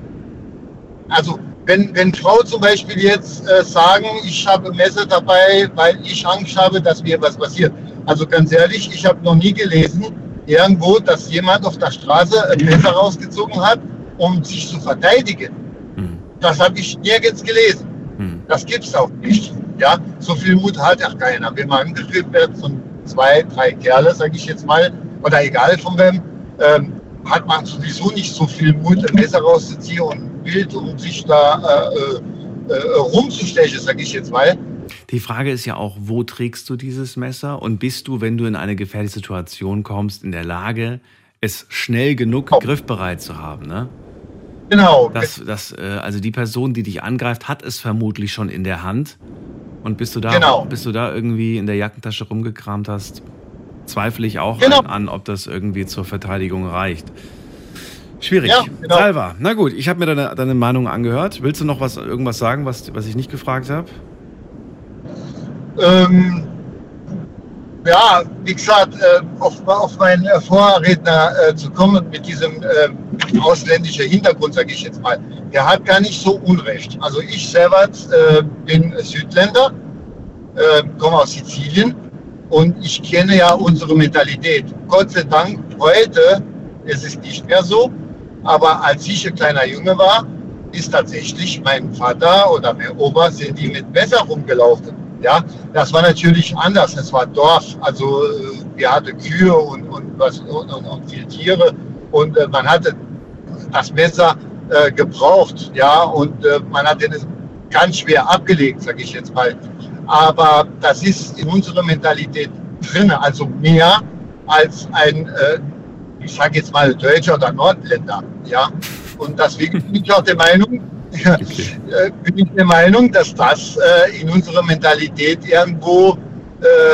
Speaker 11: also wenn, wenn Frau zum Beispiel jetzt äh, sagen, ich habe Messer dabei, weil ich Angst habe, dass mir was passiert. Also ganz ehrlich, ich habe noch nie gelesen, irgendwo, dass jemand auf der Straße ein Messer rausgezogen hat, um sich zu verteidigen. Mhm. Das habe ich nirgends gelesen. Mhm. Das gibt es auch nicht. Ja, so viel Mut hat ja keiner. Wenn man angegriffen wird von zwei, drei Kerle, sage ich jetzt mal, oder egal von wem, ähm, hat man sowieso nicht so viel Mut, ein Messer rauszuziehen und ein Bild, um sich da äh, äh, rumzustechen, sage ich jetzt mal.
Speaker 1: Die Frage ist ja auch, wo trägst du dieses Messer und bist du, wenn du in eine gefährliche Situation kommst, in der Lage, es schnell genug oh. griffbereit zu haben, ne?
Speaker 11: Genau.
Speaker 1: Das, das, äh, also die Person, die dich angreift, hat es vermutlich schon in der Hand. Und bist du da,
Speaker 11: genau.
Speaker 1: bist du da irgendwie in der Jackentasche rumgekramt hast, zweifle ich auch genau. an, an, ob das irgendwie zur Verteidigung reicht. Schwierig. Ja, genau. Salva, na gut, ich habe mir deine, deine Meinung angehört. Willst du noch was, irgendwas sagen, was, was ich nicht gefragt habe?
Speaker 11: Ähm, ja, wie gesagt, äh, auf, auf meinen äh, Vorredner äh, zu kommen mit diesem ausländischen Hintergrund, sage ich jetzt mal, der hat gar nicht so Unrecht. Also ich selber bin Südländer, komme aus Sizilien und ich kenne ja unsere Mentalität. Gott sei Dank heute ist es nicht mehr so, aber als ich ein kleiner Junge war, ist tatsächlich mein Vater oder mein Opa sind die mit Messer rumgelaufen ja, das war natürlich anders. Es war Dorf, also äh, wir hatten Kühe und, und, was, und, und, viele Tiere und äh, man hatte das Messer äh, gebraucht, ja, und äh, man hat es ganz schwer abgelegt, sage ich jetzt mal. Aber das ist in unserer Mentalität drin, also mehr als ein, äh, ich sage jetzt mal, Deutscher oder Nordländer, ja. Und deswegen bin ich auch der Meinung, okay. Äh, bin ich der Meinung, dass das äh, in unserer Mentalität irgendwo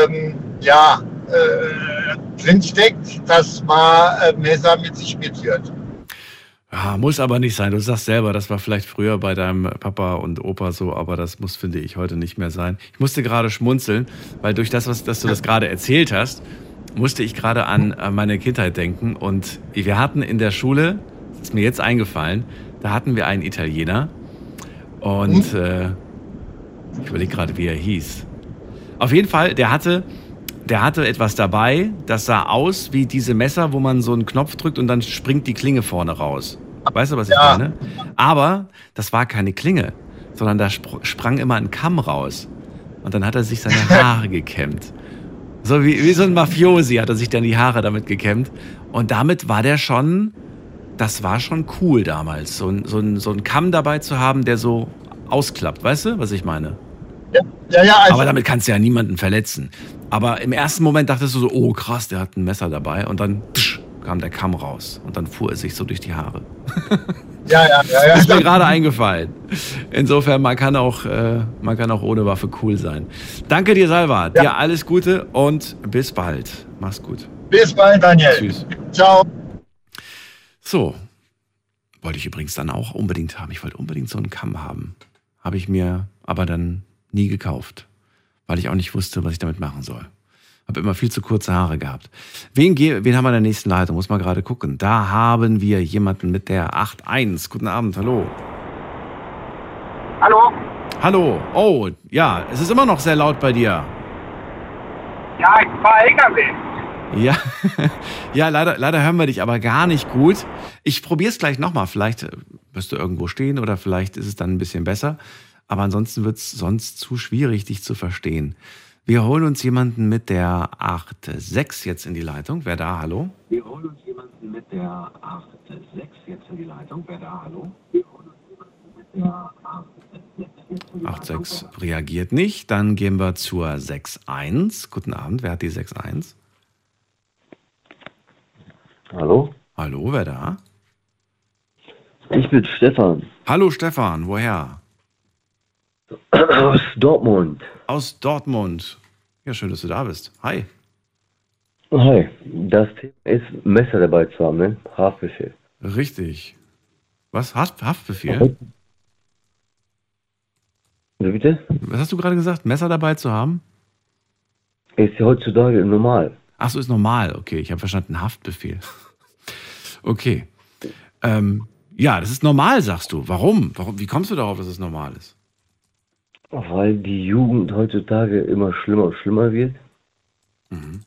Speaker 11: ähm, ja, äh, drinsteckt, dass man äh, Messer mit sich mitführt.
Speaker 1: Ja, muss aber nicht sein. Du sagst selber, das war vielleicht früher bei deinem Papa und Opa so, aber das muss, finde ich, heute nicht mehr sein. Ich musste gerade schmunzeln, weil durch das, was, dass du das gerade erzählt hast, musste ich gerade an meine Kindheit denken. Und wir hatten in der Schule, das ist mir jetzt eingefallen, da hatten wir einen Italiener und äh, ich überlege gerade, wie er hieß. Auf jeden Fall, der hatte, der hatte etwas dabei, das sah aus wie diese Messer, wo man so einen Knopf drückt und dann springt die Klinge vorne raus. Weißt du, was ich ja. meine? Aber das war keine Klinge, sondern da sprang immer ein Kamm raus. Und dann hat er sich seine (laughs) Haare gekämmt. So wie, wie so ein Mafiosi hat er sich dann die Haare damit gekämmt. Und damit war der schon das war schon cool damals, so ein, so, ein, so ein Kamm dabei zu haben, der so ausklappt. Weißt du, was ich meine?
Speaker 11: Ja, ja, ja also
Speaker 1: Aber damit kannst du ja niemanden verletzen. Aber im ersten Moment dachtest du so, oh krass, der hat ein Messer dabei. Und dann tsch, kam der Kamm raus. Und dann fuhr es sich so durch die Haare. (laughs)
Speaker 11: Ja, ja, ja. ja
Speaker 1: ist mir gerade eingefallen. Insofern, man kann, auch, äh, man kann auch ohne Waffe cool sein. Danke dir, Salva. Ja. Dir alles Gute und bis bald. Mach's gut.
Speaker 11: Bis bald, Daniel.
Speaker 1: Tschüss.
Speaker 11: Ciao.
Speaker 1: So, wollte ich übrigens dann auch unbedingt haben. Ich wollte unbedingt so einen Kamm haben. Habe ich mir aber dann nie gekauft, weil ich auch nicht wusste, was ich damit machen soll. Habe immer viel zu kurze Haare gehabt. Wen, wen haben wir in der nächsten Leitung? Muss mal gerade gucken. Da haben wir jemanden mit der 8.1. Guten Abend, hallo.
Speaker 12: Hallo.
Speaker 1: Hallo. Oh, ja, es ist immer noch sehr laut bei dir.
Speaker 12: Ja, ich fahre LKW.
Speaker 1: Ja, (laughs) ja leider, leider hören wir dich aber gar nicht gut. Ich probiere es gleich nochmal. Vielleicht äh, wirst du irgendwo stehen oder vielleicht ist es dann ein bisschen besser. Aber ansonsten wird es sonst zu schwierig, dich zu verstehen. Wir holen uns jemanden mit der 8.6 jetzt in die Leitung. Wer da? Hallo?
Speaker 13: Wir holen uns jemanden mit der 8.6 jetzt in die Leitung. Wer da? Hallo? Wir holen uns jemanden mit der
Speaker 1: 8.6 reagiert nicht. Dann gehen wir zur 6.1. Guten Abend. Wer hat die 6.1?
Speaker 14: Hallo?
Speaker 1: Hallo, wer da?
Speaker 14: Ich bin Stefan.
Speaker 1: Hallo Stefan, woher? (clears throat)
Speaker 14: Aus Dortmund.
Speaker 1: Aus Dortmund. Ja, schön, dass du da bist. Hi.
Speaker 14: Hi. Das Thema ist Messer dabei zu haben, ne? Haarfische.
Speaker 1: Richtig. Was? Haft, Haftbefehl?
Speaker 14: Wie bitte?
Speaker 1: Was hast du gerade gesagt? Messer dabei zu haben?
Speaker 14: Ist ja heutzutage normal.
Speaker 1: Ach so, ist normal. Okay, ich habe verstanden, Haftbefehl. Okay. Ähm, ja, das ist normal, sagst du. Warum? Warum? Wie kommst du darauf, dass es normal ist?
Speaker 14: Weil die Jugend heutzutage immer schlimmer und schlimmer wird.
Speaker 1: Mhm.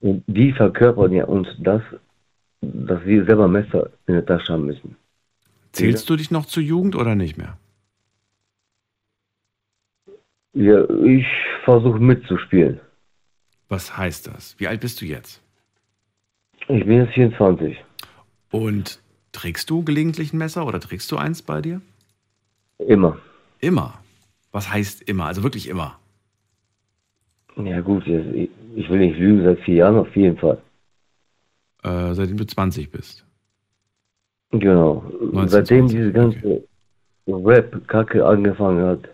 Speaker 14: Und die verkörpern ja uns das, dass wir selber Messer in der Tasche haben müssen.
Speaker 1: Zählst du dich noch zur Jugend oder nicht mehr?
Speaker 14: Ja, ich versuche mitzuspielen.
Speaker 1: Was heißt das? Wie alt bist du jetzt?
Speaker 14: Ich bin jetzt 24.
Speaker 1: Und trägst du gelegentlich ein Messer oder trägst du eins bei dir?
Speaker 14: Immer.
Speaker 1: Immer. Was heißt immer? Also wirklich immer.
Speaker 14: Ja gut, ich, will nicht lügen, seit vier Jahren auf jeden Fall.
Speaker 1: Äh, seitdem du 20 bist.
Speaker 14: Genau.
Speaker 1: 19,
Speaker 14: Seitdem diese ganze Rap-Kacke angefangen hat,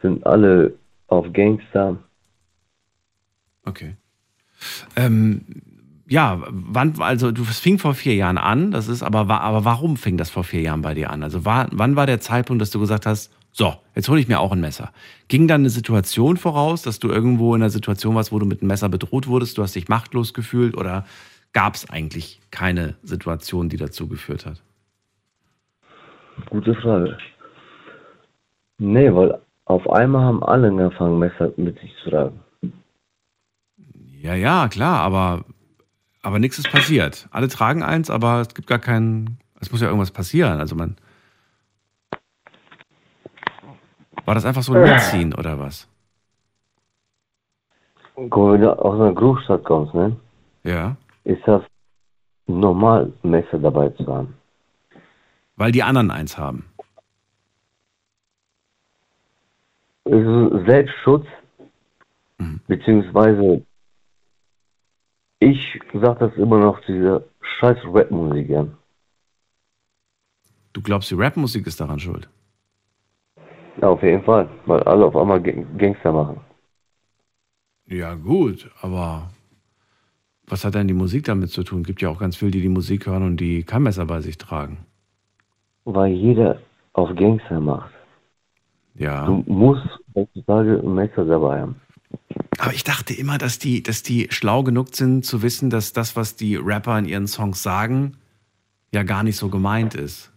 Speaker 14: sind alle auf Gangster.
Speaker 1: Okay. Ähm, ja, wann, also du, fing vor vier Jahren an, das ist aber, aber warum fing das vor vier Jahren bei dir an? Also war, wann war der Zeitpunkt, dass du gesagt hast, so, jetzt hole ich mir auch ein Messer? Ging dann eine Situation voraus, dass du irgendwo in einer Situation warst, wo du mit einem Messer bedroht wurdest, du hast dich machtlos gefühlt oder gab es eigentlich keine Situation, die dazu geführt hat?
Speaker 14: Gute Frage. Nee, weil auf einmal haben alle angefangen, Messer mit sich zu tragen.
Speaker 1: Ja, ja, klar, aber, aber nichts ist passiert. Alle tragen eins, aber es gibt gar keinen, es muss ja irgendwas passieren. Also man. War das einfach so ein Mitziehen oder was?
Speaker 14: Wenn du aus einer Großstadt kommst, ne?
Speaker 1: Ja.
Speaker 14: Ist das normal, Messer dabei zu haben.
Speaker 1: Weil die anderen eins haben.
Speaker 14: Selbstschutz, beziehungsweise ich sag das immer noch zu dieser scheiß Rap-Musik an.
Speaker 1: Du glaubst, die Rapmusik ist daran schuld?
Speaker 14: Ja, auf jeden Fall, weil alle auf einmal Gangster machen.
Speaker 1: Ja, gut, aber was hat denn die Musik damit zu tun? Gibt ja auch ganz viele, die die Musik hören und die kein Messer bei sich tragen.
Speaker 14: Weil jeder auf Gangster macht.
Speaker 1: Ja.
Speaker 14: Du musst heutzutage ein Messer dabei haben.
Speaker 1: Aber ich dachte immer, dass die, dass die schlau genug sind zu wissen, dass das, was die Rapper in ihren Songs sagen, ja gar nicht so gemeint ist.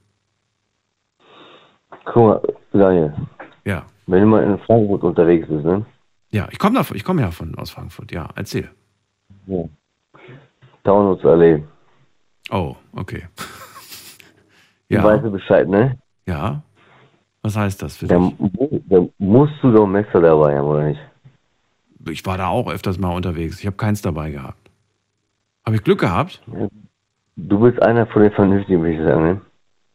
Speaker 14: Guck mal, Daniel.
Speaker 1: Ja.
Speaker 14: Wenn du mal in Frankfurt unterwegs bist, ne?
Speaker 1: Ja, ich komme ich komme ja von aus Frankfurt. Ja, erzähl.
Speaker 14: Ja. Taunutzallee.
Speaker 1: Oh, okay. (laughs)
Speaker 14: Ja. Weißt du Bescheid, ne?
Speaker 1: Ja. Was heißt das für dich?
Speaker 14: mu- da musst du doch ein Messer dabei haben, oder nicht?
Speaker 1: Ich war da auch öfters mal unterwegs. Ich habe keins dabei gehabt. Habe ich Glück gehabt?
Speaker 14: Du bist einer von den Vernünftigen, würde ich sagen, ne?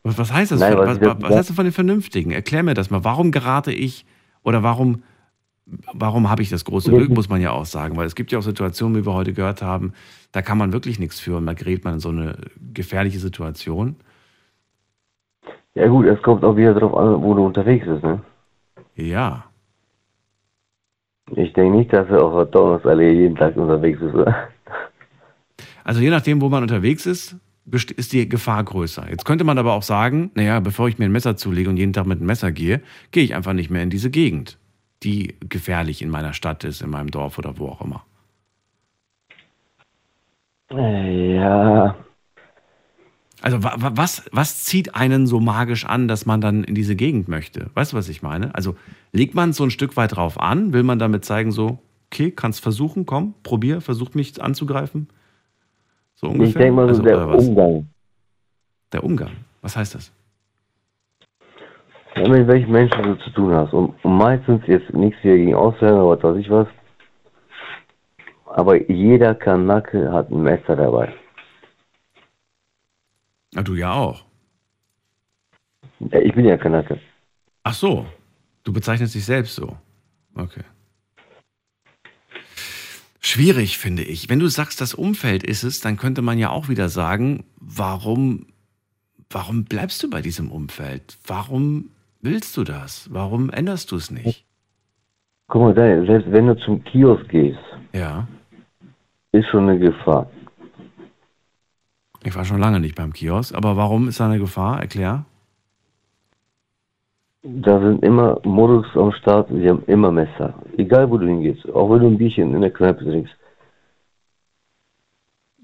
Speaker 1: Was, was heißt das?
Speaker 14: Nein, was
Speaker 1: was, was, heißt das von den Vernünftigen? Erklär mir das mal. Warum gerate ich oder warum, warum habe ich das große Glück, muss man ja auch sagen. Weil es gibt ja auch Situationen, wie wir heute gehört haben, da kann man wirklich nichts für und da gerät man in so eine gefährliche Situation.
Speaker 14: Ja gut, es kommt auch wieder drauf an, wo du unterwegs bist, ne?
Speaker 1: Ja.
Speaker 14: Ich denke nicht, dass du auf der Taunutzallee jeden Tag unterwegs bist, oder?
Speaker 1: Also je nachdem, wo man unterwegs ist, ist die Gefahr größer. Jetzt könnte man aber auch sagen, naja, bevor ich mir ein Messer zulege und jeden Tag mit einem Messer gehe, gehe ich einfach nicht mehr in diese Gegend, die gefährlich in meiner Stadt ist, in meinem Dorf oder wo auch immer.
Speaker 14: Äh, Ja,
Speaker 1: Also wa wa- was, was zieht einen so magisch an, dass man dann in diese Gegend möchte? Weißt du, was ich meine? Also legt man so ein Stück weit drauf an? Will man damit zeigen, so, okay, kannst versuchen, komm, probier, versuch mich anzugreifen? So ungefähr?
Speaker 14: ich denke mal so
Speaker 1: Also,
Speaker 14: der? Umgang.
Speaker 1: Der Umgang. Was heißt das?
Speaker 14: Ja, mit welchen Menschen du zu tun hast. Und, und meistens jetzt nichts hier gegen Ausländer oder was weiß ich was. Aber jeder Kanake hat ein Messer dabei.
Speaker 1: Ah, du ja auch.
Speaker 14: Ja, ich bin ja Kanake.
Speaker 1: Ach so, du bezeichnest dich selbst so. Okay. Schwierig, finde ich. Wenn du sagst, das Umfeld ist es, dann könnte man ja auch wieder sagen, warum, warum bleibst du bei diesem Umfeld? Warum willst du das? Warum änderst du es nicht?
Speaker 14: Guck mal, Daniel, selbst wenn du zum Kiosk gehst,
Speaker 1: Ja.
Speaker 14: ist schon eine Gefahr.
Speaker 1: Ich war schon lange nicht beim Kiosk, aber warum ist da eine Gefahr? Erklär.
Speaker 14: Da sind immer Modus am Start, sie haben immer Messer. Egal wo du hingehst, auch wenn du ein Bierchen in der Kneipe trinkst.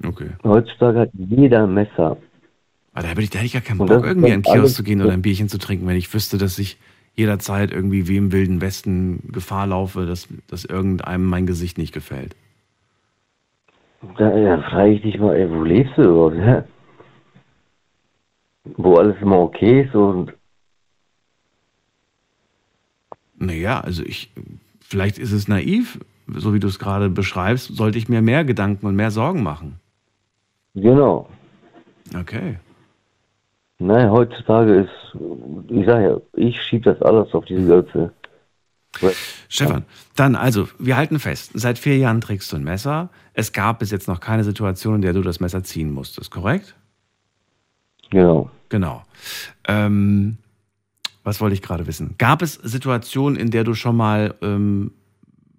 Speaker 1: Okay.
Speaker 14: Heutzutage hat jeder ein Messer.
Speaker 1: Aber da hätte ich, da hätte ich gar keinen Bock, irgendwie an den Kiosk zu gehen oder ein Bierchen zu trinken, wenn ich wüsste, dass ich jederzeit irgendwie wie im Wilden Westen Gefahr laufe, dass, dass irgendeinem mein Gesicht nicht gefällt.
Speaker 14: Da, ja, frage ich dich mal, ey, wo lebst du überhaupt? Ja? Wo alles immer okay ist und
Speaker 1: Naja, also ich, vielleicht ist es naiv, so wie du es gerade beschreibst, sollte ich mir mehr Gedanken und mehr Sorgen machen.
Speaker 14: genau.
Speaker 1: Okay.
Speaker 14: Nein, heutzutage ist, ich sage ja, ich schiebe das alles auf diese ganze.
Speaker 1: Stefan, dann also, wir halten fest, seit vier Jahren trägst du ein Messer. Es gab bis jetzt noch keine Situation, in der du das Messer ziehen musstest, korrekt?
Speaker 14: Genau.
Speaker 1: Genau. Ähm, was wollte ich gerade wissen? Gab es Situationen, in der du schon mal ähm,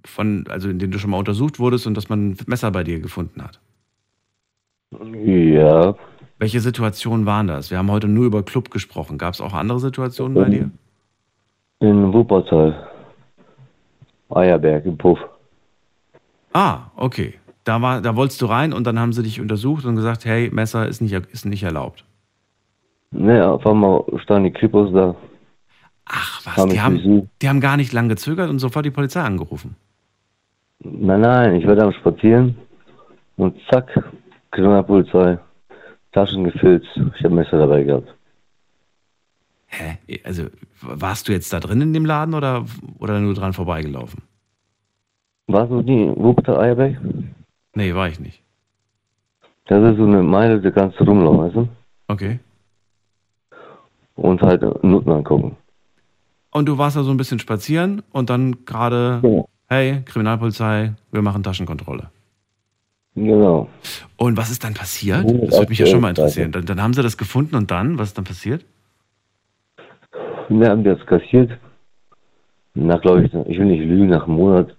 Speaker 1: von, also in denen du schon mal untersucht wurdest und dass man ein Messer bei dir gefunden hat?
Speaker 14: Ja.
Speaker 1: Welche Situationen waren das? Wir haben heute nur über Club gesprochen. Gab es auch andere Situationen bei dir?
Speaker 14: In Wuppertal. Eierberg im Puff.
Speaker 1: Ah, okay. Da, war, da wolltest du rein und dann haben sie dich untersucht und gesagt, hey, Messer ist nicht, ist nicht erlaubt.
Speaker 14: Ne, auf einmal standen die Krippos da.
Speaker 1: Ach, was? Die haben, die haben gar nicht lange gezögert und sofort die Polizei angerufen.
Speaker 14: Nein, nein, ich war da am Spazieren und zack, Kriminalpolizei, Taschen gefüllt, ich habe Messer dabei gehabt.
Speaker 1: Hä? Also, warst du jetzt da drin in dem Laden oder, oder nur dran vorbeigelaufen?
Speaker 14: Warst du nie in Wuppertal Eierberg?
Speaker 1: Nee, war ich nicht.
Speaker 14: Das ist so eine Meile, da kannst du rumlaufen, weißt du?
Speaker 1: Okay.
Speaker 14: Und halt Nutten angucken.
Speaker 1: Und du warst da so ein bisschen spazieren und dann gerade, hey, Kriminalpolizei, wir machen Taschenkontrolle.
Speaker 14: Genau.
Speaker 1: Und was ist dann passiert? Das würde mich ja schon mal interessieren. Dann, dann haben sie das gefunden und dann, was ist dann passiert?
Speaker 14: Wir haben das kassiert. Nach, glaube ich, ich will nicht lügen, nach einem Monat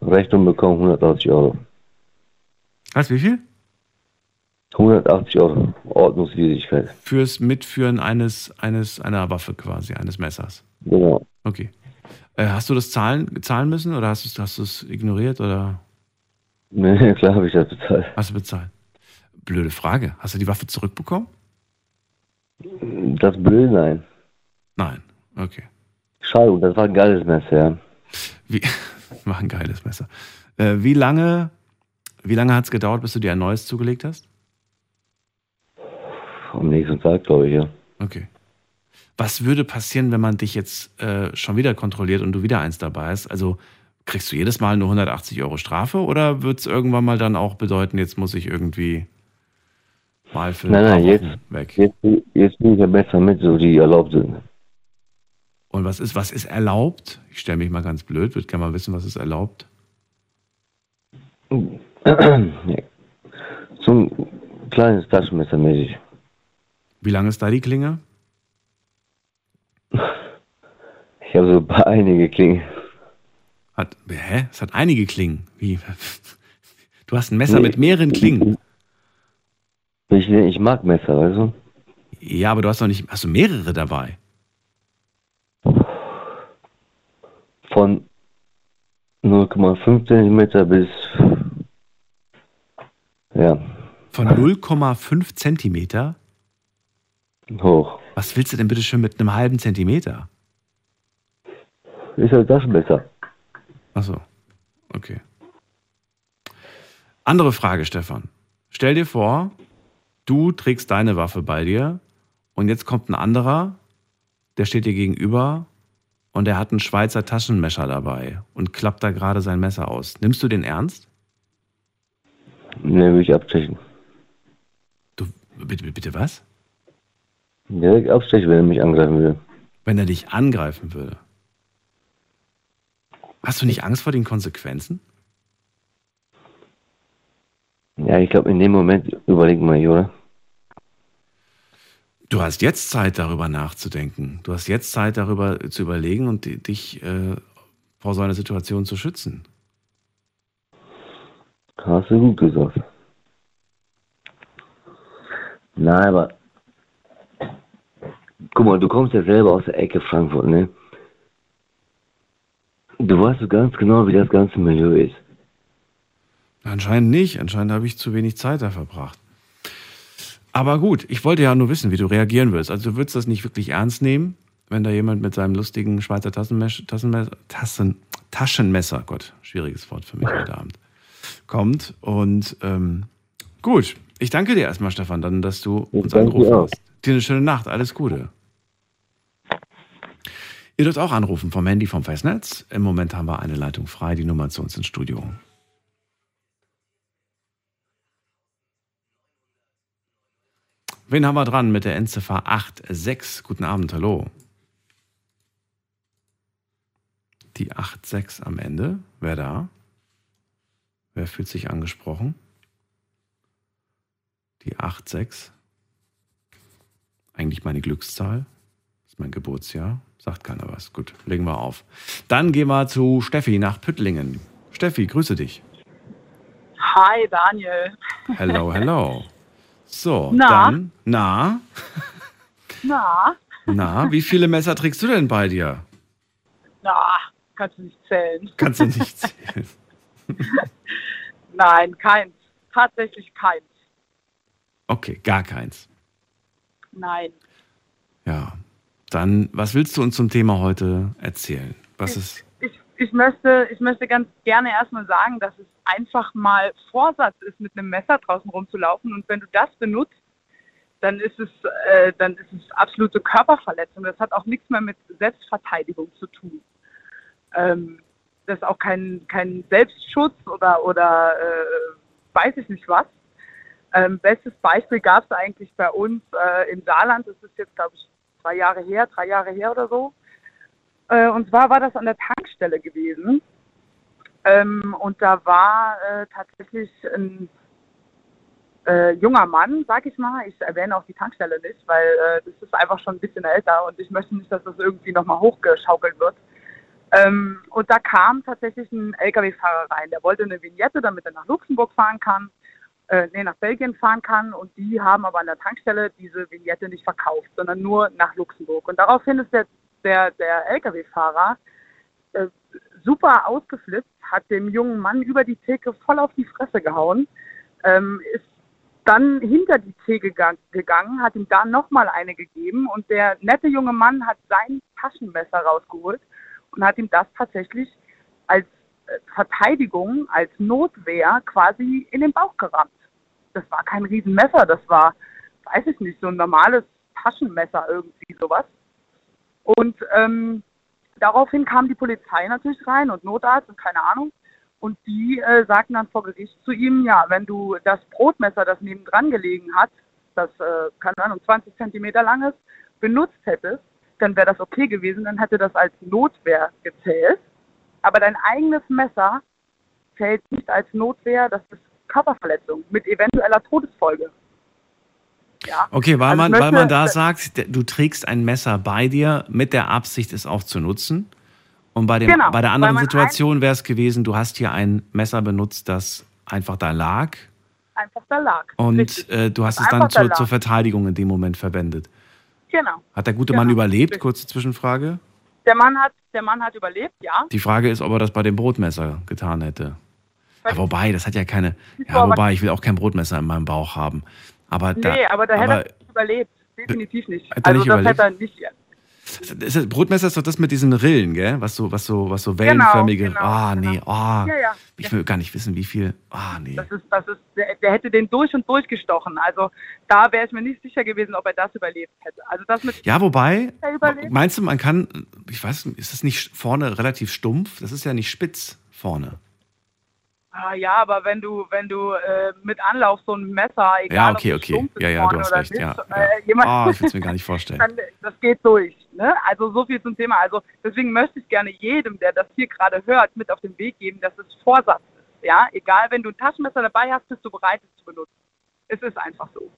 Speaker 14: Rechnung bekommen, 180 Euro.
Speaker 1: Was, wie viel?
Speaker 14: 180 Euro, Ordnungswidrigkeit.
Speaker 1: Fürs Mitführen eines, eines, einer Waffe quasi, eines Messers.
Speaker 14: Genau.
Speaker 1: Okay. Äh, hast du das zahlen, zahlen müssen oder hast du es hast ignoriert oder
Speaker 14: Nee, (laughs) klar habe ich das bezahlt.
Speaker 1: hast du bezahlt? Blöde Frage. Hast du die Waffe zurückbekommen?
Speaker 14: Das Blöde, nein.
Speaker 1: Nein. Okay.
Speaker 14: Schade, das war ein geiles Messer, ja.
Speaker 1: Wie, (laughs) war ein geiles Messer. Äh, wie lange, wie lange hat es gedauert, bis du dir ein neues zugelegt hast?
Speaker 14: Am nächsten Tag, glaube ich, ja.
Speaker 1: Okay. Was würde passieren, wenn man dich jetzt äh, schon wieder kontrolliert und du wieder eins dabei hast? Also kriegst du jedes Mal nur 180 Euro Strafe oder wird es irgendwann mal dann auch bedeuten, jetzt muss ich irgendwie mal für
Speaker 14: Nein, nein, jetzt,
Speaker 1: weg?
Speaker 14: jetzt, jetzt bin ich ja besser mit, so die erlaubt sind.
Speaker 1: Und was ist, was ist erlaubt? Ich stelle mich mal ganz blöd, würde gerne mal wissen, was ist erlaubt.
Speaker 14: Ja. (clears throat) So ein kleines Taschenmesser mäßig.
Speaker 1: Wie lang ist da die Klinge?
Speaker 14: Ich habe so ein paar einige Klingen.
Speaker 1: Hat, hä? Es hat einige Klingen. Wie? Du hast ein Messer
Speaker 14: Nee.
Speaker 1: mit mehreren Klingen.
Speaker 14: Ich, ich mag Messer, weißt du?
Speaker 1: Ja, aber du hast doch nicht, hast du mehrere dabei?
Speaker 14: Von 0,5 Zentimeter bis ja,
Speaker 1: Von 0,5 Zentimeter?
Speaker 14: hoch.
Speaker 1: Was willst du denn bitte schon mit einem halben Zentimeter?
Speaker 14: Ist halt Taschenmesser.
Speaker 1: Achso, okay. Andere Frage, Stefan. Stell dir vor, du trägst deine Waffe bei dir und jetzt kommt ein anderer, der steht dir gegenüber und der hat einen Schweizer Taschenmesser dabei und klappt da gerade sein Messer aus. Nimmst du den ernst?
Speaker 14: Ne, will ich abstechen.
Speaker 1: Bitte, bitte was?
Speaker 14: Direkt abstechen, wenn er mich angreifen will.
Speaker 1: Wenn er dich angreifen würde. Hast du nicht Angst vor den Konsequenzen?
Speaker 14: Ja, ich glaube, in dem Moment überlegt man nicht, oder?
Speaker 1: Du hast jetzt Zeit, darüber nachzudenken. Du hast jetzt Zeit, darüber zu überlegen und di- dich äh, vor so einer Situation zu schützen.
Speaker 14: Hast du gut gesagt. Nein, aber guck mal, du kommst ja selber aus der Ecke Frankfurt, ne? Du weißt so ganz genau, wie das ganze Milieu ist.
Speaker 1: Anscheinend nicht. Anscheinend habe ich zu wenig Zeit da verbracht. Aber gut, ich wollte ja nur wissen, wie du reagieren würdest. Also du würdest das nicht wirklich ernst nehmen, wenn da jemand mit seinem lustigen Schweizer Tassenmesser, Tassenmesser, Tassen, Taschenmesser, Gott, schwieriges Wort für mich heute Abend, kommt. Und ähm, gut, ich danke dir erstmal, Stefan, dann, dass du uns
Speaker 14: danke
Speaker 1: angerufen hast. Dir eine schöne Nacht, alles Gute. Ihr dürft auch anrufen vom Handy vom Festnetz. Im Moment haben wir eine Leitung frei, die Nummer zu uns ins Studio. Wen haben wir dran mit der Endziffer 86? Guten Abend, hallo. Die 86 am Ende. Wer da? Wer fühlt sich angesprochen? Die 86. Eigentlich meine Glückszahl. Das ist mein Geburtsjahr. Sagt keiner was. Gut, legen wir auf. Dann gehen wir zu Steffi nach Püttlingen. Steffi, grüße dich.
Speaker 15: Hi, Daniel.
Speaker 1: Hello, hello. So,
Speaker 15: Na?
Speaker 1: dann, na,
Speaker 15: Na, (laughs)
Speaker 1: na, wie viele Messer trägst du denn bei dir?
Speaker 15: na, kannst du nicht zählen.
Speaker 1: Kannst du nicht (laughs) zählen.
Speaker 15: Nein, keins. Tatsächlich keins.
Speaker 1: Okay, gar keins.
Speaker 15: Nein.
Speaker 1: Ja. Dann, was willst du uns zum Thema heute erzählen? Was ist.
Speaker 15: Ich, möchte, ich möchte ganz gerne erstmal sagen, dass es einfach mal Vorsatz ist, mit einem Messer draußen rumzulaufen. Und wenn du das benutzt, dann ist es, äh, dann ist es absolute Körperverletzung. Das hat auch nichts mehr mit Selbstverteidigung zu tun. Ähm, das ist auch kein, kein Selbstschutz oder, oder äh, weiß ich nicht was. Ähm, bestes Beispiel gab es eigentlich bei uns äh, im Saarland. Das ist jetzt, glaube ich, zwei Jahre her, drei Jahre her oder so. Äh, und zwar war das an der Tankstelle gewesen. Ähm, und da war äh, tatsächlich ein äh, junger Mann, sag ich mal. Ich erwähne auch die Tankstelle nicht, weil äh, das ist einfach schon ein bisschen älter und ich möchte nicht, dass das irgendwie nochmal hochgeschaukelt wird. Ähm, und da kam tatsächlich ein LKW-Fahrer rein. Der wollte eine Vignette, damit er nach Luxemburg fahren kann, äh, nee, nach Belgien fahren kann. Und die haben aber an der Tankstelle diese Vignette nicht verkauft, sondern nur nach Luxemburg. Und daraufhin ist der, der, der LKW-Fahrer äh, super ausgeflippt, hat dem jungen Mann über die Theke voll auf die Fresse gehauen, ähm, ist dann hinter die Theke ga- gegangen, hat ihm da nochmal eine gegeben und der nette junge Mann hat sein Taschenmesser rausgeholt und hat ihm das tatsächlich als äh, Verteidigung, als Notwehr quasi in den Bauch gerammt. Das war kein Riesenmesser, das war, weiß ich nicht, so ein normales Taschenmesser irgendwie sowas. Und ähm, daraufhin kam die Polizei natürlich rein und Notarzt und keine Ahnung. Und die äh, sagten dann vor Gericht zu ihm, ja, wenn du das Brotmesser, das nebendran gelegen hat, das, äh, keine Ahnung, 20 Zentimeter lang ist, benutzt hättest, dann wäre das okay gewesen, dann hätte das als Notwehr gezählt. Aber dein eigenes Messer zählt nicht als Notwehr, das ist Körperverletzung mit eventueller Todesfolge. Ja.
Speaker 1: Okay, weil,
Speaker 15: Also
Speaker 1: man, weil man
Speaker 15: möchte-
Speaker 1: da sagt, du trägst ein Messer bei dir mit der Absicht, es auch zu nutzen. Und bei, dem,
Speaker 15: Genau,
Speaker 1: bei der anderen Situation wäre es gewesen, du hast hier ein Messer benutzt, das einfach da lag.
Speaker 15: einfach da lag.
Speaker 1: Und äh, du hast
Speaker 15: Das
Speaker 1: es dann
Speaker 15: einfach da
Speaker 1: zur, zur Verteidigung in dem Moment verwendet.
Speaker 15: Genau.
Speaker 1: Hat der gute
Speaker 15: Genau,
Speaker 1: Mann überlebt? Kurze Zwischenfrage.
Speaker 15: Der Mann hat, der Mann hat überlebt, ja.
Speaker 1: Die Frage ist, ob er das bei dem Brotmesser getan hätte. Ja, wobei, das hat ja keine. Ja, wobei, ich will auch kein Brotmesser in meinem Bauch haben. Aber da,
Speaker 15: nee, aber der
Speaker 1: aber
Speaker 15: hätte er nicht überlebt. Definitiv nicht.
Speaker 1: Er
Speaker 15: Also
Speaker 1: nicht
Speaker 15: das
Speaker 1: überlebt?
Speaker 15: hätte er nicht.
Speaker 1: Ist das, Brotmesser ist doch das mit diesen Rillen, gell? Was so, was so, was so
Speaker 15: Genau,
Speaker 1: wellenförmige.
Speaker 15: genau,
Speaker 1: Ah, nee, ah.
Speaker 15: Ja, ja.
Speaker 1: Ich will gar nicht wissen, wie viel. Ah, nee.
Speaker 15: Das ist, das ist, der, der hätte den durch und durch gestochen. Also da wäre ich mir nicht sicher gewesen, ob er das überlebt hätte. Also das mit
Speaker 1: Ja, wobei, meinst du, man kann, ich weiß, nicht, ist das nicht vorne relativ stumpf? Das ist ja nicht spitz vorne.
Speaker 15: Ah, ja, aber wenn du, wenn du äh, mit Anlauf so ein Messer, egal
Speaker 1: Ja,
Speaker 15: ob
Speaker 1: okay,
Speaker 15: es
Speaker 1: okay. Ja, ja, du hast recht.
Speaker 15: nicht,
Speaker 1: Ja,
Speaker 15: äh,
Speaker 1: ja.
Speaker 15: jemand,
Speaker 1: Ah, ich will's (laughs) mir gar nicht vorstellen.
Speaker 15: dann, das geht durch. Ne? Also so viel zum Thema. Also deswegen möchte ich gerne jedem, der das hier gerade hört, mit auf den Weg geben, dass es Vorsatz ist. Ja, egal, wenn du ein Taschenmesser dabei hast, bist du bereit, es zu benutzen. Es ist einfach so.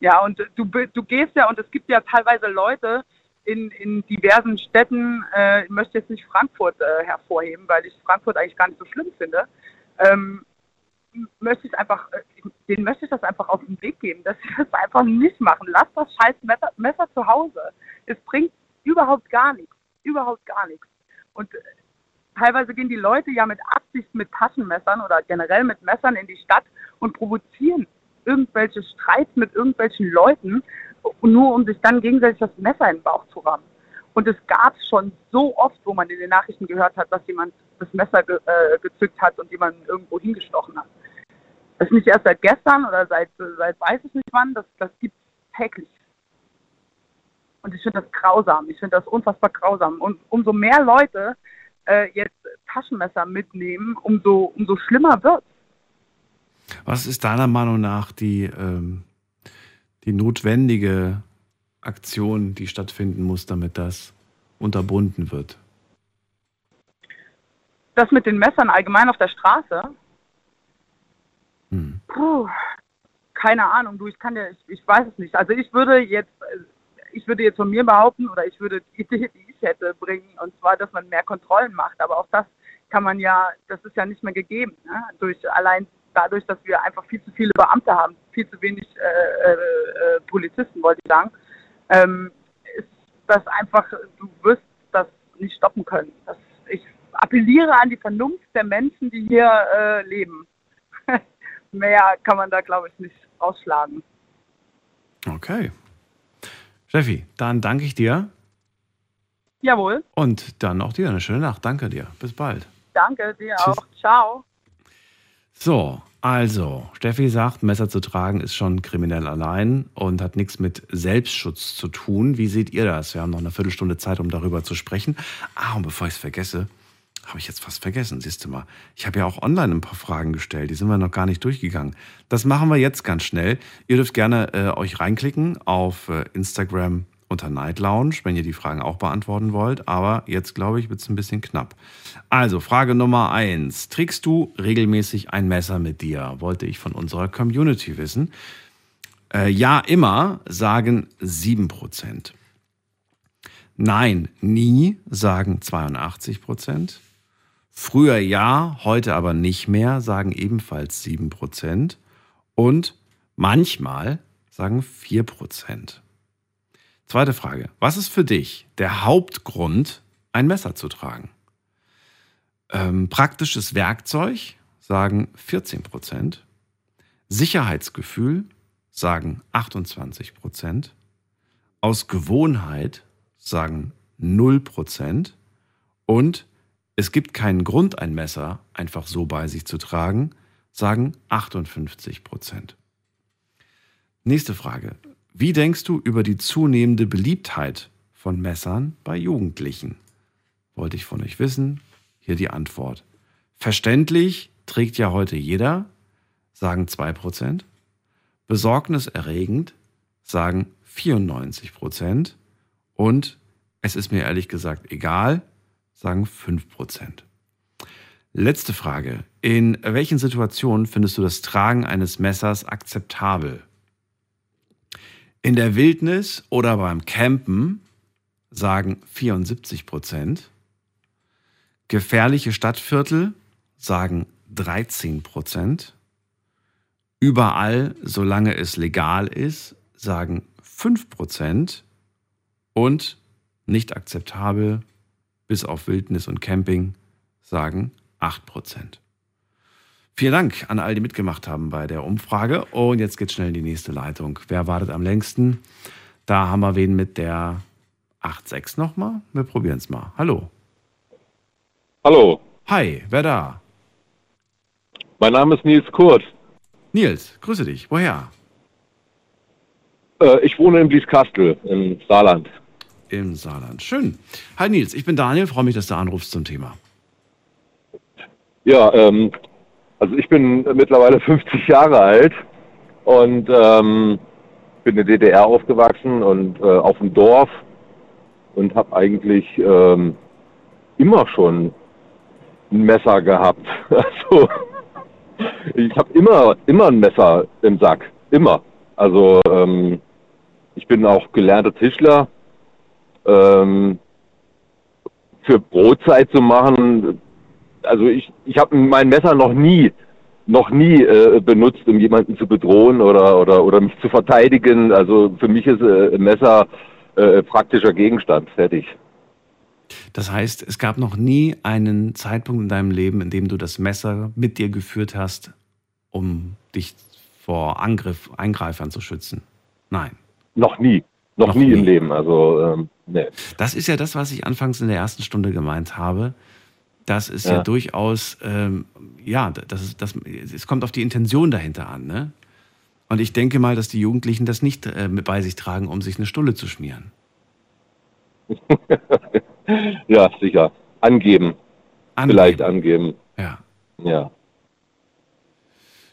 Speaker 15: Ja, und du, du gehst ja, und es gibt ja teilweise Leute in, in diversen Städten, äh, ich möchte jetzt nicht Frankfurt äh, hervorheben, weil ich Frankfurt eigentlich gar nicht so schlimm finde. Ähm, möchte ich einfach, äh, denen möchte ich das einfach auf den Weg geben, dass sie das einfach nicht machen. Lass das scheiß Messer, Messer zu Hause. Es bringt überhaupt gar nichts. Überhaupt gar nichts. Und äh, teilweise gehen die Leute ja mit Absicht mit Taschenmessern oder generell mit Messern in die Stadt und provozieren irgendwelche Streits mit irgendwelchen Leuten, nur um sich dann gegenseitig das Messer in den Bauch zu rammen. Und es gab schon so oft, wo man in den Nachrichten gehört hat, dass jemand das Messer ge äh, gezückt hat und jemanden irgendwo hingestochen hat. Das ist nicht erst seit gestern oder seit, seit weiß ich nicht wann, das, das gibt es täglich. Und ich finde das grausam, ich finde das unfassbar grausam. Und umso mehr Leute äh, jetzt Taschenmesser mitnehmen, umso, umso schlimmer wird
Speaker 1: Was ist deiner Meinung nach die, ähm, die notwendige Aktion, die stattfinden muss, damit das unterbunden wird?
Speaker 15: Das mit den Messern allgemein auf der Straße? Hm. Puh, keine Ahnung, du, ich kann dir, ich, ich weiß es nicht. Also ich würde jetzt, ich würde jetzt von mir behaupten oder ich würde die Idee, die ich hätte, bringen, und zwar, dass man mehr Kontrollen macht. Aber auch das kann man ja, das ist ja nicht mehr gegeben. Ne? Durch allein dadurch, dass wir einfach viel zu viele Beamte haben, viel zu wenig äh, äh, äh Polizisten, wollte ich sagen, ähm, ist das einfach, du wirst das nicht stoppen können. Das, ich appelliere an die Vernunft der Menschen, die hier äh, leben. (laughs) Mehr kann man da, glaube ich, nicht ausschlagen.
Speaker 1: Okay. Steffi, dann danke ich dir.
Speaker 15: Jawohl.
Speaker 1: Und dann auch dir eine schöne Nacht. Danke dir. Bis bald.
Speaker 15: Danke, dir Tschüss. auch. Ciao.
Speaker 1: So, also, Steffi sagt, Messer zu tragen ist schon kriminell allein und hat nichts mit Selbstschutz zu tun. Wie seht ihr das? Wir haben noch eine Viertelstunde Zeit, um darüber zu sprechen. Ah, und bevor ich es vergesse, habe ich jetzt fast vergessen, siehst du mal. Ich habe ja auch online ein paar Fragen gestellt, die sind wir noch gar nicht durchgegangen. Das machen wir jetzt ganz schnell. Ihr dürft gerne äh, euch reinklicken auf äh, Instagram unter Night Lounge, wenn ihr die Fragen auch beantworten wollt. Aber jetzt, glaube ich, wird es ein bisschen knapp. Also, Frage Nummer eins. Trägst du regelmäßig ein Messer mit dir? Wollte ich von unserer Community wissen. Äh, ja, immer, sagen 7%. Nein, nie, sagen 82%. Früher ja, heute aber nicht mehr, sagen ebenfalls 7%. Und manchmal sagen 4%. Zweite Frage. Was ist für dich der Hauptgrund, ein Messer zu tragen? Ähm, praktisches Werkzeug sagen 14 Prozent. Sicherheitsgefühl sagen 28 Prozent. Aus Gewohnheit sagen 0 Prozent. Und es gibt keinen Grund, ein Messer einfach so bei sich zu tragen, sagen 58 Prozent. Nächste Frage. Wie denkst du über die zunehmende Beliebtheit von Messern bei Jugendlichen? Wollte ich von euch wissen. Hier die Antwort. Verständlich trägt ja heute jeder, sagen 2%. Besorgniserregend, sagen 94%. Und es ist mir ehrlich gesagt egal, sagen 5%. Letzte Frage. In welchen Situationen findest du das Tragen eines Messers akzeptabel? In der Wildnis oder beim Campen sagen 74 Prozent. Gefährliche Stadtviertel sagen 13 Prozent. Überall, solange es legal ist, sagen 5 Prozent. Und nicht akzeptabel, bis auf Wildnis und Camping, sagen 8 Prozent. Vielen Dank an all die mitgemacht haben bei der Umfrage. Und jetzt geht schnell in die nächste Leitung. Wer wartet am längsten? Da haben wir wen mit der 8.6 nochmal. Wir probieren es mal. Hallo.
Speaker 16: Hallo.
Speaker 1: Hi, wer da?
Speaker 16: Mein Name ist Nils Kurt.
Speaker 1: Nils, grüße dich. Woher?
Speaker 16: Äh, ich wohne in Blieskastel im Saarland.
Speaker 1: Im Saarland. Schön. Hi Nils, ich bin Daniel. Freue mich, dass du anrufst zum Thema.
Speaker 16: Ja, ähm, also ich bin mittlerweile 50 Jahre alt und ähm, bin in der DDR aufgewachsen und äh, auf dem Dorf und habe eigentlich ähm, immer schon ein Messer gehabt. (laughs) Also ich habe immer immer ein Messer im Sack, immer. Also ähm, ich bin auch gelernter Tischler. Ähm, für Brotzeit zu machen, also ich, ich habe mein Messer noch nie noch nie äh, benutzt, um jemanden zu bedrohen oder, oder, oder mich zu verteidigen. Also für mich ist äh, ein Messer äh, praktischer Gegenstand. Fertig.
Speaker 1: Das heißt, es gab noch nie einen Zeitpunkt in deinem Leben, in dem du das Messer mit dir geführt hast, um dich vor Angriff, Eingreifern zu schützen. Nein.
Speaker 16: Noch nie. Noch, noch nie, nie, im Leben. Also, ähm, nee.
Speaker 1: Das ist ja das, was ich anfangs in der ersten Stunde gemeint habe. Das ist ja, ja durchaus, ähm, ja, das ist, das, es kommt auf die Intention dahinter an. Ne? Und ich denke mal, dass die Jugendlichen das nicht äh, bei sich tragen, um sich eine Stulle zu schmieren. (laughs)
Speaker 16: ja, sicher. Angeben. angeben. Vielleicht angeben.
Speaker 1: Ja.
Speaker 16: Ja.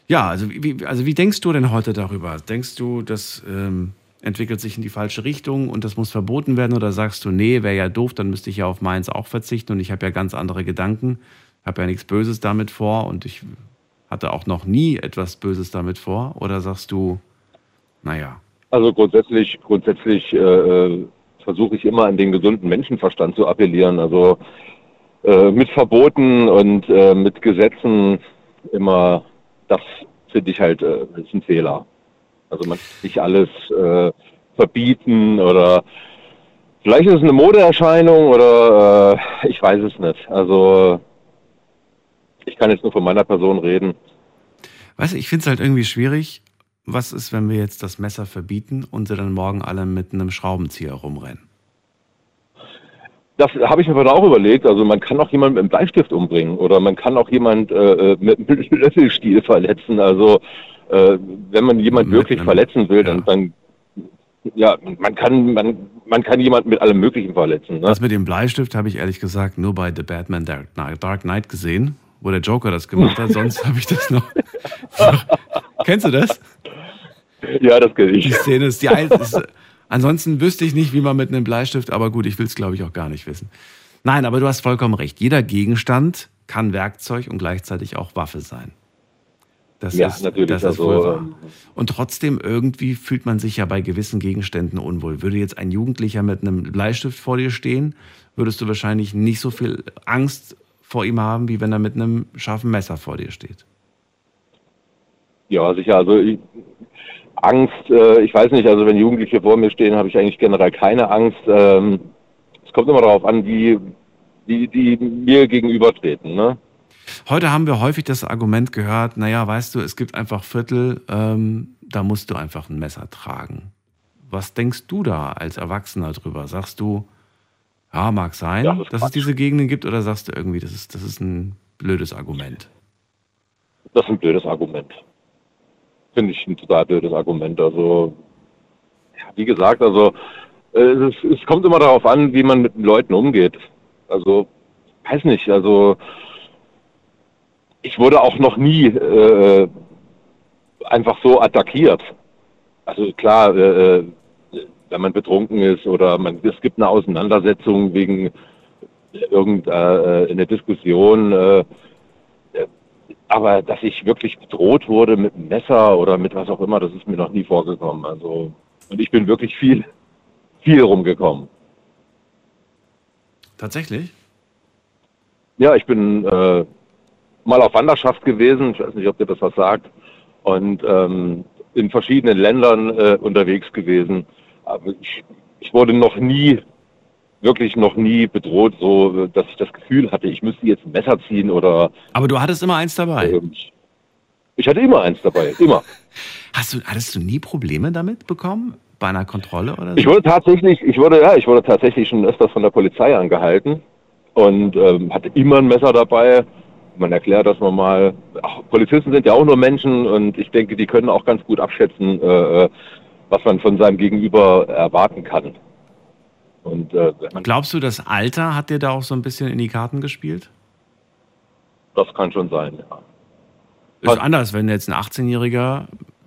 Speaker 1: Ja, also wie, also wie denkst du denn heute darüber? Denkst du, das ähm, entwickelt sich in die falsche Richtung und das muss verboten werden? Oder sagst du, nee, wäre ja doof, dann müsste ich ja auf meins auch verzichten und ich habe ja ganz andere Gedanken, habe ja nichts Böses damit vor und ich hatte auch noch nie etwas Böses damit vor? Oder sagst du, naja?
Speaker 16: Also grundsätzlich, grundsätzlich äh, äh, versuche ich immer an den gesunden Menschenverstand zu appellieren. Also äh, mit Verboten und äh, mit Gesetzen immer das finde ich halt äh, ist ein Fehler. Also man kann nicht alles äh, verbieten oder vielleicht ist es eine Modeerscheinung oder äh, ich weiß es nicht. Also ich kann jetzt nur von meiner Person reden.
Speaker 1: Weißt du, ich finde es halt irgendwie schwierig. Was ist, wenn wir jetzt das Messer verbieten und sie dann morgen alle mit einem Schraubenzieher rumrennen?
Speaker 16: Das habe ich mir aber auch überlegt. Also man kann auch jemanden mit einem Bleistift umbringen oder man kann auch jemanden äh, äh mit einem Löffelstiel verletzen. Also äh, wenn man jemanden mit wirklich einem, verletzen will, dann, ja. dann ja, man kann, man, man kann jemanden mit allem Möglichen verletzen. Ne?
Speaker 1: Das mit dem Bleistift habe ich ehrlich gesagt nur bei The Batman Dark Knight gesehen, wo der Joker das gemacht hat. (laughs) Sonst habe ich das noch. (laughs) Kennst du das?
Speaker 16: Ja, das kenne ich.
Speaker 1: Die Szene ist die einzige. Ansonsten wüsste ich nicht, wie man mit einem Bleistift, aber gut, ich will es glaube ich auch gar nicht wissen. Nein, aber du hast vollkommen recht. Jeder Gegenstand kann Werkzeug und gleichzeitig auch Waffe sein. Das ja, ist, natürlich. Das ist also, wohl wahr. Ähm, und trotzdem irgendwie fühlt man sich ja bei gewissen Gegenständen unwohl. Würde jetzt ein Jugendlicher mit einem Bleistift vor dir stehen, würdest du wahrscheinlich nicht so viel Angst vor ihm haben, wie wenn er mit einem scharfen Messer vor dir steht.
Speaker 16: Ja, sicher. Also ich, Angst, äh, ich weiß nicht, also wenn Jugendliche vor mir stehen, habe ich eigentlich generell keine Angst. Ähm, es kommt immer darauf an, wie, wie die mir gegenübertreten. Ne?
Speaker 1: Heute haben wir häufig das Argument gehört, naja, weißt du, es gibt einfach Viertel, ähm, da musst du einfach ein Messer tragen. Was denkst du da als Erwachsener drüber? Sagst du, ja, mag sein, ja, das dass es diese Gegenden gibt, oder sagst du irgendwie, das ist, das ist ein blödes Argument?
Speaker 16: Das ist ein blödes Argument finde ich ein total blödes Argument. Also, ja, wie gesagt, also äh, es, es, kommt immer darauf an, wie man mit den Leuten umgeht. Also, weiß nicht, also ich wurde auch noch nie äh, einfach so attackiert. Also klar, äh, äh wenn man betrunken ist oder man, es gibt eine Auseinandersetzung wegen irgendeiner äh, Diskussion, äh, aber dass ich wirklich bedroht wurde mit einem Messer oder mit was auch immer, das ist mir noch nie vorgekommen. Also, und ich bin wirklich viel, viel rumgekommen.
Speaker 1: Tatsächlich?
Speaker 16: Ja, ich bin äh, mal auf Wanderschaft gewesen. Ich weiß nicht, ob dir das was sagt. Und ähm, in verschiedenen Ländern äh, unterwegs gewesen. Aber ich, ich wurde noch nie wirklich noch nie bedroht, so dass ich das Gefühl hatte, ich müsste jetzt ein Messer ziehen oder.
Speaker 1: Aber du hattest immer eins dabei.
Speaker 16: Ähm, ich hatte immer eins dabei, immer. (laughs)
Speaker 1: Hast du, hattest du nie Probleme damit bekommen? Bei einer Kontrolle oder so?
Speaker 16: Ich wurde tatsächlich, ich wurde, ja, ich wurde tatsächlich schon öfters von der Polizei angehalten und ähm, hatte immer ein Messer dabei. Man erklärt das nochmal. Polizisten sind ja auch nur Menschen und ich denke, die können auch ganz gut abschätzen, äh, äh was man von seinem Gegenüber erwarten kann.
Speaker 1: Und, äh, Glaubst du, das Alter hat dir da auch so ein bisschen in die Karten gespielt?
Speaker 16: Das kann schon sein, ja.
Speaker 1: Ist Was? anders, wenn jetzt ein 18-Jähriger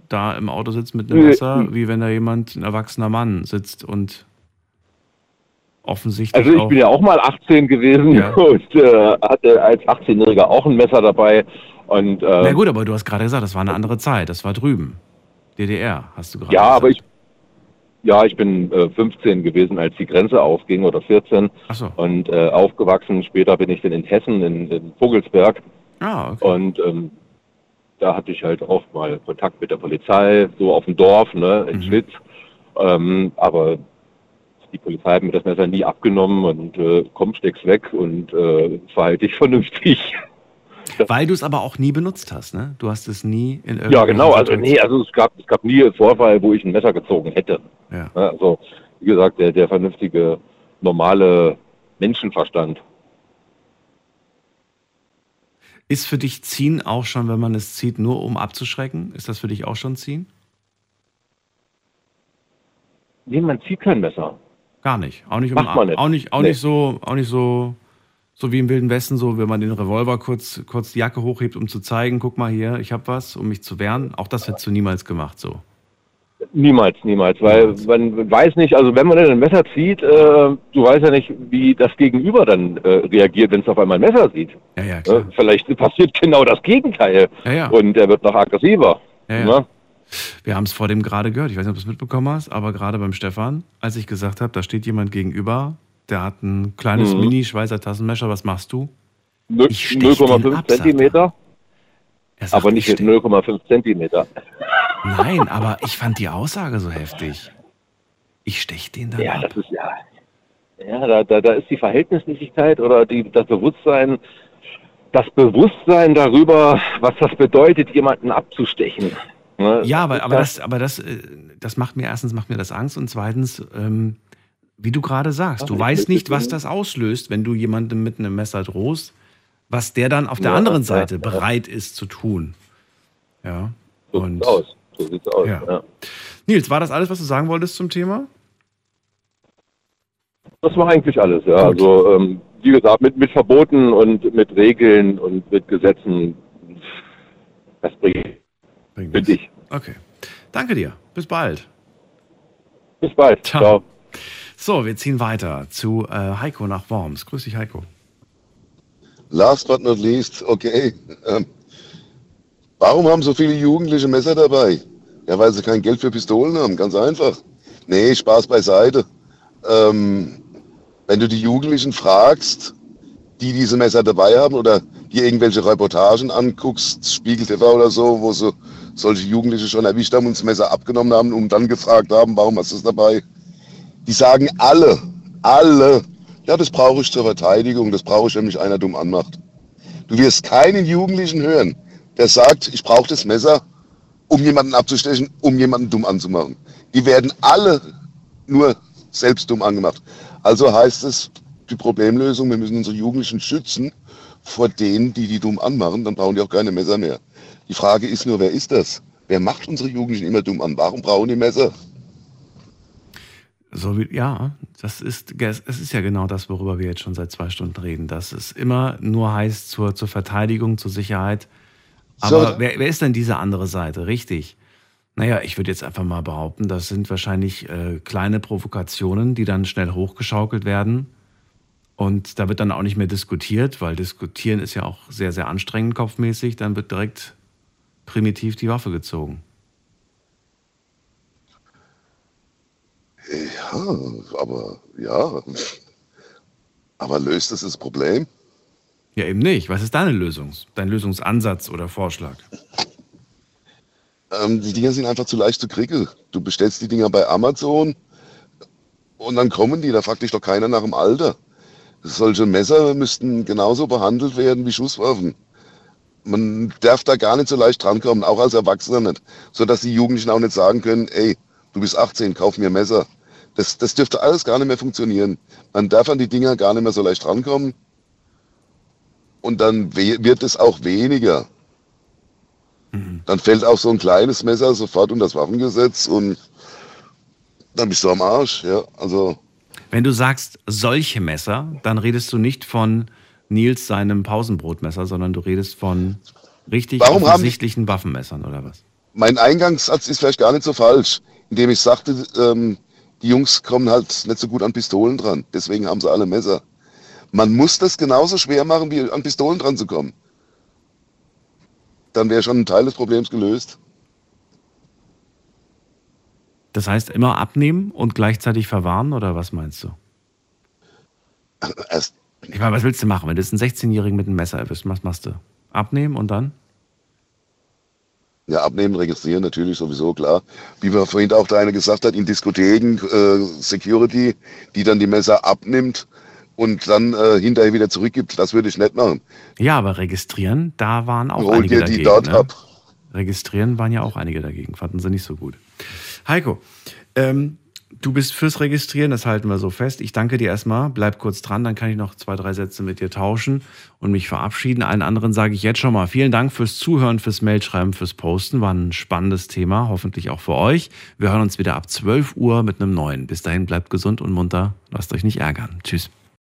Speaker 1: da im Auto sitzt mit einem Messer, wie wenn da jemand, ein erwachsener Mann sitzt und offensichtlich.
Speaker 16: Also ich bin ja auch mal 18 gewesen ja. (laughs) und äh, hatte als 18-Jähriger auch ein Messer dabei. Und, äh,
Speaker 1: Na gut, aber du hast gerade gesagt, das war eine andere Zeit, das war drüben. DDR, hast du gerade
Speaker 16: Ja, gesagt. aber ich ja, ich bin äh, 15 gewesen, als die Grenze aufging oder 14
Speaker 1: Ach so.
Speaker 16: und äh, aufgewachsen. Später bin ich dann in Hessen, in, in Vogelsberg.
Speaker 1: Ah, okay.
Speaker 16: Und ähm, da hatte ich halt auch mal Kontakt mit der Polizei, so auf dem Dorf, ne, in Schlitz. Ähm, aber die Polizei hat mir das Messer nie abgenommen und äh, komm, steck's weg und äh, verhalte dich (laughs) vernünftig.
Speaker 1: Weil du es aber auch nie benutzt hast, ne? Du hast es nie in
Speaker 16: Ja,
Speaker 1: irgendwelchen
Speaker 16: genau. Also nee, also es gab, es gab nie einen Vorfall, wo ich ein Messer gezogen hätte.
Speaker 1: Ja.
Speaker 16: Also wie gesagt, der, der vernünftige, normale Menschenverstand.
Speaker 1: Ist für dich Ziehen auch schon, wenn man es zieht, nur um abzuschrecken? Ist das für dich auch schon Ziehen?
Speaker 16: Nee, man zieht kein Messer.
Speaker 1: Gar nicht. Auch nicht, um,
Speaker 16: Macht man nicht.
Speaker 1: auch nicht, auch
Speaker 16: Nee.
Speaker 1: nicht so, auch nicht so, so wie im Wilden Westen, so wenn man den Revolver kurz, kurz die Jacke hochhebt, um zu zeigen, guck mal hier, ich habe was, um mich zu wehren. Auch das hättest du niemals gemacht, so.
Speaker 16: Niemals, niemals, weil man weiß nicht, also wenn man dann ein Messer zieht, äh, du weißt ja nicht, wie das Gegenüber dann äh, reagiert, wenn es auf einmal ein Messer sieht.
Speaker 1: Ja, ja,
Speaker 16: Äh, vielleicht passiert (laughs) genau das Gegenteil
Speaker 1: Ja, ja.
Speaker 16: und er wird noch aggressiver.
Speaker 1: Ja, ja. Wir haben es vor dem gerade gehört. Ich weiß nicht, ob du es mitbekommen hast, aber gerade beim Stefan, als ich gesagt habe, da steht jemand gegenüber, der hat ein kleines
Speaker 16: Mhm.
Speaker 1: Mini-Schweißer Tassenmesser. Was machst du?
Speaker 16: Nö-
Speaker 1: Ich stech den
Speaker 16: 0,5
Speaker 1: ab, sagt er.
Speaker 16: Zentimeter,
Speaker 1: Er sagt,
Speaker 16: aber nicht
Speaker 1: ich
Speaker 16: mit 0,5 Zentimeter.
Speaker 1: Nein, aber ich fand die Aussage so heftig. Ich stech den dann
Speaker 16: Ja,
Speaker 1: ab.
Speaker 16: das ist ja. Ja, da, da, da ist die Verhältnismäßigkeit oder die, das Bewusstsein, das Bewusstsein darüber, was das bedeutet, jemanden abzustechen. Ne?
Speaker 1: Ja, aber, aber das, aber das, äh, das macht mir erstens macht mir das Angst und zweitens, ähm, wie du gerade sagst, du
Speaker 16: Ach,
Speaker 1: weißt
Speaker 16: ich
Speaker 1: nicht, was das auslöst, wenn du jemandem mit einem Messer drohst, was der dann auf der
Speaker 16: Ja,
Speaker 1: anderen Seite
Speaker 16: ja.
Speaker 1: bereit ist zu tun. Ja.
Speaker 16: So
Speaker 1: Und
Speaker 16: sieht's aus. So sieht's aus.
Speaker 1: Ja.
Speaker 16: Ja.
Speaker 1: Nils, war das alles, was du sagen wolltest zum Thema?
Speaker 16: Das war eigentlich alles, ja. Also, ähm, wie gesagt, mit, mit Verboten und mit Regeln und mit Gesetzen, das bringt, finde ich.
Speaker 1: Okay. Danke dir. Bis bald.
Speaker 16: Bis bald.
Speaker 1: Ciao. So, wir ziehen weiter zu äh, Heiko nach Worms. Grüß dich, Heiko.
Speaker 17: Last but not least, okay. Ähm, warum haben so viele Jugendliche Messer dabei? Ja, weil sie kein Geld für Pistolen haben, ganz einfach. Nee, Spaß beiseite. Ähm, wenn du die Jugendlichen fragst, die diese Messer dabei haben oder dir irgendwelche Reportagen anguckst, Spiegel TV oder so, wo so solche Jugendliche schon erwischt haben und das Messer abgenommen haben und dann gefragt haben, warum hast du es dabei? Die sagen alle, alle, ja, das brauche ich zur Verteidigung, das brauche ich, wenn mich einer dumm anmacht. Du wirst keinen Jugendlichen hören, der sagt, ich brauche das Messer, um jemanden abzustechen, um jemanden dumm anzumachen. Die werden alle nur selbst dumm angemacht. Also heißt es, die Problemlösung, wir müssen unsere Jugendlichen schützen vor denen, die die dumm anmachen, dann brauchen die auch keine Messer mehr. Die Frage ist nur, wer ist das? Wer macht unsere Jugendlichen immer dumm an? Warum brauchen die Messer?
Speaker 1: So wie, ja, das ist, es ist ja genau das, worüber wir jetzt schon seit zwei Stunden reden, dass es immer nur heißt zur, zur Verteidigung, zur Sicherheit. Aber
Speaker 17: So.
Speaker 1: wer, wer ist denn diese andere Seite? Richtig. Naja, ich würde jetzt einfach mal behaupten, das sind wahrscheinlich äh, kleine Provokationen, die dann schnell hochgeschaukelt werden. Und da wird dann auch nicht mehr diskutiert, weil diskutieren ist ja auch sehr, sehr anstrengend kopfmäßig. Dann wird direkt primitiv die Waffe gezogen.
Speaker 17: Ja, aber ja. Aber löst es das Problem?
Speaker 1: Ja, eben nicht. Was ist deine Lösung? Dein Lösungsansatz oder Vorschlag?
Speaker 17: Ähm, die Dinger sind einfach zu leicht zu kriegen. Du bestellst die Dinger bei Amazon und dann kommen die. Da fragt dich doch keiner nach dem Alter. Solche Messer müssten genauso behandelt werden wie Schusswaffen. Man darf da gar nicht so leicht drankommen, auch als Erwachsener nicht. Sodass die Jugendlichen auch nicht sagen können, ey, du bist 18, kauf mir ein Messer. Das, das dürfte alles gar nicht mehr funktionieren. Man darf an die Dinger gar nicht mehr so leicht rankommen. Und dann wird es auch weniger. Dann fällt auch so ein kleines Messer sofort unter das Waffengesetz und dann bist du am Arsch. Ja, also
Speaker 1: Wenn du sagst solche Messer, dann redest du nicht von Nils seinem Pausenbrotmesser, sondern du redest von richtig
Speaker 17: Warum
Speaker 1: offensichtlichen Waffenmessern oder was?
Speaker 17: mein Eingangssatz ist vielleicht gar nicht so falsch, indem ich sagte, ähm, die Jungs kommen halt nicht so gut an Pistolen dran. Deswegen haben sie alle Messer. Man muss das genauso schwer machen, wie an Pistolen dran zu kommen. Dann wäre schon ein Teil des Problems gelöst.
Speaker 1: Das heißt, immer abnehmen und gleichzeitig verwahren oder was meinst du?
Speaker 17: Erst,
Speaker 1: Ich meine, was willst du machen, wenn du jetzt einen 16-Jährigen mit einem Messer erwischst? Was machst du? Abnehmen und dann?
Speaker 17: Ja, abnehmen, registrieren natürlich sowieso, klar. Wie wir vorhin auch der eine gesagt hat, in Diskotheken, äh, Security, die dann die Messer abnimmt und dann äh, hinterher wieder zurückgibt, das würde ich nicht machen.
Speaker 1: Ja, aber registrieren, da waren auch
Speaker 17: Hol
Speaker 1: einige
Speaker 17: dir die
Speaker 1: dagegen.
Speaker 17: dort
Speaker 1: ne?
Speaker 17: ab.
Speaker 1: Registrieren waren ja auch einige dagegen, fanden sie nicht so gut. Heiko, ähm, du bist fürs Registrieren, das halten wir so fest. Ich danke dir erstmal, bleib kurz dran, dann kann ich noch zwei, drei Sätze mit dir tauschen und mich verabschieden. Allen anderen sage ich jetzt schon mal vielen Dank fürs Zuhören, fürs Mailschreiben, fürs Posten. War ein spannendes Thema, hoffentlich auch für euch. Wir hören uns wieder ab 12 Uhr mit einem neuen. Bis dahin bleibt gesund und munter, lasst euch nicht ärgern. Tschüss.